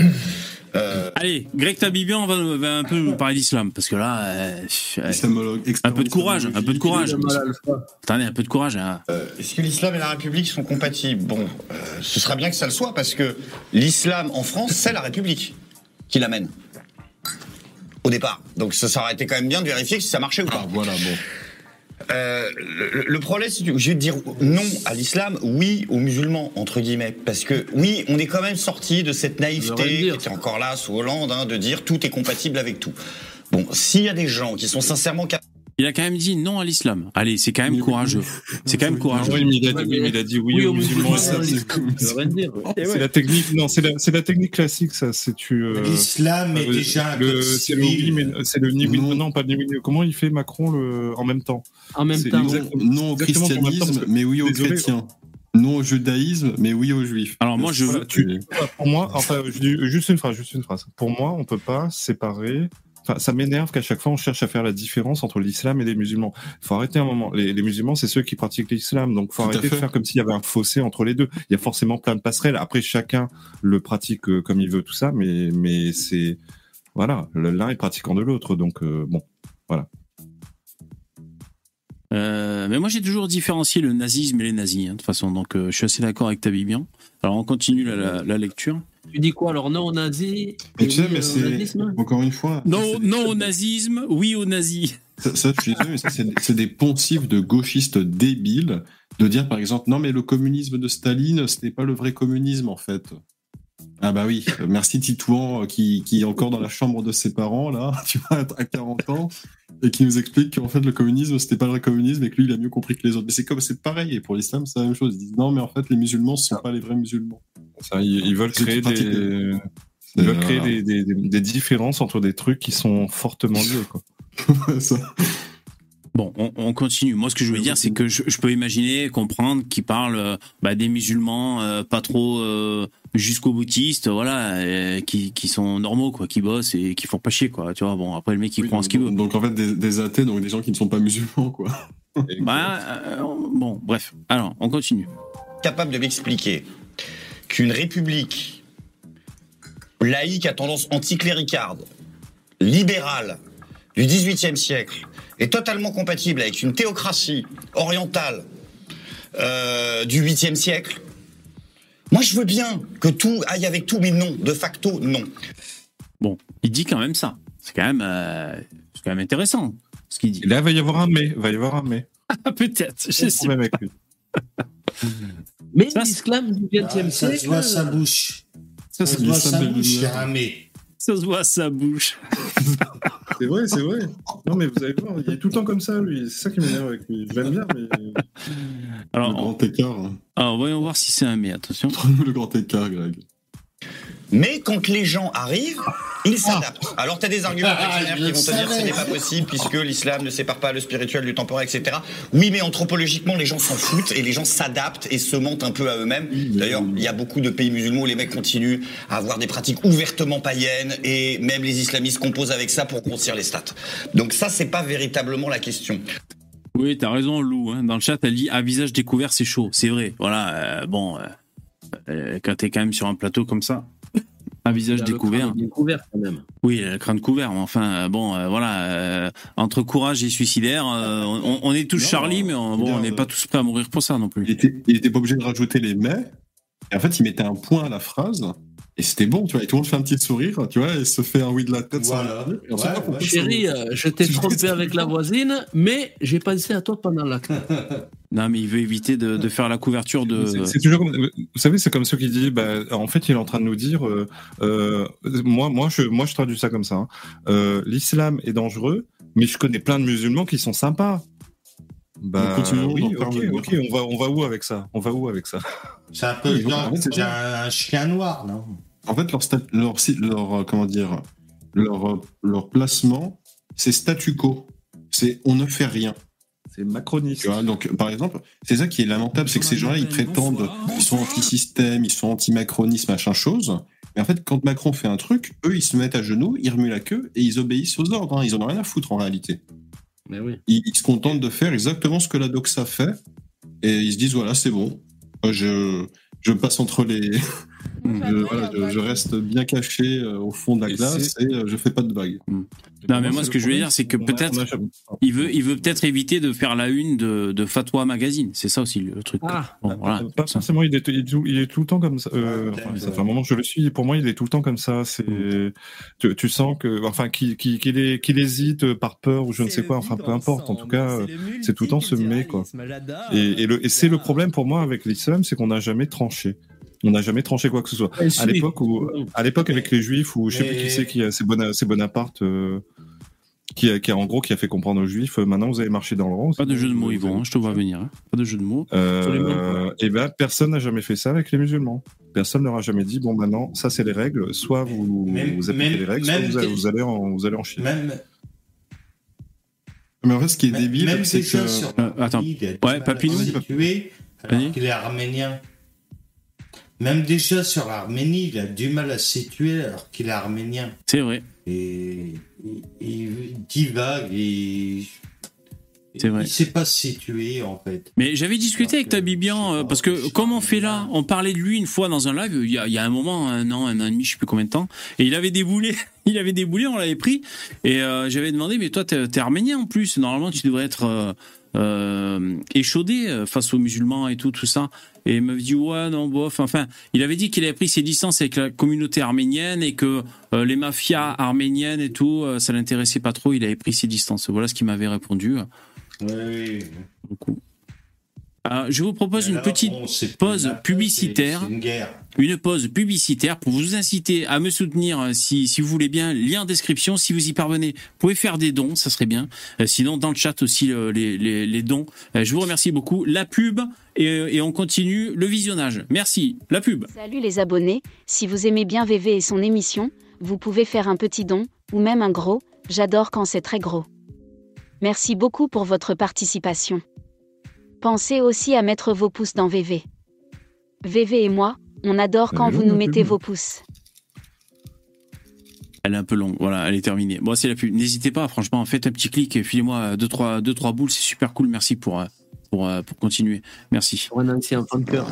euh, Allez, Greg Tabibian va, va un peu nous parler d'islam parce que là, euh, Islamologue, un peu de courage, un peu de courage. Attendez, un peu de courage. hein. Euh, Est-ce que l'islam et la République sont compatibles? Bon, euh, ce serait bien que ça le soit, parce que l'islam en France, c'est la République qui l'amène. Au départ. Donc ça, ça aurait été quand même bien de vérifier si ça marchait ou pas. voilà, bon. Euh, le, le problème, c'est que je vais te dire non à l'islam, oui aux musulmans, entre guillemets. Parce que oui, on est quand même sorti de cette naïveté qui était encore là sous Hollande, hein, de dire tout est compatible avec tout. Bon, s'il y a des gens qui sont sincèrement capables Il a quand même dit non à l'islam. Allez, c'est quand même courageux. C'est quand même courageux. Oui, mais il a dit, oui, mais il a dit oui, aux musulmans. c'est- C'est la technique, non, c'est la, technique classique, ça. C'est tu. euh, L'islam est déjà C'est le civil. oui, mais c'est le ni oui, non, pas le ni oui. Comment il fait Macron le en même temps? En même temps. Non au christianisme, mais oui aux Désolé, chrétiens. Non au judaïsme, mais oui aux juifs. Alors moi, je Voilà, veux. tu- pour moi, enfin, juste une phrase, juste une phrase. Pour moi, on peut pas séparer. Enfin, ça m'énerve qu'à chaque fois on cherche à faire la différence entre l'islam et les musulmans. Faut arrêter un moment. Les, les musulmans, c'est ceux qui pratiquent l'islam, donc faut Tout à arrêter de faire comme s'il y avait un fossé entre les deux. Il y a forcément plein de passerelles. Après, chacun le pratique euh, comme il veut, tout ça, mais mais c'est voilà, le- l'un est pratiquant de l'autre, donc euh, bon, voilà. Euh, mais moi, j'ai toujours différencié le nazisme et les nazis, hein, de toute façon. Donc, euh, je suis assez d'accord avec Tabibian. Alors, on continue la, la- la lecture. Tu dis quoi alors? Non aux nazis Mais tu sais, mais au c'est nazisme encore une fois. Non, non au nazisme, oui au nazis. Ça, ça, je suis désolé, mais ça, c'est des poncifs de gauchistes débiles de dire par exemple non mais le communisme de Staline c'était pas le vrai communisme en fait. Ah bah oui, euh, merci Titouan euh, qui, qui est encore dans la chambre de ses parents là, tu vois, à 40 ans et qui nous explique qu'en fait le communisme c'était pas le vrai communisme et que lui il a mieux compris que les autres. Mais c'est comme c'est pareil et pour l'islam c'est la même chose. Ils disent non mais en fait les musulmans ce sont pas les vrais musulmans. Ça, ils, ils veulent créer des, de- ils veulent C'est, créer des, des, des- des différences entre des trucs qui sont fortement liés, quoi. Bon, on, on continue. Moi, ce que je veux dire, c'est que je, je peux imaginer, comprendre qu'ils parlent euh, bah, des musulmans euh, pas trop euh, jusqu'au boutistes, voilà, euh, qui, qui sont normaux, quoi, qui bossent et qui font pas chier, quoi. Tu vois, bon, après le mec, il croit en ce qu'il veut. Donc en fait des, des athées, donc des gens qui ne sont pas musulmans quoi. Bah, euh, bon, bref. Alors, on continue. capable de m'expliquer qu'une république laïque à tendance anticléricarde, libérale du XVIIIe siècle, est totalement compatible avec une théocratie orientale euh, du 8e siècle, moi je veux bien que tout aille avec tout, mais non, de facto, non. Bon, il dit quand même ça. C'est quand même, euh, c'est quand même intéressant. ce qu'il dit. Là, il va y avoir un mais. Il va y avoir un mais. Ah, peut-être. Je sais. Mais l'islam du XXe Ah, ça siècle. se voit à sa bouche. Ça, se voit sa bouche. Ça se voit à sa bouche. C'est vrai, c'est vrai. Non, mais vous allez voir, il est tout le temps comme ça, lui. C'est ça qui m'énerve avec lui. Je l'aime bien, mais. Alors, le grand écart. hein. Alors, voyons voir si c'est un mais, attention. le grand écart, Greg. Mais quand les gens arrivent, ils s'adaptent. Alors, tu as des arguments Ah, qui vont te dire que ce n'est pas possible puisque l'islam ne sépare pas le spirituel du temporel, etc. Oui, mais anthropologiquement, les gens s'en foutent et les gens s'adaptent et se mentent un peu à eux-mêmes. D'ailleurs, il y a beaucoup de pays musulmans où les mecs continuent à avoir des pratiques ouvertement païennes et même les islamistes composent avec ça pour grossir les stats. Donc ça, c'est pas véritablement la question. Oui, t'as raison, Lou. hein. Dans le chat, elle dit à visage découvert, c'est chaud. C'est vrai. Voilà. euh, bon, euh, quand t'es quand même sur un plateau comme ça, à visage découvert. crâne bien couvert quand même. Oui, le crâne couvert. mais Enfin, euh, bon, euh, voilà. euh, entre courage et suicidaire, euh, on, on est tous Charlie, mais on bon, on n'est pas tous prêts à mourir pour ça non plus. Il était, il était pas obligé de rajouter les mais. Et en fait, il mettait un point à la phrase. Et c'était bon, tu vois. Et tout le monde fait un petit sourire, tu vois, et se fait un oui de la tête. Voilà. On sait pas pourquoi Chérie, euh, je t'ai trompé avec la voisine, mais j'ai pensé à toi pendant l'acte. Non, mais il veut éviter de, de faire la couverture de. C'est- C'est toujours comme, vous savez, c'est comme ceux qui disent, bah, en fait, il est en train de nous dire, euh, euh, moi, moi, je, moi, je traduis ça comme ça. hein. Euh, L'islam est dangereux, mais je connais plein de musulmans qui sont sympas. Bah, continuons oui, ok, on va, on va où avec ça? On va où avec ça? C'est un peu Oui, genre en fait, c'est un, un chien noir, non? En fait, leur, stat- leur, euh, comment dire, leur, euh, leur placement, c'est statu quo. C'est on ne fait rien. C'est macroniste. Tu vois, donc, par exemple, c'est ça qui est lamentable, c'est que ces gens-là, ils prétendent, ils sont anti-système, ils sont anti-macronisme, machin chose. Mais en fait, quand Macron fait un truc, eux, ils se mettent à genoux, ils remuent la queue et ils obéissent aux ordres. hein. Ils en ont rien à foutre en réalité. Ils, se contentent de faire exactement ce que la doxa fait et ils se disent voilà, c'est bon. Je, je passe entre les. Je, voilà, je, je reste bien caché euh, au fond de la Et glace et euh, je fais pas de vagues. Non, mais moi, ce que je veux dire, c'est que peut-être il veut, il veut peut-être éviter de faire la une de, de Fatwa Magazine. C'est ça aussi le truc. Ah. Bon, voilà. Pas forcément, il est, il, est tout, il est tout le temps comme ça. Euh, enfin, ça fait un moment que je le suis. Pour moi, il est tout le temps comme ça. C'est, tu, tu sens que, enfin, qu'il est- qu'il hésite par peur ou je ne sais quoi. Enfin, peu importe. En tout cas, euh, c'est tout le temps se met quoi. Et, et c'est le problème pour moi avec l'islam, c'est qu'on n'a jamais tranché. On n'a jamais tranché quoi que ce soit. Et À l'époque où, à l'époque avec les juifs, ou je sais plus qui c'est qui a, c'est Bona- c'est Bonaparte. euh, qui a, qui a en gros qui a fait comprendre aux juifs euh, maintenant vous avez marché dans le rang Pas de jeu de mots, Yvon, hein, je te vois venir. hein. Pas de jeu de mots. euh, et ben personne n'a jamais fait ça avec les musulmans. Personne leur a jamais dit bon maintenant ça c'est les règles, soit vous, Même- vous appliquez même- les règles, soit vous, allez- vous allez en vous allez en chier. Même, Mais en fait, ce qui est même, débile, même c'est que. sur Euh, attends. il Ouais, alors qu'il est arménien. Même déjà sur l'Arménie, il a du mal à se situer alors qu'il est arménien. C'est vrai. Et il, divague et C'est vrai. il sait pas se situer en fait. Mais j'avais discuté avec Tabibian, euh, parce que comme on fait là, on parlait de lui une fois dans un live, il y a, il y a un moment, un an, un an et demi, je sais plus combien de temps, et il avait déboulé, il avait déboulé, on l'avait pris, et euh, j'avais demandé, mais toi, t'es t'es arménien en plus, normalement, tu devrais être euh, euh, échaudé euh, face aux musulmans et tout, tout ça. Et il m'avait dit, ouais, non, bof, enfin, il avait dit qu'il avait pris ses distances avec la communauté arménienne et que euh, les mafias arméniennes et tout, euh, ça l'intéressait pas trop, il avait pris ses distances. Voilà ce qu'il m'avait répondu. Oui. Euh, je vous propose une petite pause publicitaire. une pause publicitaire pour vous inciter à me soutenir euh, si, si vous voulez bien. Lien en description. Si vous y parvenez, vous pouvez faire des dons, ça serait bien. Euh, sinon, dans le chat aussi, euh, les, les, les dons. Euh, je vous remercie beaucoup. La pub et, et on continue le visionnage. Merci. La pub. Salut les abonnés, si vous aimez bien VV et son émission, vous pouvez faire un petit don, ou même un gros, j'adore quand c'est très gros. Merci beaucoup pour votre participation. Pensez aussi à mettre vos pouces dans VV. VV et moi, on adore quand vous nous mettez vos pouces. Elle est un peu longue. Voilà, elle est terminée. Bon, c'est la pub. N'hésitez pas, franchement, faites un petit clic et filez-moi deux trois, deux, trois boules. C'est super cool. Merci pour, euh, pour, euh, pour continuer. Merci. Pour un ancien fan cœur.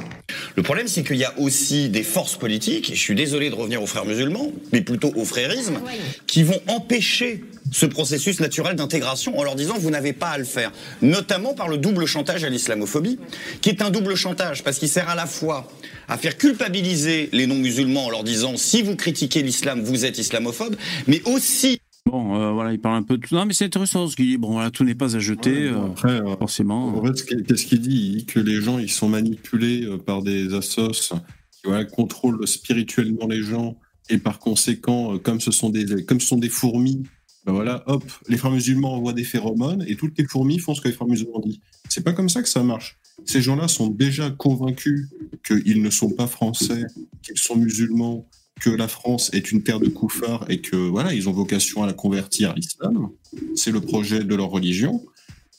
Le problème, c'est qu'il y a aussi des forces politiques, et je suis désolé de revenir aux frères musulmans, mais plutôt au frérisme, qui vont empêcher ce processus naturel d'intégration en leur disant vous n'avez pas à le faire. Notamment par le double chantage à l'islamophobie, qui est un double chantage parce qu'il sert à la fois à faire culpabiliser les non-musulmans en leur disant si vous critiquez l'islam, vous êtes islamophobe, mais aussi Bon, euh, voilà, il parle un peu de tout. Non, mais c'est intéressant ce qu'il dit. Bon, voilà, tout n'est pas à jeter, bon, euh, après, euh, forcément. En fait, qu'est-ce qu'il dit? Que les gens, ils sont manipulés par des assos qui voilà, contrôlent spirituellement les gens et par conséquent, comme ce sont des, comme ce sont des fourmis, ben voilà, hop, les frères musulmans envoient des phéromones et toutes les fourmis font ce que les frères musulmans disent. C'est pas comme ça que ça marche. Ces gens-là sont déjà convaincus qu'ils ne sont pas français, qu'ils sont musulmans, que la France est une terre de koufars et que voilà, ils ont vocation à la convertir à l'islam. C'est le projet de leur religion.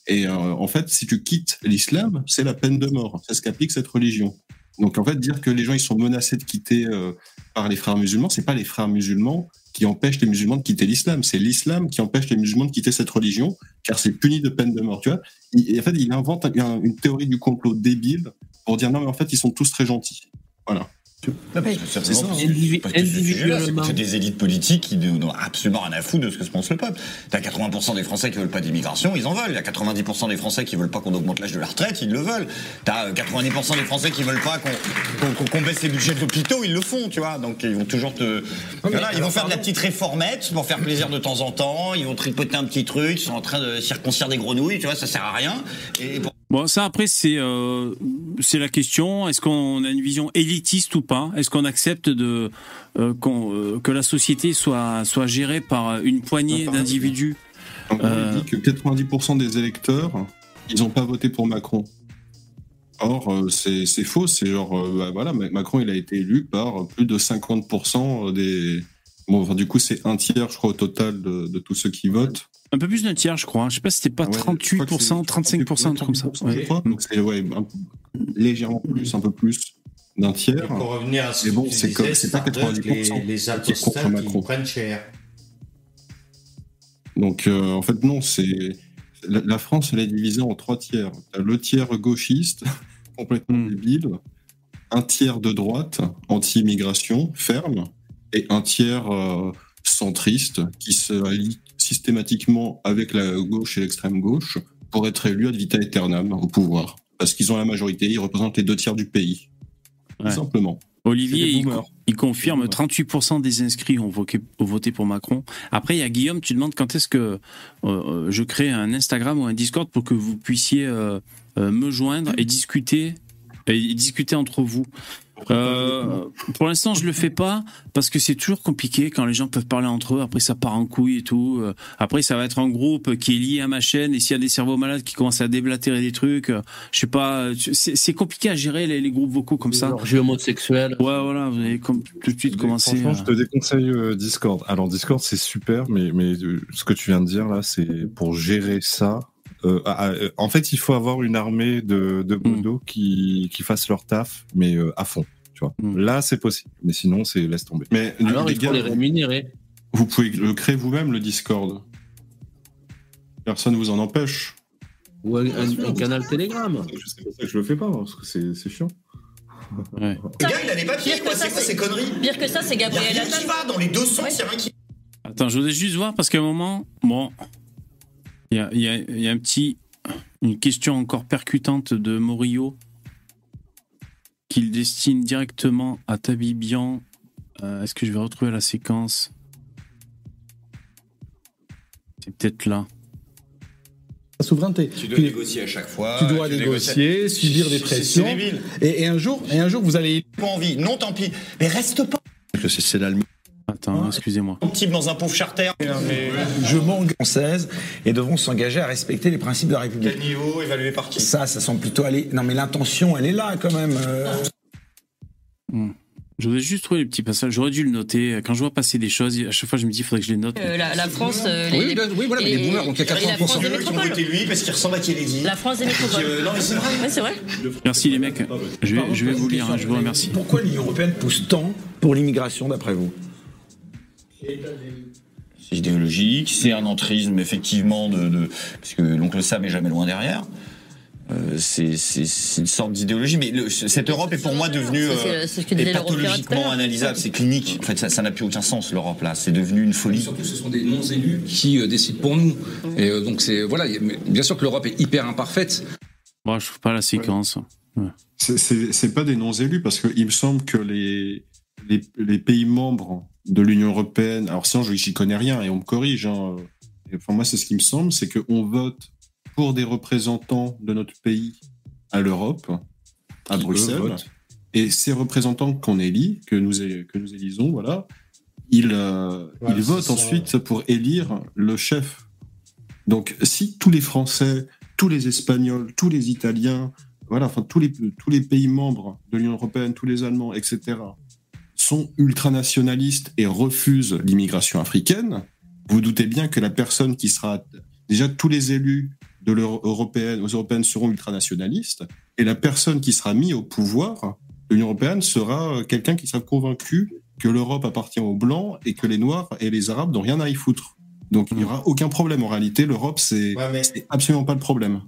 Et euh, en fait, si tu quittes l'islam, c'est la peine de mort. C'est ce qu'applique cette religion. Donc en fait, dire que les gens ils sont menacés de quitter euh, par les frères musulmans, c'est pas les frères musulmans qui empêchent les musulmans de quitter l'islam, c'est l'islam qui empêche les musulmans de quitter cette religion, car c'est puni de peine de mort. Tu vois en fait, il invente un- un- une théorie du complot débile pour dire non, mais en fait, ils sont tous très gentils. Voilà. C'est des élites politiques qui n'ont absolument rien à foutre de ce que se pense le peuple. T'as 80% des Français qui veulent pas d'immigration, ils en veulent. Il y a 90% des Français qui veulent pas qu'on augmente l'âge de la retraite, ils le veulent. T'as euh, 90% des Français qui veulent pas qu'on qu'on- qu'on baisse les budgets de l'hôpitaux, ils le font, tu vois. Donc ils vont toujours te. Voilà, ils vont faire de la petite réformette pour faire plaisir de temps en temps. Ils vont tripoter un petit truc. Ils sont en train de circoncire des grenouilles, tu vois. Ça sert à rien. Et pour- Bon, ça après c'est euh, c'est la question. Est-ce qu'on a une vision élitiste ou pas? Est-ce qu'on accepte de euh, euh, que la société soit soit gérée par une poignée d'individus? Il dit que 90% des électeurs, ils n'ont pas voté pour Macron. Or, c'est faux. C'est genre, bah, voilà, Ma- Macron, il a été élu par plus de 50% des. Bon, enfin, du coup, c'est un tiers, je crois, au total de, de tous ceux qui votent. Un peu plus d'un tiers, je crois. Je sais pas si c'était pas Ouais, je 38%, 35%, un truc comme ça. je crois. Donc, c'est ouais, un légèrement plus, un peu plus d'un tiers. Pour revenir à ce Mais bon, c'est pas Starbucks, 90%. Les, les qui Macron. prennent cher. Donc, euh, en fait, non, c'est. La, la France, elle est divisée en trois tiers. T'as Le tiers gauchiste, complètement Hmm. débile, un tiers de droite, anti-immigration, ferme, et un tiers euh, centriste qui se allie systématiquement avec la gauche et l'extrême gauche pour être élu ad vitam aeternam au pouvoir. Parce qu'ils ont la majorité, ils représentent les deux tiers du pays. Ouais. Tout simplement. Olivier, il, il confirme 38% des inscrits ont voté, ont voté pour Macron. Après, il y a Guillaume, tu demandes quand est-ce que euh, euh, je crée un Instagram ou un Discord pour que vous puissiez euh, euh, me joindre et discuter et discuter entre vous. Euh, pour l'instant, je le fais pas parce que c'est toujours compliqué quand les gens peuvent parler entre eux. Après, ça part en couille et tout. Euh, Après, ça va être un groupe qui est lié à ma chaîne et s'il y a des cerveaux malades qui commencent à déblatérer des trucs, euh, je sais pas. c'est compliqué à gérer les, les groupes vocaux comme ça. Orgie homosexuelle. Ouais, voilà, vous allez comme, tout de suite commencer. Franchement, à- je te déconseille Discord. Alors Discord, c'est super, mais mais ce que tu viens de dire là, c'est pour gérer ça. Euh, ah, ah, euh, en fait, il faut avoir une armée de de modos qui qui fassent leur taf, mais euh, à fond. Tu vois. Là, c'est possible, mais sinon, c'est laisse tomber. Mais Alors, les il faut gars, les rémunérer. vous pouvez le créer vous-même, le Discord. Personne vous en empêche. Ou un, un- un canal Telegram. C'est pour ça que je le fais pas, parce que c'est chiant. Ouais. Le gars, il a les papiers, Pire quoi. que ça, C'est quoi ces conneries Pire que ça, c'est Il y a Gabriel rien Attal. qui va dans les deux sens, il y a rien qui Attends, je voudrais juste voir parce qu'à un moment, bon, il y a, il y a- il y a un petit, une question encore percutante de Morillo qu'il destine directement à Tabibian. Euh, Est-ce que je vais retrouver la séquence? C'est peut-être là. La souveraineté. Tu dois négocier à chaque fois. Tu dois tu négocier, négocies. subir des pressions. C'est débile. Et, et un jour, et un jour, vous allez. Pas envie. Non, tant pis. Mais reste pas. Que c'est c'est l'Allemagne. Attends, excusez-moi. Un type dans un pauvre charter. Je m'engage. Françaises et devront s'engager à respecter les principes de la République. Quel niveau évalué par qui? Ça, ça semble plutôt aller. Non, mais l'intention, elle est là quand même. euh. Hmm. Je voudrais juste trouver les petits passages. J'aurais dû le noter. Quand je vois passer des choses, à chaque fois, je me dis, il faudrait que je les note. Euh, la, la France. euh, Oui, les- oui, voilà, mais les boomers, donc il y a et la 80% France des Ceux qui ont métropoles. voté lui parce qu'il ressemble à Kennedy. La France des métropoles. Euh, non, mais c'est vrai. Ouais, c'est vrai. Merci les mecs. Je vais, je vais vous lire. hein, je vous remercie. Pourquoi l'Union européenne pousse tant pour l'immigration, d'après vous? C'est idéologique, c'est un entrisme effectivement de, de parce que l'oncle Sam est jamais loin derrière. Euh, c'est une sorte d'idéologie, mais le- cette Europe est pour moi devenue euh, est pathologiquement analysable, c'est clinique. En fait, ça n'a plus aucun sens l'Europe là. C'est devenu une folie. Surtout, ce sont des non-élus qui euh, décident pour nous. Et euh, donc, c'est voilà. Bien sûr que l'Europe est hyper imparfaite. Bon, je trouve pas la séquence. Ouais. C'est- C'est pas des non-élus parce qu'il me semble que les, les, les pays membres de l'Union européenne, alors sinon je n'y connais rien et on me corrige, hein, enfin, moi c'est ce qui me semble, c'est qu'on vote pour des représentants de notre pays à l'Europe, à Qui, Bruxelles, et ces représentants qu'on élit, que nous, é- que nous élisons, voilà, ils, euh, Ouais, ils votent ça. ensuite pour élire le chef. Donc si tous les Français, tous les Espagnols, tous les Italiens, voilà, enfin tous les, tous les pays membres de l'Union européenne, tous les Allemands, etc., sont ultranationalistes et refusent l'immigration africaine, vous doutez bien que la personne qui sera déjà tous les élus de l'Euro- européenne, aux européennes seront ultranationalistes et la personne qui sera mise au pouvoir de l'Union européenne sera quelqu'un qui sera convaincu que l'Europe appartient aux blancs et que les noirs et les arabes n'ont rien à y foutre. Donc il n'y aura aucun problème en réalité. L'Europe c'est absolument pas le problème.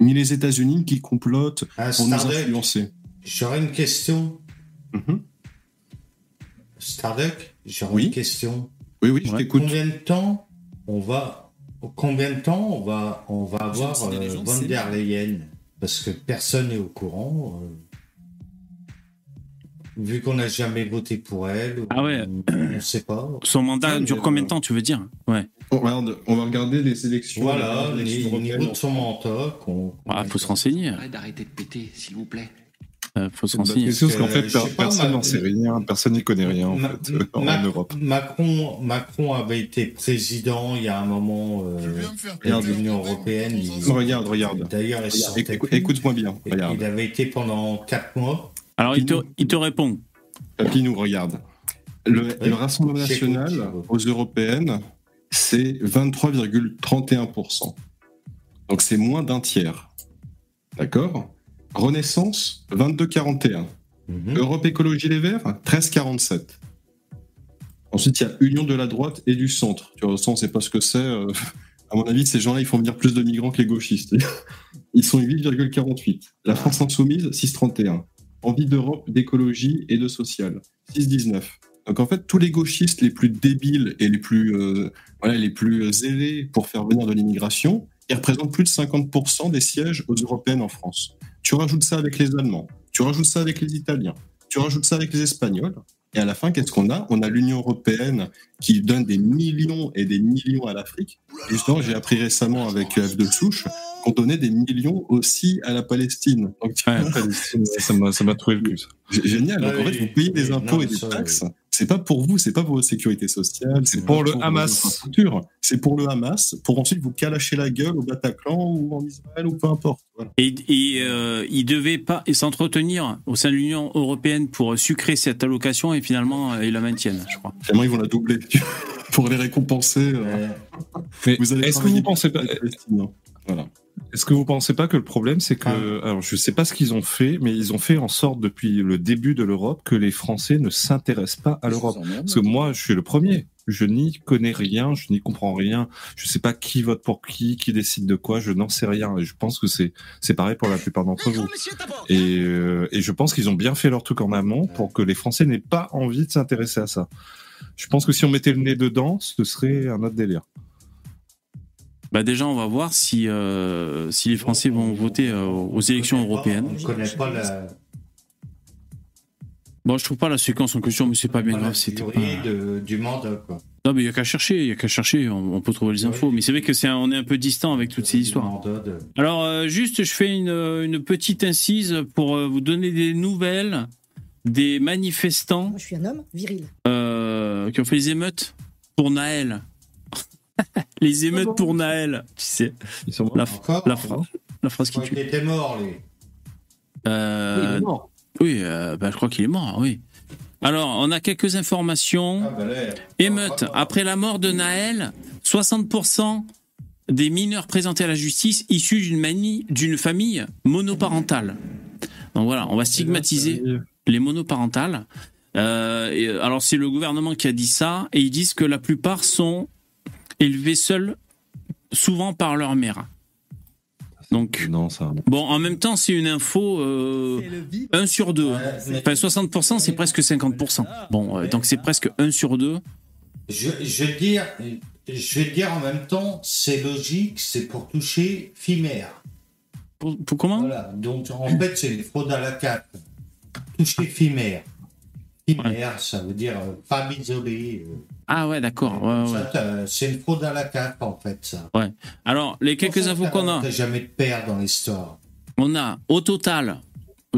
Ni les États-Unis qui complotent Ah, pour nous influencer. J'aurais une question. Mhm. Starduck, j'aurais Oui. une question. Oui, oui, je t'écoute. Combien de temps on va, combien de temps on va, on va avoir les euh, gens, der Leyen? Parce que personne n'est au courant. euh, vu qu'on n'a jamais voté pour elle. Ah ouais. On ne sait pas. Son mandat dure combien de temps, tu veux dire? Ouais. On, regarde, on va regarder les élections. Voilà, les élections au niveau européennes. de son mandat. Ah, faut se renseigner. Arrête d'arrêter de péter, s'il vous plaît. Euh, faut se C'est une bonne renseigner. question, parce qu'en fait, sais pas, personne n'en sait rien, personne n'y connaît rien, en Ma- fait, euh, en Ma- Europe. Macron, Macron avait été président il y a un moment euh, de l'Union européenne. Il- Regarde, regarde. D'ailleurs. Écoute-moi bien. Regarde. Il avait été pendant quatre mois. Alors, il te, il te répond. Papinou, regarde. Le, Oui, le Rassemblement national aux européennes, c'est 23,31%. Donc c'est moins d'un tiers. D'accord? Renaissance, 22,41. Mhm. Europe Écologie Les Verts, 13,47. Ensuite, il y a Union de la droite et du centre. Tu vois, ça, on ne sait pas ce que c'est. euh, À mon avis, ces gens-là, ils font venir plus de migrants que les gauchistes. Ils sont 8,48. La France Insoumise, 6,31. Envie d'Europe, d'écologie et de social, 6,19. Donc en fait, tous les gauchistes les plus débiles et les plus, euh, voilà, les plus zélés pour faire venir de l'immigration, ils représentent plus de 50% des sièges aux européennes en France. Tu rajoutes ça avec les Allemands, tu rajoutes ça avec les Italiens, tu rajoutes ça avec les Espagnols, et à la fin, qu'est-ce qu'on a? On a l'Union européenne qui donne des millions et des millions à l'Afrique. Justement, j'ai appris récemment avec F de Souche qu'on donnait des millions aussi à la Palestine. Donc, tu vois, ça m'a ça m'a trouvé le. G- Génial. Donc, en Ouais, fait, vous payez des impôts non, et des ça, taxes. C'est pas pour vous, c'est pas pour votre sécurité sociale, c'est pour pas le vos Hamas. C'est pour le Hamas, pour ensuite vous calacher la gueule au Bataclan ou en Israël ou peu importe. Voilà. Et, et, euh, il devait pas et s'entretenir au sein de l'Union européenne pour sucrer cette allocation et finalement euh, ils la maintiennent, je crois. Finalement, ils vont la doubler pour les récompenser. euh, Mais vous allez est-ce que vous pensez pas. Voilà. Est-ce que vous pensez pas que le problème, c'est que, alors je sais pas ce qu'ils ont fait, mais ils ont fait en sorte depuis le début de l'Europe que les Français ne s'intéressent pas à l'Europe. Parce que moi, je suis le premier. Je n'y connais rien, je n'y comprends rien. Je sais pas qui vote pour qui, qui décide de quoi. Je n'en sais rien. Et je pense que c'est c'est pareil pour la plupart d'entre vous. Et, euh, et je pense qu'ils ont bien fait leur truc en amont pour que les Français n'aient pas envie de s'intéresser à ça. Je pense que si on mettait le nez dedans, ce serait un autre délire. Bah déjà, on va voir si, euh, si les Français vont voter euh, aux élections européennes. On ne connaît pas la, Bon, je trouve pas la séquence en question, mais c'est pas bien grave. C'était pas... de- du mandat. Quoi. Non, mais il y a qu'à chercher, il y a qu'à chercher. On, on peut trouver les infos. Mais c'est vrai que c'est on est un peu distant avec toutes ces histoires. De- Alors, euh, juste, je fais une, une petite incise pour euh, vous donner des nouvelles des manifestants Moi, je suis un homme viril. euh, qui ont fait les émeutes pour Naël. les émeutes pour Naël, tu sais. La, la, phra- la phrase qui tue. qu'il était mort, lui. Euh, Oui, il est mort. oui, euh, bah, je crois qu'il est mort, oui. Alors, on a quelques informations. bah là, Émeute. Après la mort de Naël, 60% des mineurs présentés à la justice issus d'une famille monoparentale. Donc voilà, on va stigmatiser les monoparentales. Euh, et, euh, alors c'est le gouvernement qui a dit ça, et ils disent que la plupart sont élevés seuls, souvent par leur mère. Donc, non, ça. bon, en même temps, c'est une info euh, 1 sur 2. Enfin, 60%, c'est presque 50%. Bon, euh, donc c'est presque 1 sur 2. Je, je vais dire, je vais dire en même temps, c'est logique, c'est pour toucher FIMER. Pour, pour comment? Voilà, donc en fait, c'est les fraudes à la carte. Toucher FIMER. Ça veut dire euh, isolée. euh. Ah ouais, d'accord. Ouais, ouais. Ça, t'as- C'est une fraude à la carte, en fait, ça. Ouais. Alors, les quelques infos qu'on a. T'as jamais de père dans l'histoire. On a au total,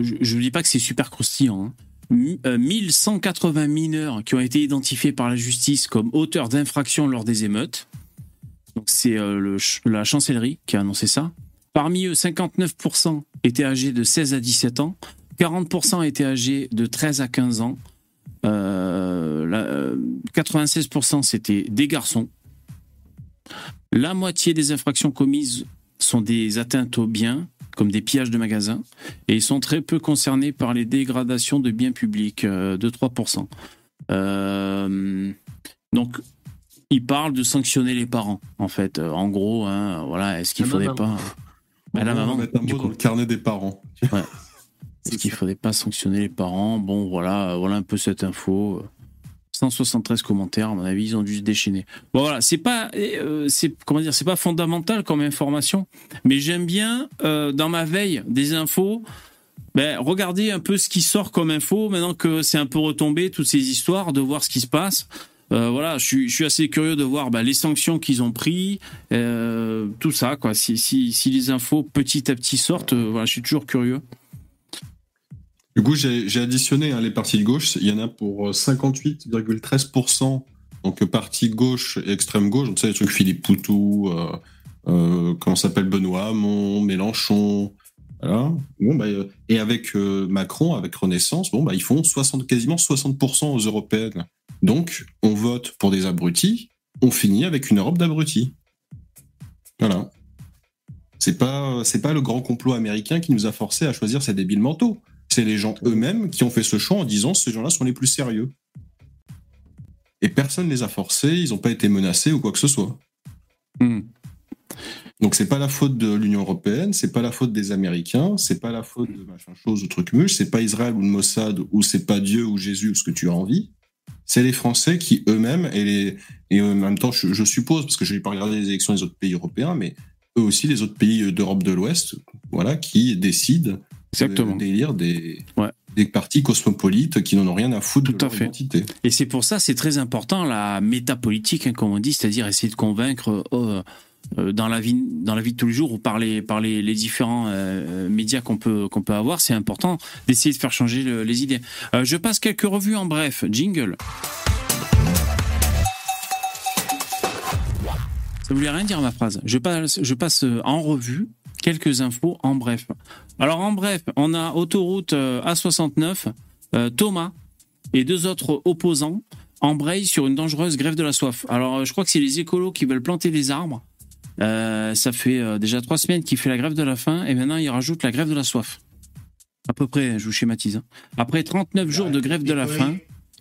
je ne vous dis pas que c'est super croustillant, hein, mi- euh, 1180 mineurs qui ont été identifiés par la justice comme auteurs d'infractions lors des émeutes. Donc c'est euh, le ch- la chancellerie qui a annoncé ça. Parmi eux, 59% étaient âgés de 16 à 17 ans, 40% étaient âgés de 13 à 15 ans, euh, la- euh, 96% c'était des garçons. La moitié des infractions commises sont des atteintes aux biens, comme des pillages de magasins, et ils sont très peu concernés par les dégradations de biens publics, euh, de 3%. Euh, donc, ils parlent de sanctionner les parents, en fait. Euh, en gros, hein, voilà, est-ce qu'il La faudrait maman. pas... Bah, la maman, mettre un mot dans le carnet des parents. Ouais. Est-ce qu'il faudrait pas sanctionner les parents Bon, voilà, voilà un peu cette info. 173 commentaires, à mon avis, ils ont dû se déchaîner. Bon, voilà, c'est pas, euh, c'est comment dire, c'est pas fondamental comme information, mais j'aime bien euh, dans ma veille des infos. Ben, regarder un peu ce qui sort comme info maintenant que c'est un peu retombé toutes ces histoires, de voir ce qui se passe. Euh, voilà, je suis, je suis assez curieux de voir ben, les sanctions qu'ils ont pris, euh, tout ça quoi. Si, si, si les infos petit à petit sortent, voilà, je suis toujours curieux. Du coup, j'ai additionné hein, les partis de gauche. Il y en a pour euh, 58,13%. Donc, euh, parti gauche et extrême gauche. Donc, ça, les trucs Philippe Poutou, euh, euh, comment s'appelle Benoît Hamon, Mélenchon. Voilà. Bon, bah, euh, et avec euh, Macron, avec Renaissance, bon, bah, ils font 60, quasiment 60% aux européennes. Donc, on vote pour des abrutis. On finit avec une Europe d'abrutis. Voilà. C'est pas, pas le grand complot américain qui nous a forcé à choisir ces débiles mentaux. C'est les gens eux-mêmes qui ont fait ce choix en disant ces gens-là sont les plus sérieux. Et personne les a forcés, ils n'ont pas été menacés ou quoi que ce soit. Donc c'est pas la faute de l'Union européenne, c'est pas la faute des Américains, c'est pas la faute de machin chose ou truc muche, c'est pas Israël ou le Mossad ou c'est pas Dieu ou Jésus ou ce que tu as envie. C'est les Français qui eux-mêmes et les et en même temps je, je suppose parce que je n'ai pas regardé les élections des autres pays européens, mais eux aussi les autres pays d'Europe de l'Ouest, voilà, qui décident Exactement. d'élire des des partis cosmopolites qui n'en ont rien à foutre de leur identité. Et c'est pour ça, c'est très important la métapolitique, hein, comme on dit, c'est-à-dire essayer de convaincre euh, euh, dans la vie, dans la vie de tous les jours ou par les, par les, les différents euh, médias qu'on peut, qu'on peut avoir. C'est important d'essayer de faire changer le- les idées. Je passe quelques revues en bref. Jingle. Ça voulait rien dire ma phrase. Je passe, je passe en revue quelques infos en bref. Alors en bref, on a autoroute euh, A69, euh, Thomas et deux autres opposants embrayent sur une dangereuse grève de la soif. Alors euh, je crois que c'est les écolos qui veulent planter des arbres. Euh, ça fait déjà trois semaines qu'il fait la grève de la faim et maintenant il rajoute la grève de la soif. À peu près, je vous schématise. hein. Après 39 jours de grève de la faim,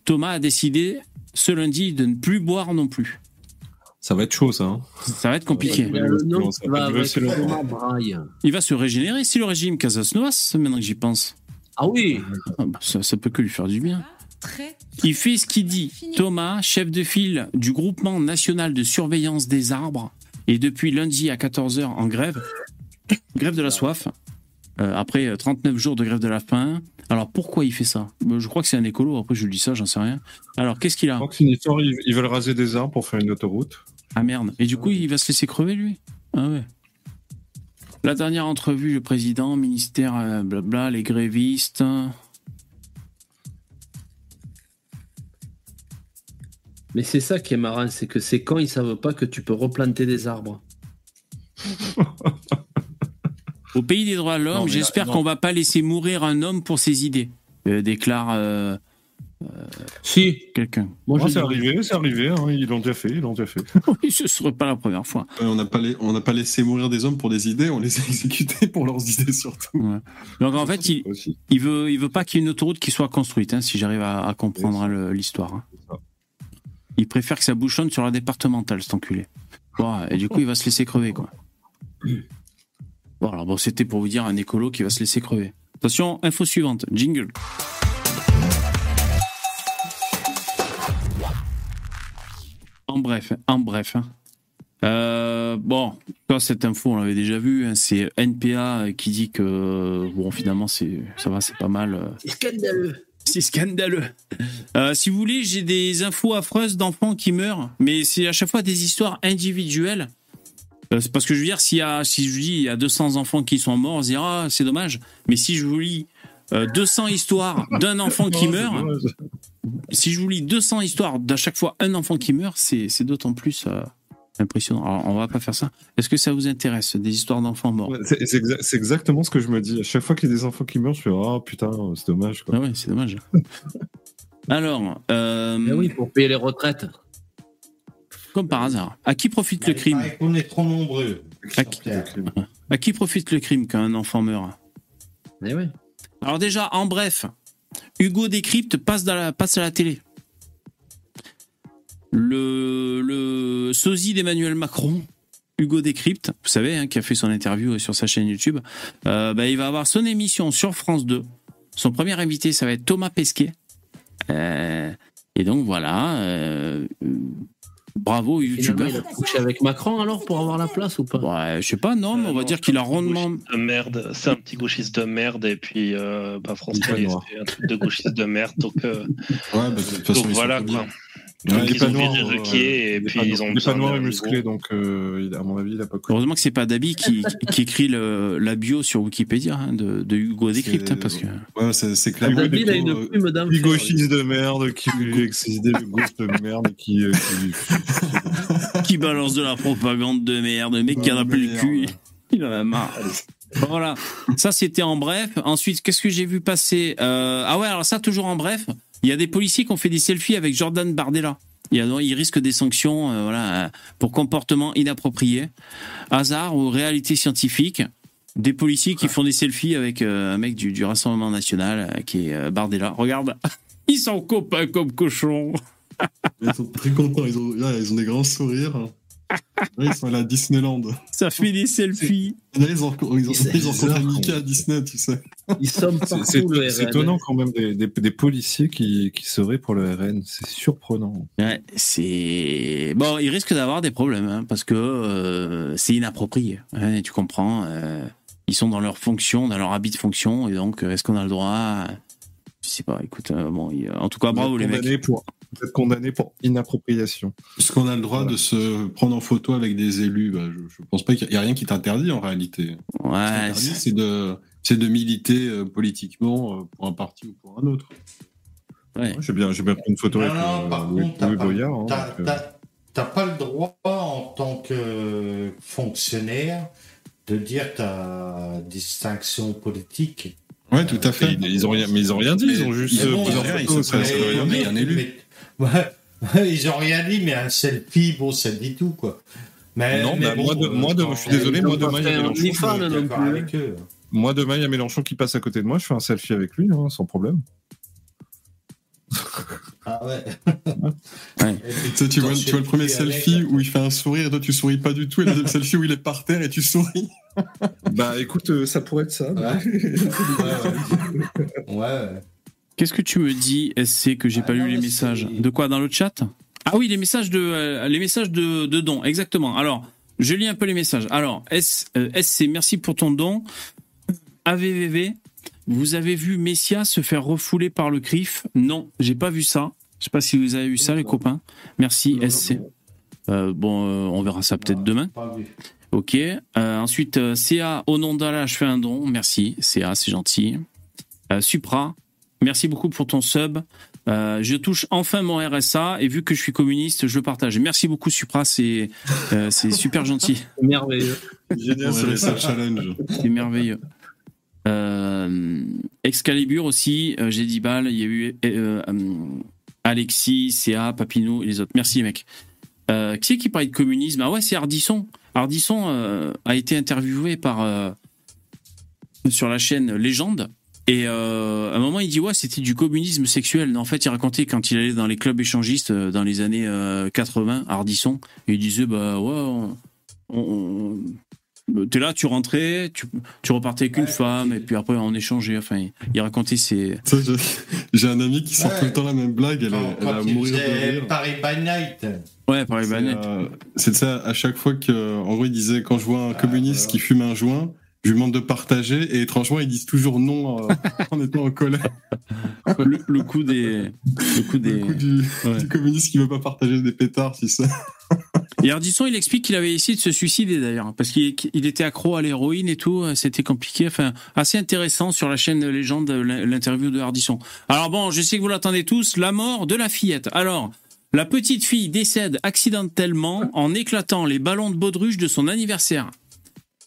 Thomas a décidé ce lundi de ne plus boire non plus. Ça va être chaud, ça. hein. Ça va être compliqué. Il le nom Ça va. Il se régénérer si le régime Casasnovas, maintenant que j'y pense. Ah oui ça, ça peut que lui faire du bien. Il fait ce qu'il dit. Thomas, chef de file du groupement national de surveillance des arbres, est depuis lundi à 14h en grève. grève de la soif. Euh, après euh, 39 jours de grève de la faim. Alors pourquoi il fait ça? Euh, Je crois que c'est un écolo, après je le dis ça, j'en sais rien. Alors qu'est-ce qu'il a? Donc, c'est une histoire, ils veulent raser des arbres pour faire une autoroute. Ah merde. Et du coup, il va se laisser crever, lui? Ah ouais. La dernière entrevue, le président, ministère, euh, blabla, les grévistes. Mais c'est ça qui est marrant, c'est que ces cons, ils savent pas que tu peux replanter des arbres. Au pays des droits de l'homme, j'espère qu'on va pas laisser mourir un homme pour ses idées. Euh, déclare euh, si. quelqu'un. Moi, c'est arrivé, c'est arrivé. hein, ils l'ont déjà fait, ils l'ont déjà fait. oui, ce serait pas la première fois. Ouais, on n'a pas, les- on n'a pas laissé mourir des hommes pour des idées, on les a exécutés pour leurs idées surtout. Ouais. Donc en fait, il, il veut, il veut pas qu'il y ait une autoroute qui soit construite, hein, si j'arrive à, à comprendre hein, l'histoire. hein. Il préfère que ça bouchonne sur la départementale, cet enculé. Et du coup, il va se laisser crever, quoi. Voilà, bon, c'était pour vous dire un écolo qui va se laisser crever. Attention, info suivante, jingle. En bref, en bref. hein. Euh, bon, ça, cette info, on l'avait déjà vu. hein, c'est NPA qui dit que bon, finalement, c'est ça va, c'est pas mal. euh, C'est scandaleux. c'est scandaleux. Euh, si vous voulez, j'ai des infos affreuses d'enfants qui meurent, mais c'est à chaque fois des histoires individuelles. Euh, c'est parce que je veux dire, s'il y a, si je vous dis il y a 200 enfants qui sont morts, on se dira ah, c'est dommage. Mais si je vous lis euh, 200 histoires d'un enfant qui meurt, dommage. Si je vous lis 200 histoires d'à chaque fois un enfant qui meurt, c'est c'est d'autant plus euh, impressionnant. Alors, on va pas faire ça. Est-ce que ça vous intéresse des histoires d'enfants morts? Ouais, C'est c'est exa- c'est exactement ce que je me dis. À chaque fois qu'il y a des enfants qui meurent, je fais Ah putain, c'est dommage. Quoi. Ah ouais, c'est dommage. Alors, euh, Mais oui, pour payer les retraites. comme par hasard, à qui profite le crime On est trop nombreux. à qui, à qui profite le crime quand un enfant meurt? Eh oui. Alors déjà, en bref, Hugo Décrypte passe, à la télé. Le, sosie d'Emmanuel Macron, Hugo Décrypte, vous savez, hein, qui a fait son interview sur sa chaîne YouTube, euh, bah, il va avoir son émission sur France 2. Son premier invité, ça va être Thomas Pesquet. Euh, et donc voilà, euh, bravo YouTubeur. il a couché avec Macron alors pour avoir la place ou pas? Ouais, je sais pas, non, mais on va dire qu'il a rondement. de merde. C'est un petit gauchiste de merde et puis euh, bah, France c'est un truc de gauchiste de merde. Donc, euh, Ouais, bah, de toute façon, donc voilà quoi. Donc, il est ils pas ont noir, viré euh, et il est puis pas- ils ont Il est besoin pas noir d'un et Hugo. musclé, donc euh, à mon avis, il a pas. Heureusement que c'est pas Dabi qui, qui écrit le, la bio sur Wikipédia hein, de, de Hugo Décrypte, hein, parce que. Ouais, c'est clair. Ah, David, il a Hugo, une euh, plume d'un Qui fer. gauchiste de merde, qui avec ses idées de merde, qui, euh, qui- qui balance de la propagande de merde, le mec qui en a plus le cul, il en a marre. Voilà, ça c'était en bref. Ensuite, qu'est-ce que j'ai vu passer Euh, Ah ouais, alors ça toujours en bref. Il y a des policiers qui ont fait des selfies avec Jordan Bardella. Il, y a, il risque des sanctions euh, voilà, pour comportement inapproprié. Hasard ou réalité scientifique Des policiers qui font des selfies avec euh, un mec du, du Rassemblement National euh, qui est Bardella. Regarde, ils sont copains comme cochons. Ils sont très contents, ils ont, là, ils ont des grands sourires. Ouais, ils sont à la Disneyland. Ça fait des selfies. Là, ils ont, ils ils rencontré Mickey à Disney, tu sais. Ils sont C'est- partout, C'est le c'est étonnant quand même des, des, des policiers qui, qui seraient pour le RN. C'est surprenant. Ouais, c'est bon. Il risque d'avoir des problèmes hein, parce que euh, c'est inapproprié. hein, tu comprends euh, Ils sont dans leur fonction, dans leur habit de fonction, et donc est-ce qu'on a le droit? Je sais pas. Écoute, euh, bon, en tout cas, bravo les mecs. Pour, vous êtes condamné pour inappropriation. Est-ce qu'on a le droit de se prendre en photo avec des élus? Bah, je, je pense pas qu'il y a rien qui t'interdit en réalité. Ouais, c'est- de, c'est de militer euh, politiquement euh, pour un parti ou pour un autre. ouais. J'ai bien, j'ai bien pris une photo Non, avec non, par Louis, contre, t'as Louis pas, Boyard. t'as- pas le droit en tant que fonctionnaire de dire ta distinction politique. Ouais, tout à fait. ils, ils ont rien, mais ils ont rien dit. Ils ont juste Mais euh, bon, pris en photo, ça, ça rien un élu. Ouais, ils ont rien dit, mais un selfie, bon, ça dit tout, quoi. Mais, Non, mais bah, bon, moi, de- euh, moi, de- je suis désolé, Ils moi demain, il y a Mélenchon. OnlyFans, je suis non d'accord plus. avec eux. Moi, demain, il y a Mélenchon qui passe à côté de moi. Je fais un selfie avec lui, hein, sans problème. Ah ouais. Ouais. Tu, vois, je tu vois le premier avec- selfie où il fait un sourire et toi tu souris pas du tout, et le deuxième selfie où il est par terre et tu souris. Bah, écoute, euh, ça pourrait être ça. Ouais, ouais. Qu'est-ce que tu me dis, SC, que j'ai Ah pas non, lu les messages De quoi Dans le chat Ah oui, les messages de euh, les messages de, de don, exactement. Alors, je lis un peu les messages. Alors, S, euh, SC, merci pour ton don. AVVV, vous avez vu Messia se faire refouler par le CRIF Non, j'ai pas vu ça. Je sais pas si vous avez vu ça, les copains. Merci, SC. Euh, bon, euh, on verra ça peut-être demain. Pas vu. Ok. Euh, ensuite, euh, CA, au nom d'Allah, je fais un don. Merci. CA, c'est gentil. Euh, Supra, merci beaucoup pour ton sub. Euh, je touche enfin mon RSA et vu que je suis communiste, je le partage. Merci beaucoup, Supra, c'est euh, c'est super gentil. Merveilleux. Génial, c'est ça challenge. C'est merveilleux. Euh, Excalibur aussi, euh, j'ai 10 balles. Il y a eu euh, euh, Alexis, CA, Papineau et les autres. Merci, les mecs. Euh, qui c'est qui parlait de communisme? Ah ouais, c'est Ardisson. Ardisson euh, a été interviewé par euh, sur la chaîne Légende. Et euh, à un moment, il dit ouais, c'était du communisme sexuel. Non, en fait, il racontait quand il allait dans les clubs échangistes euh, dans les années euh, 80, Ardisson, et il disait bah ouais, on- on- on- t'es là, tu rentrais, tu, tu repartais avec une femme, et puis après on échangeait. Enfin, il, il racontait ses. J'ai un ami qui sort Ouais. tout le temps la même blague, elle, elle a mourir de rire. Paris by Night. Ouais, par les C'est banettes. euh, c'est ça, à chaque fois que, en gros, il disait quand je vois un communiste qui fume un joint, je lui demande de partager et étrangement ils disent toujours non euh, en étant en colère. le, le coup des, le coup des, Le coup du, du communiste qui veut pas partager des pétards, si ça. Et Ardisson, il explique qu'il avait essayé de se suicider d'ailleurs, parce qu'il il était accro à l'héroïne et tout, c'était compliqué. Enfin, assez intéressant sur la chaîne Légende, l'interview de Ardisson. Alors bon, je sais que vous l'attendez tous, la mort de la fillette. Alors, la petite fille décède accidentellement en éclatant les ballons de baudruche de son anniversaire.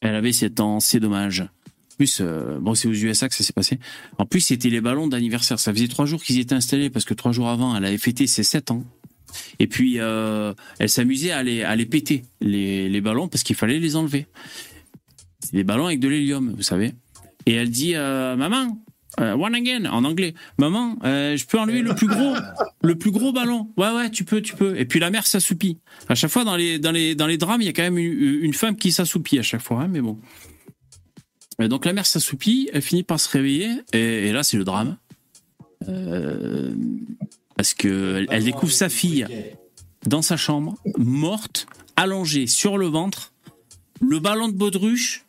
Elle avait 7 ans, c'est dommage. En plus, euh, bon, c'est aux USA que ça s'est passé. En plus, c'était les ballons d'anniversaire. Ça faisait trois jours qu'ils étaient installés parce que trois jours avant, elle avait fêté ses 7 ans. Et puis, euh, elle s'amusait à les, péter, les, les ballons, parce qu'il fallait les enlever. C'est des ballons avec de l'hélium, vous savez. Et elle dit, euh, maman, euh, one again, en anglais. Maman, euh, je peux enlever le plus gros, le plus gros ballon. Ouais, ouais, tu peux, tu peux. Et puis la mère s'assoupit. À chaque fois, dans les, dans les, dans les drames, il y a quand même une, femme qui s'assoupit à chaque fois, hein, mais bon. Donc la mère s'assoupit, elle finit par se réveiller, et, là, c'est le drame. Euh, parce que elle découvre sa fille dans sa chambre, morte, allongée sur le ventre, le ballon de baudruche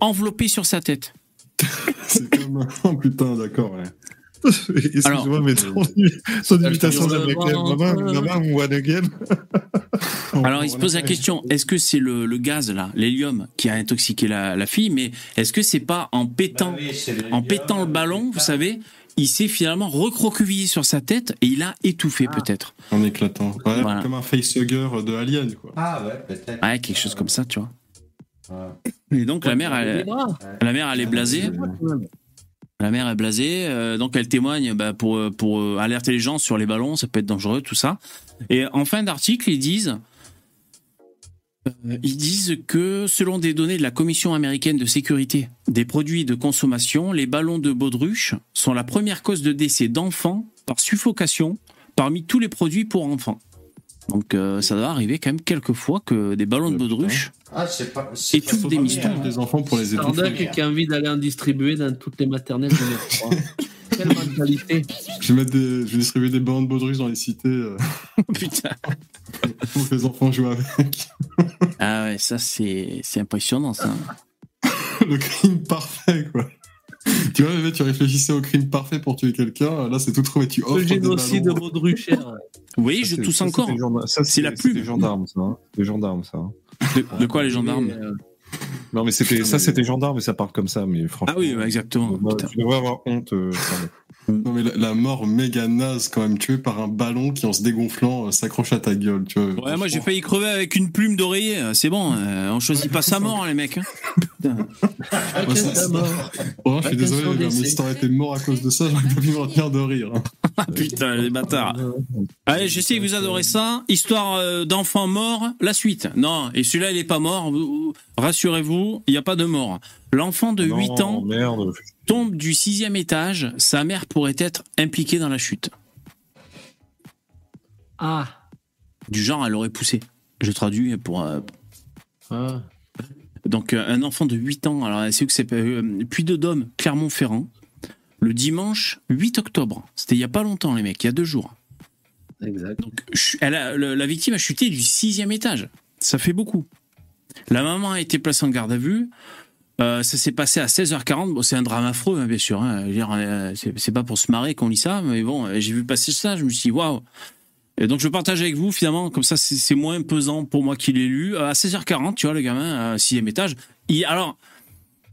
enveloppé sur sa tête. Oh putain, d'accord, ouais. Excuse-moi, mais ton, son imitation maman, maman, one again. Alors il se pose la question est-ce que c'est le, le gaz là, l'hélium, qui a intoxiqué la, la fille Mais est-ce que c'est pas en pétant, en pétant le ballon, vous savez, il s'est finalement recroquevillé sur sa tête et il a étouffé peut-être. En éclatant. Ouais, Voilà. Comme un facehugger de Alien, quoi. Ah ouais, peut-être. Ouais, quelque chose comme ça, tu vois. Et donc la mère, elle, la mère, elle est blasée. La mère est blasée, euh, donc elle témoigne bah, pour, pour euh, alerter les gens sur les ballons, ça peut être dangereux, tout ça. Et en fin d'article, euh, ils disent que selon des données de la Commission américaine de sécurité des produits de consommation, les ballons de baudruche sont la première cause de décès d'enfants par suffocation parmi tous les produits pour enfants. Donc euh, ça doit arriver quand même quelques fois que des ballons de baudruche Ah, c'est pas. étouffent des mistons. Des enfants pour les Ardac qui a envie d'aller en distribuer dans toutes les maternelles de notre Quelle mentalité. Je vais, mettre des... je vais distribuer des ballons de baudruche dans les cités euh, Putain. pour que les enfants jouent avec. Ah ouais, ça c'est c'est impressionnant ça. Le crime parfait, quoi. Tu vois, tu réfléchissais au crime parfait pour tuer quelqu'un. Là, c'est tout trouvé. Tu offres Le des génocide de. Baudrucher. Oui, Ça, je c'est- tousse ça, encore. c'est des gendarmes- ça, C'est la c'est plume. des gendarmes, ça. hein. Des gendarmes, ça. hein. De, de quoi les gendarmes Non, mais c'était ça, c'était gendarme, mais ça parle comme ça. Mais franchement, Ah oui, bah, exactement. moi, Putain. tu devrais avoir honte. euh. Non, mais la, la mort méga naze, quand même, tuée par un ballon qui, en se dégonflant, euh, s'accroche à ta gueule, tu vois. Ouais, moi j'ai failli crever avec une plume d'oreiller. euh, C'est bon, euh, on choisit pas sa mort, les mecs. hein. Putain. Ouais, mort. Oh, je suis désolé, mais si t'aurais été mort à cause de ça, j'aurais pas pu me retenir de rire. hein. Ah putain, les bâtards. Allez, je sais que vous adorez ça. Histoire euh, d'enfants morts, la suite. Non, et celui-là, il est pas mort. Vous- vous- Rassurez-vous, il n'y a pas de mort. L'enfant de Non, 8 ans Merde. tombe du sixième étage. Sa mère pourrait être impliquée dans la chute. Ah. Du genre, elle aurait poussé. Je traduis pour. euh, Ah. Donc, euh, un enfant de 8 ans, alors c'est que c'est euh, Puy de Dôme, Clermont-Ferrand, le dimanche 8 octobre. C'était il y a pas longtemps, les mecs, il y a deux jours. Exact. Donc, elle a- la victime a chuté du sixième étage. Ça fait beaucoup. La maman a été placée en garde à vue. Euh, ça s'est passé à 16h40. Bon, c'est un drame affreux, hein, bien sûr. hein. Euh, c'est pas pour se marrer qu'on lit ça, mais bon, euh, j'ai vu passer ça, je me suis dit, waouh. Et donc, je partage avec vous, finalement, comme ça, c'est c'est moins pesant pour moi qui l'ai lu. Euh, à 16h40, tu vois, le gamin, à sixième étage. Il, alors,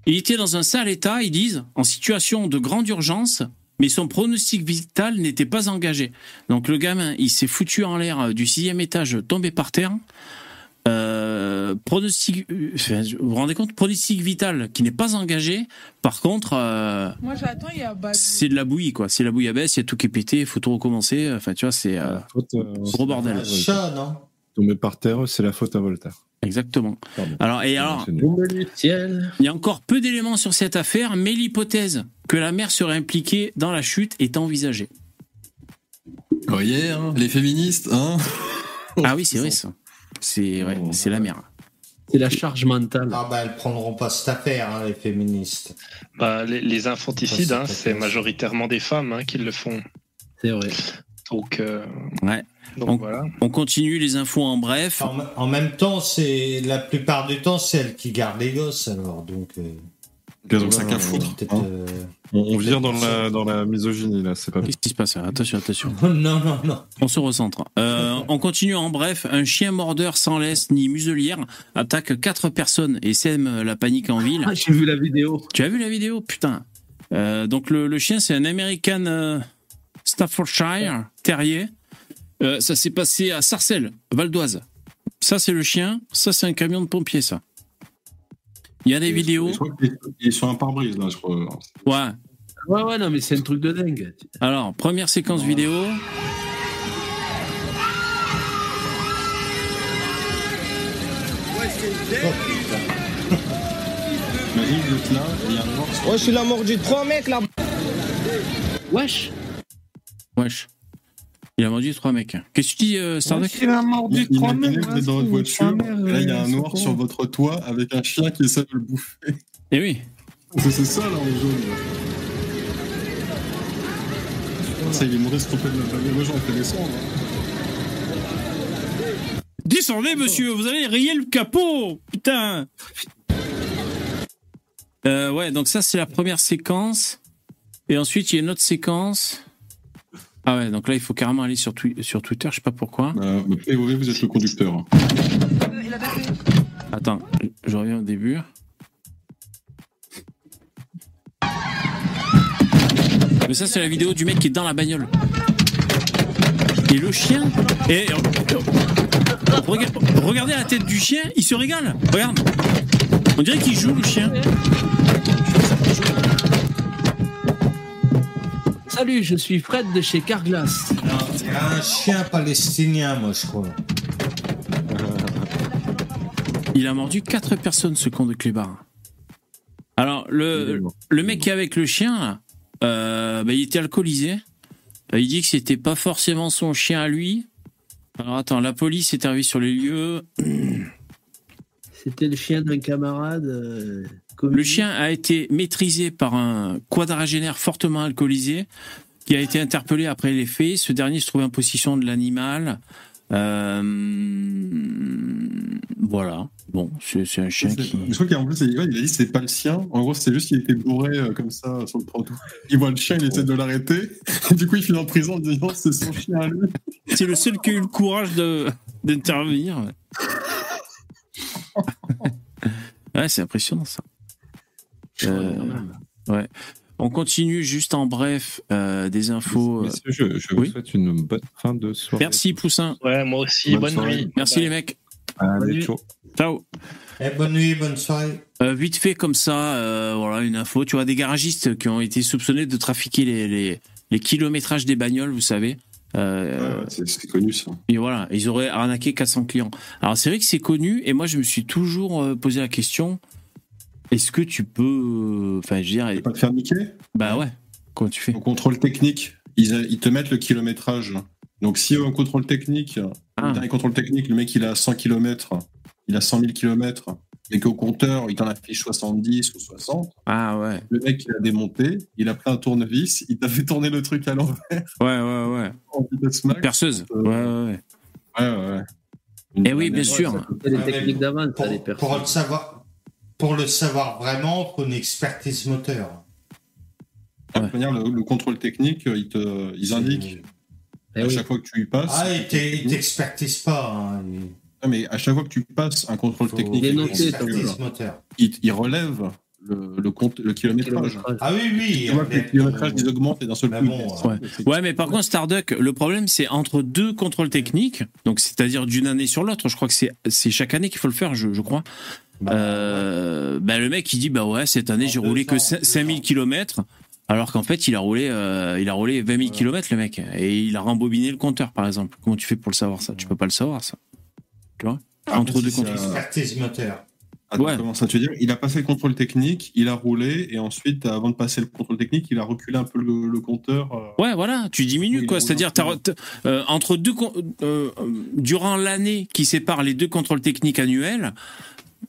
il était dans un sale état, ils disent, en situation de grande urgence, mais son pronostic vital n'était pas engagé. Donc le gamin, il s'est foutu en l'air du sixième étage, tombé par terre. Euh, pronostic, euh, enfin, vous vous rendez compte, pronostic vital qui n'est pas engagé. Par contre, euh, Moi j'attends, il y a bas. c'est de la bouillie quoi. C'est la bouillabaisse, il y a tout qui est pété, il faut tout recommencer. Enfin, tu vois, c'est euh, gros bordel. Chat, non? Tomber par terre, c'est la faute à Voltaire. Exactement. Pardon. Alors et alors, il y a encore peu d'éléments sur cette affaire, mais l'hypothèse que la mère serait impliquée dans la chute est envisagée. Vous voyez, hein, les féministes, hein Ah oui, c'est vrai ça. C'est ouais, c'est la mère. C'est la charge mentale. Ah bah elles prendront pas cette affaire, hein, les féministes. Bah, les, les infanticides, hein, c'est majoritairement des femmes hein, qui le font. C'est vrai. Donc, euh, Ouais. donc On, voilà. on continue les infos en bref. En, en même temps, c'est la plupart du temps, c'est elle qui garde les gosses, alors donc. euh, donc ça qu'à foutre. hein. On, on vire dans la, dans la misogynie, là, c'est pas Qu'est-ce qui se passe Attention, attention. non, non, non. On se recentre. Euh, on continue en bref. Un chien mordeur sans laisse ni muselière attaque quatre personnes et sème la panique en ville. Ah, J'ai vu la vidéo. Tu as vu la vidéo? Putain. Euh, donc le, le chien, c'est un American euh, Staffordshire Terrier. Euh, ça s'est passé à Sarcelles, Val d'Oise. Ça, c'est le chien. Ça, c'est un camion de pompiers, ça. Il y a des vidéos. Je crois qu'il est- il est sur un pare-brise, là, je crois. Ouais. Ouais, ouais, non, mais c'est un truc de dingue. Alors, première séquence vidéo. Imagine, vous êtes là, il y a un mort. Wesh, il a mordu trois mecs là. Wesh. Wesh. Il a mordu trois mecs. Qu'est-ce que tu dis, euh, Starduck Imaginez, vous êtes dans votre voiture, et là, il y a un noir sur votre toit avec un chien qui essaie de le bouffer. Eh oui. C'est ça, là, en jaune. Ça, il est mauvais, tromper de la famille. Moi, j'en fais descendre. Descendez, monsieur, vous allez rayer le capot Putain Euh, Ouais, donc ça, c'est la première séquence. Et ensuite, il y a une autre séquence. Ah ouais, donc là, il faut carrément aller sur, Twi- sur Twitter, je sais pas pourquoi. Euh, vous êtes le conducteur. hein. Attends, je reviens au début. Mais ça, c'est la vidéo du mec qui est dans la bagnole. Et le chien. Et Rega- regardez la tête du chien, il se régale. Regarde. On dirait qu'il joue le chien. Salut, je suis Fred de chez Carglass. C'est un chien palestinien, moi, je crois. Il a mordu quatre personnes, ce con de clébard. Alors, le, le mec qui est avec le chien, là, euh, bah, il était alcoolisé. Euh, Il dit que c'était pas forcément son chien à lui. Alors, attends, la police est arrivée sur les lieux. C'était le chien d'un camarade. Euh, Le chien a été maîtrisé par un quadragénaire fortement alcoolisé qui a été interpellé après les faits. Ce dernier se trouvait en possession de l'animal. Euh, voilà. Bon, c'est un chien qui. Je crois qu'en plus, il, ouais, il a dit que c'est pas le sien. En gros, c'est juste qu'il était bourré euh, comme ça sur le trottoir. Il voit le chien, il essaie de l'arrêter. Du coup, il finit en prison en disant c'est son chien à lui. C'est le seul qui a eu le courage de d'intervenir. ouais, c'est impressionnant ça. Euh, ouais. On continue juste en bref euh, des infos. Messieurs, je, je vous souhaite une bonne fin de soirée. Merci Poussin. Ouais, moi aussi, bonne, nuit. Merci Bye. les mecs. Allez, ciao. Ciao. Eh, bonne nuit, bonne soirée. Euh, vite fait comme ça, euh, voilà une info. Tu vois des garagistes qui ont été soupçonnés de trafiquer les, les, les kilométrages des bagnoles, vous savez. Euh, Ouais, c'est connu ça. Et voilà, ils auraient arnaqué 400 clients. Alors c'est vrai que c'est connu, et moi je me suis toujours euh, posé la question est-ce que tu peux. euh, Enfin, je veux dire. Pas te faire niquer Bah ouais. Comment tu fais? Au contrôle technique, ils, a- ils te mettent le kilométrage. Donc, si au contrôle technique, Ah. le dernier contrôle technique, le mec il a 100 km, il a 100 000 km, et qu'au compteur il t'en affiche 70 ou 60, Ah ouais. le mec il a démonté, il a pris un tournevis, il t'a fait tourner le truc à l'envers Ouais, ouais, ouais. en vitesse max. Perceuse. Ouais, ouais, ouais. Ouais, ouais, ouais. Eh oui, bien sûr. C'est les Ouais, mais techniques d'avance, ça, les Pour, pour le savoir, pour le savoir vraiment, faut une expertise moteur. De toute manière, le, le contrôle technique, ils, te, ils indiquent Eh à oui. chaque fois que tu y passes. Ah, il t'e- il t'expertise pas. Hein. il- Non, mais à chaque fois que tu passes un contrôle technique, Il est il, noté, ton Expertise moteur. il, il relève le, le, compte, le kilométrage. Kilométrage. Ah oui, oui. Tu vois que kilométrages, ils augmentent et d'un seul Mais coup. bon, ils descendent. Ouais. ouais, mais par contre, Starduck, le problème, c'est entre deux contrôles techniques, donc c'est-à-dire d'une année sur l'autre, je crois que c'est c'est chaque année qu'il faut le faire, je, je crois. Euh, bah, le mec, il dit, bah ouais, cette année, j'ai roulé que ans, deux 5000 ans. km, alors qu'en fait, il a roulé, euh, il a roulé 20 000 km, le mec, et il a rembobiné le compteur, par exemple. Comment tu fais pour le savoir, ça? Tu peux pas le savoir, ça. Tu vois? Entre si deux contrôles. Attends, Ouais. comment ça tu veux dire? Il a pas fait le contrôle technique, il a roulé et ensuite, avant de passer le contrôle technique, il a reculé un peu le, le compteur. euh, Ouais, voilà, tu diminues quoi. C'est-à-dire, euh, entre deux, euh, durant l'année qui sépare les deux contrôles techniques annuels,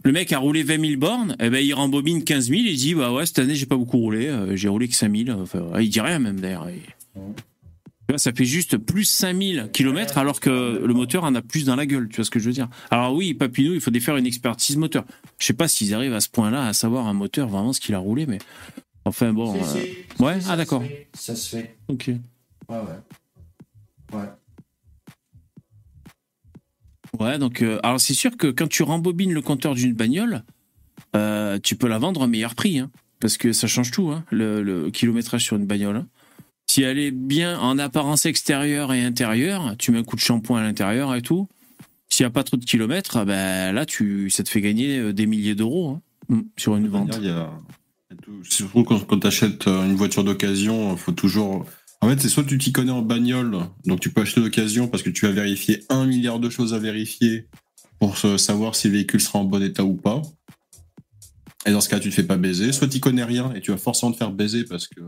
le mec a roulé 20 000 bornes, et ben il rembobine 15 000 et il dit bah ouais cette année j'ai pas beaucoup roulé, euh, j'ai roulé que 5 000. Enfin, ouais, il dit rien même d'ailleurs. Il- Tu vois, ça fait juste plus 5000 km alors que le moteur en a plus dans la gueule, tu vois ce que je veux dire. Alors oui, Papineau, il faut faire une expertise moteur. Je sais pas s'ils arrivent à ce point-là à savoir un moteur vraiment ce qu'il a roulé, mais enfin bon. Euh. Ouais, ah ça d'accord. Ça se fait. Ok. Ouais, ouais. Ouais. Ouais, donc euh, alors c'est sûr que quand tu rembobines le compteur d'une bagnole, euh, tu peux la vendre à meilleur prix, hein, parce que ça change tout, hein, le, le kilométrage sur une bagnole. hein. Si elle est bien en apparence extérieure et intérieure, tu mets un coup de shampoing à l'intérieur et tout. S'il n'y a pas trop de kilomètres, ben là, tu, ça te fait gagner euh, des milliers d'euros mm, sur une vente. Il il y a Surtout quand, quand tu achètes une voiture d'occasion, faut toujours. En fait, c'est soit tu t'y connais en bagnole, donc tu peux acheter d'occasion parce que tu vas vérifier un milliard de choses à vérifier pour savoir si le véhicule sera en bon état ou pas. Et dans ce cas, tu te fais pas baiser. Soit tu connais rien et tu vas forcément te faire baiser parce que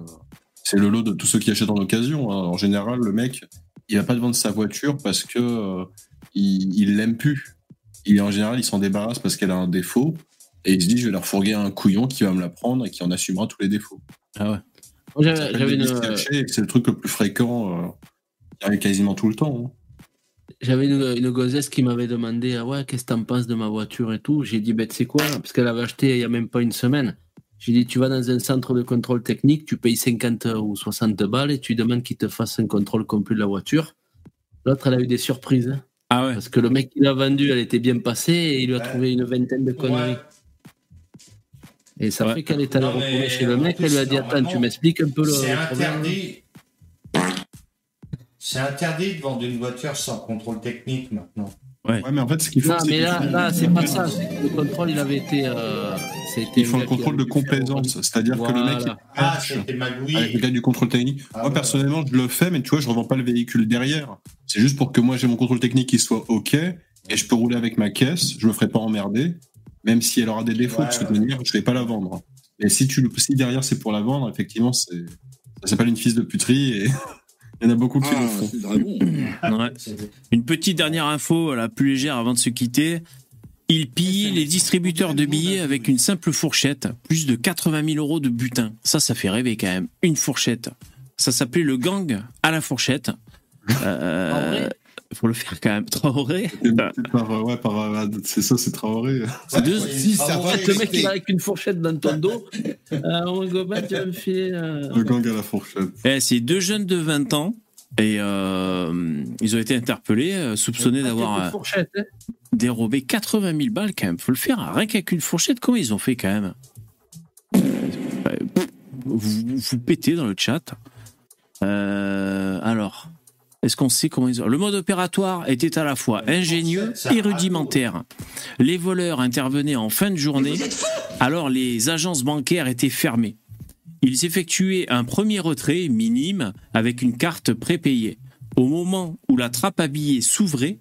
c'est le lot de tous ceux qui achètent en occasion. hein. En général, le mec, il va pas te vendre sa voiture parce que euh, il il l'aime plus. Il, en général, il s'en débarrasse parce qu'elle a un défaut et il se dit je vais leur fourguer un couillon qui va me la prendre et qui en assumera tous les défauts. Ah ouais. J'avais- une- C'est le truc le plus fréquent, euh, quasiment tout le temps. hein. J'avais une, une gonzesse qui m'avait demandé ah ouais, qu'est-ce que t'en penses de ma voiture et tout. J'ai dit, ben, tu sais quoi Parce qu'elle avait acheté il n'y a même pas une semaine. J'ai dit, tu vas dans un centre de contrôle technique, tu payes 50 ou 60 balles et tu demandes qu'il te fasse un contrôle complet de la voiture. L'autre, elle a eu des surprises. hein. Ah ouais. Parce que le mec qui l'a vendu, elle était bien passée et il lui a trouvé une vingtaine de conneries. Et ça Ouais. fait qu'elle est allée retourner chez le mec, plus, elle lui a dit, attends, tu m'expliques un peu le C'est problème interdit. C'est interdit de vendre une voiture sans contrôle technique maintenant. Ouais. mais en fait, ce qu'il faut, Non, c'est mais là, c'est pas ça. Le contrôle, il avait été. euh, ça a été Il faut un un gars qui contrôle de complaisance, c'est-à-dire que le mec Ah, magouillé. avec le gars du contrôle technique. Ah moi ouais. personnellement, je le fais, mais tu vois, je revends pas le véhicule derrière. C'est juste pour que moi j'ai mon contrôle technique qui soit ok et je peux rouler avec ma caisse. Je me ferai pas emmerder, même si elle aura des défauts Ouais, de toute ouais. manière, je vais pas la vendre. Et si tu le si derrière c'est pour la vendre, effectivement, c'est ça s'appelle une fils de puterie et il y en a beaucoup qui Ah, le font. Ouais. Une petite dernière info, la plus légère avant de se quitter. Il pille les distributeurs de billets avec une simple fourchette, plus de 80 000 euros de butin. Ça, ça fait rêver quand même. Une fourchette. Ça s'appelait le gang à la fourchette. Euh, faut le faire quand même. Traoré. Par, euh, ouais, par, euh, c'est ça, c'est Traoré. C'est deux- Si, ça va. Le mec, avec une fourchette dans ton dos. Euh, mon copain, tu vas me filer. euh, Le gang à la fourchette. Eh, c'est deux jeunes de 20 ans. Et euh, ils ont été interpellés, soupçonnés d'avoir hein. dérobé 80 000 balles quand même. Faut le faire rien qu'avec une fourchette. Comment ils ont fait quand même? Ouais, vous, vous pétez dans le chat. Euh, alors, est-ce qu'on sait comment ils ont... Le mode opératoire était à la fois ingénieux et rudimentaire. Les voleurs intervenaient en fin de journée, alors les agences bancaires étaient fermées. Ils effectuaient un premier retrait minime avec une carte prépayée. Au moment où la trappe à billets s'ouvrait,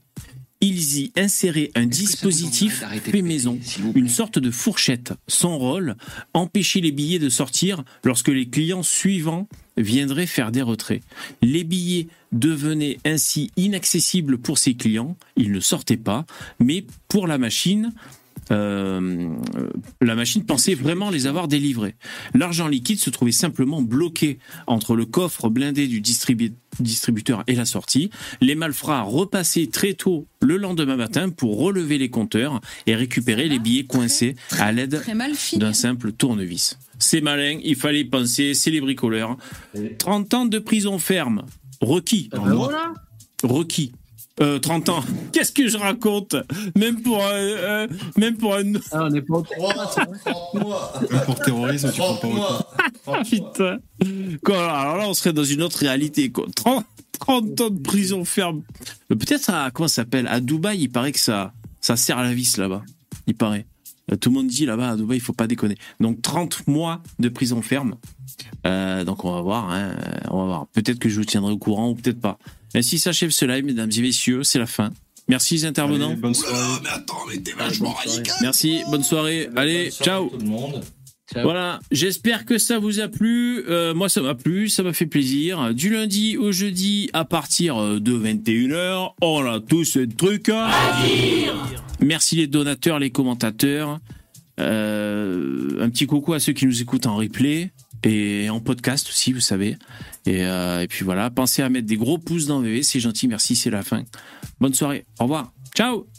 ils y inséraient un dispositif fait maison, une sorte de fourchette. Son rôle, empêcher les billets de sortir lorsque les clients suivants viendraient faire des retraits. Les billets devenaient ainsi inaccessibles pour ces clients, ils ne sortaient pas, mais pour la machine, euh, la machine pensait vraiment les avoir délivrés. L'argent liquide se trouvait simplement bloqué entre le coffre blindé du distribu- distributeur et la sortie. Les malfrats repassaient très tôt le lendemain matin pour relever les compteurs et récupérer les billets coincés à l'aide d'un simple tournevis. C'est malin, il fallait y penser, c'est les bricoleurs. 30 ans de prison ferme, requis. Ah ben voilà. Requis. Euh, 30 ans. Qu'est-ce que je raconte? Même pour un, euh, même pour un. Ah, on est pas au Même pour terrorisme, tu prends pas autant. Ah putain. Quoi, alors là, on serait dans une autre réalité. Quoi. 30, 30 ans de prison ferme. Euh, Peut-être à comment ça s'appelle? À Dubaï, il paraît que ça, ça sert à la vis là-bas. Il paraît. Euh, Tout le monde dit là-bas à Dubaï, il faut pas déconner. Donc 30 mois de prison ferme. Euh, donc on va voir. hein, on va voir. Peut-être que je vous tiendrai au courant ou peut-être pas. Ainsi s'achève ce live, mesdames et messieurs. C'est la fin. Merci les intervenants. Allez, bonne soirée. mais attends, mais t'es vachement radical. Merci, bonne soirée. Allez, ciao. Tout le monde. Voilà, j'espère que ça vous a plu. Euh, moi, ça m'a plu, ça m'a fait plaisir. Du lundi au jeudi, à partir euh, de 21h, on a tous un truc à, dire. Merci les donateurs, les commentateurs. Euh, un petit coucou à ceux qui nous écoutent en replay. et en podcast aussi, vous savez. Et, euh, et puis voilà, pensez à mettre des gros pouces dans VV, c'est gentil, merci, c'est la fin. Bonne soirée, au revoir, ciao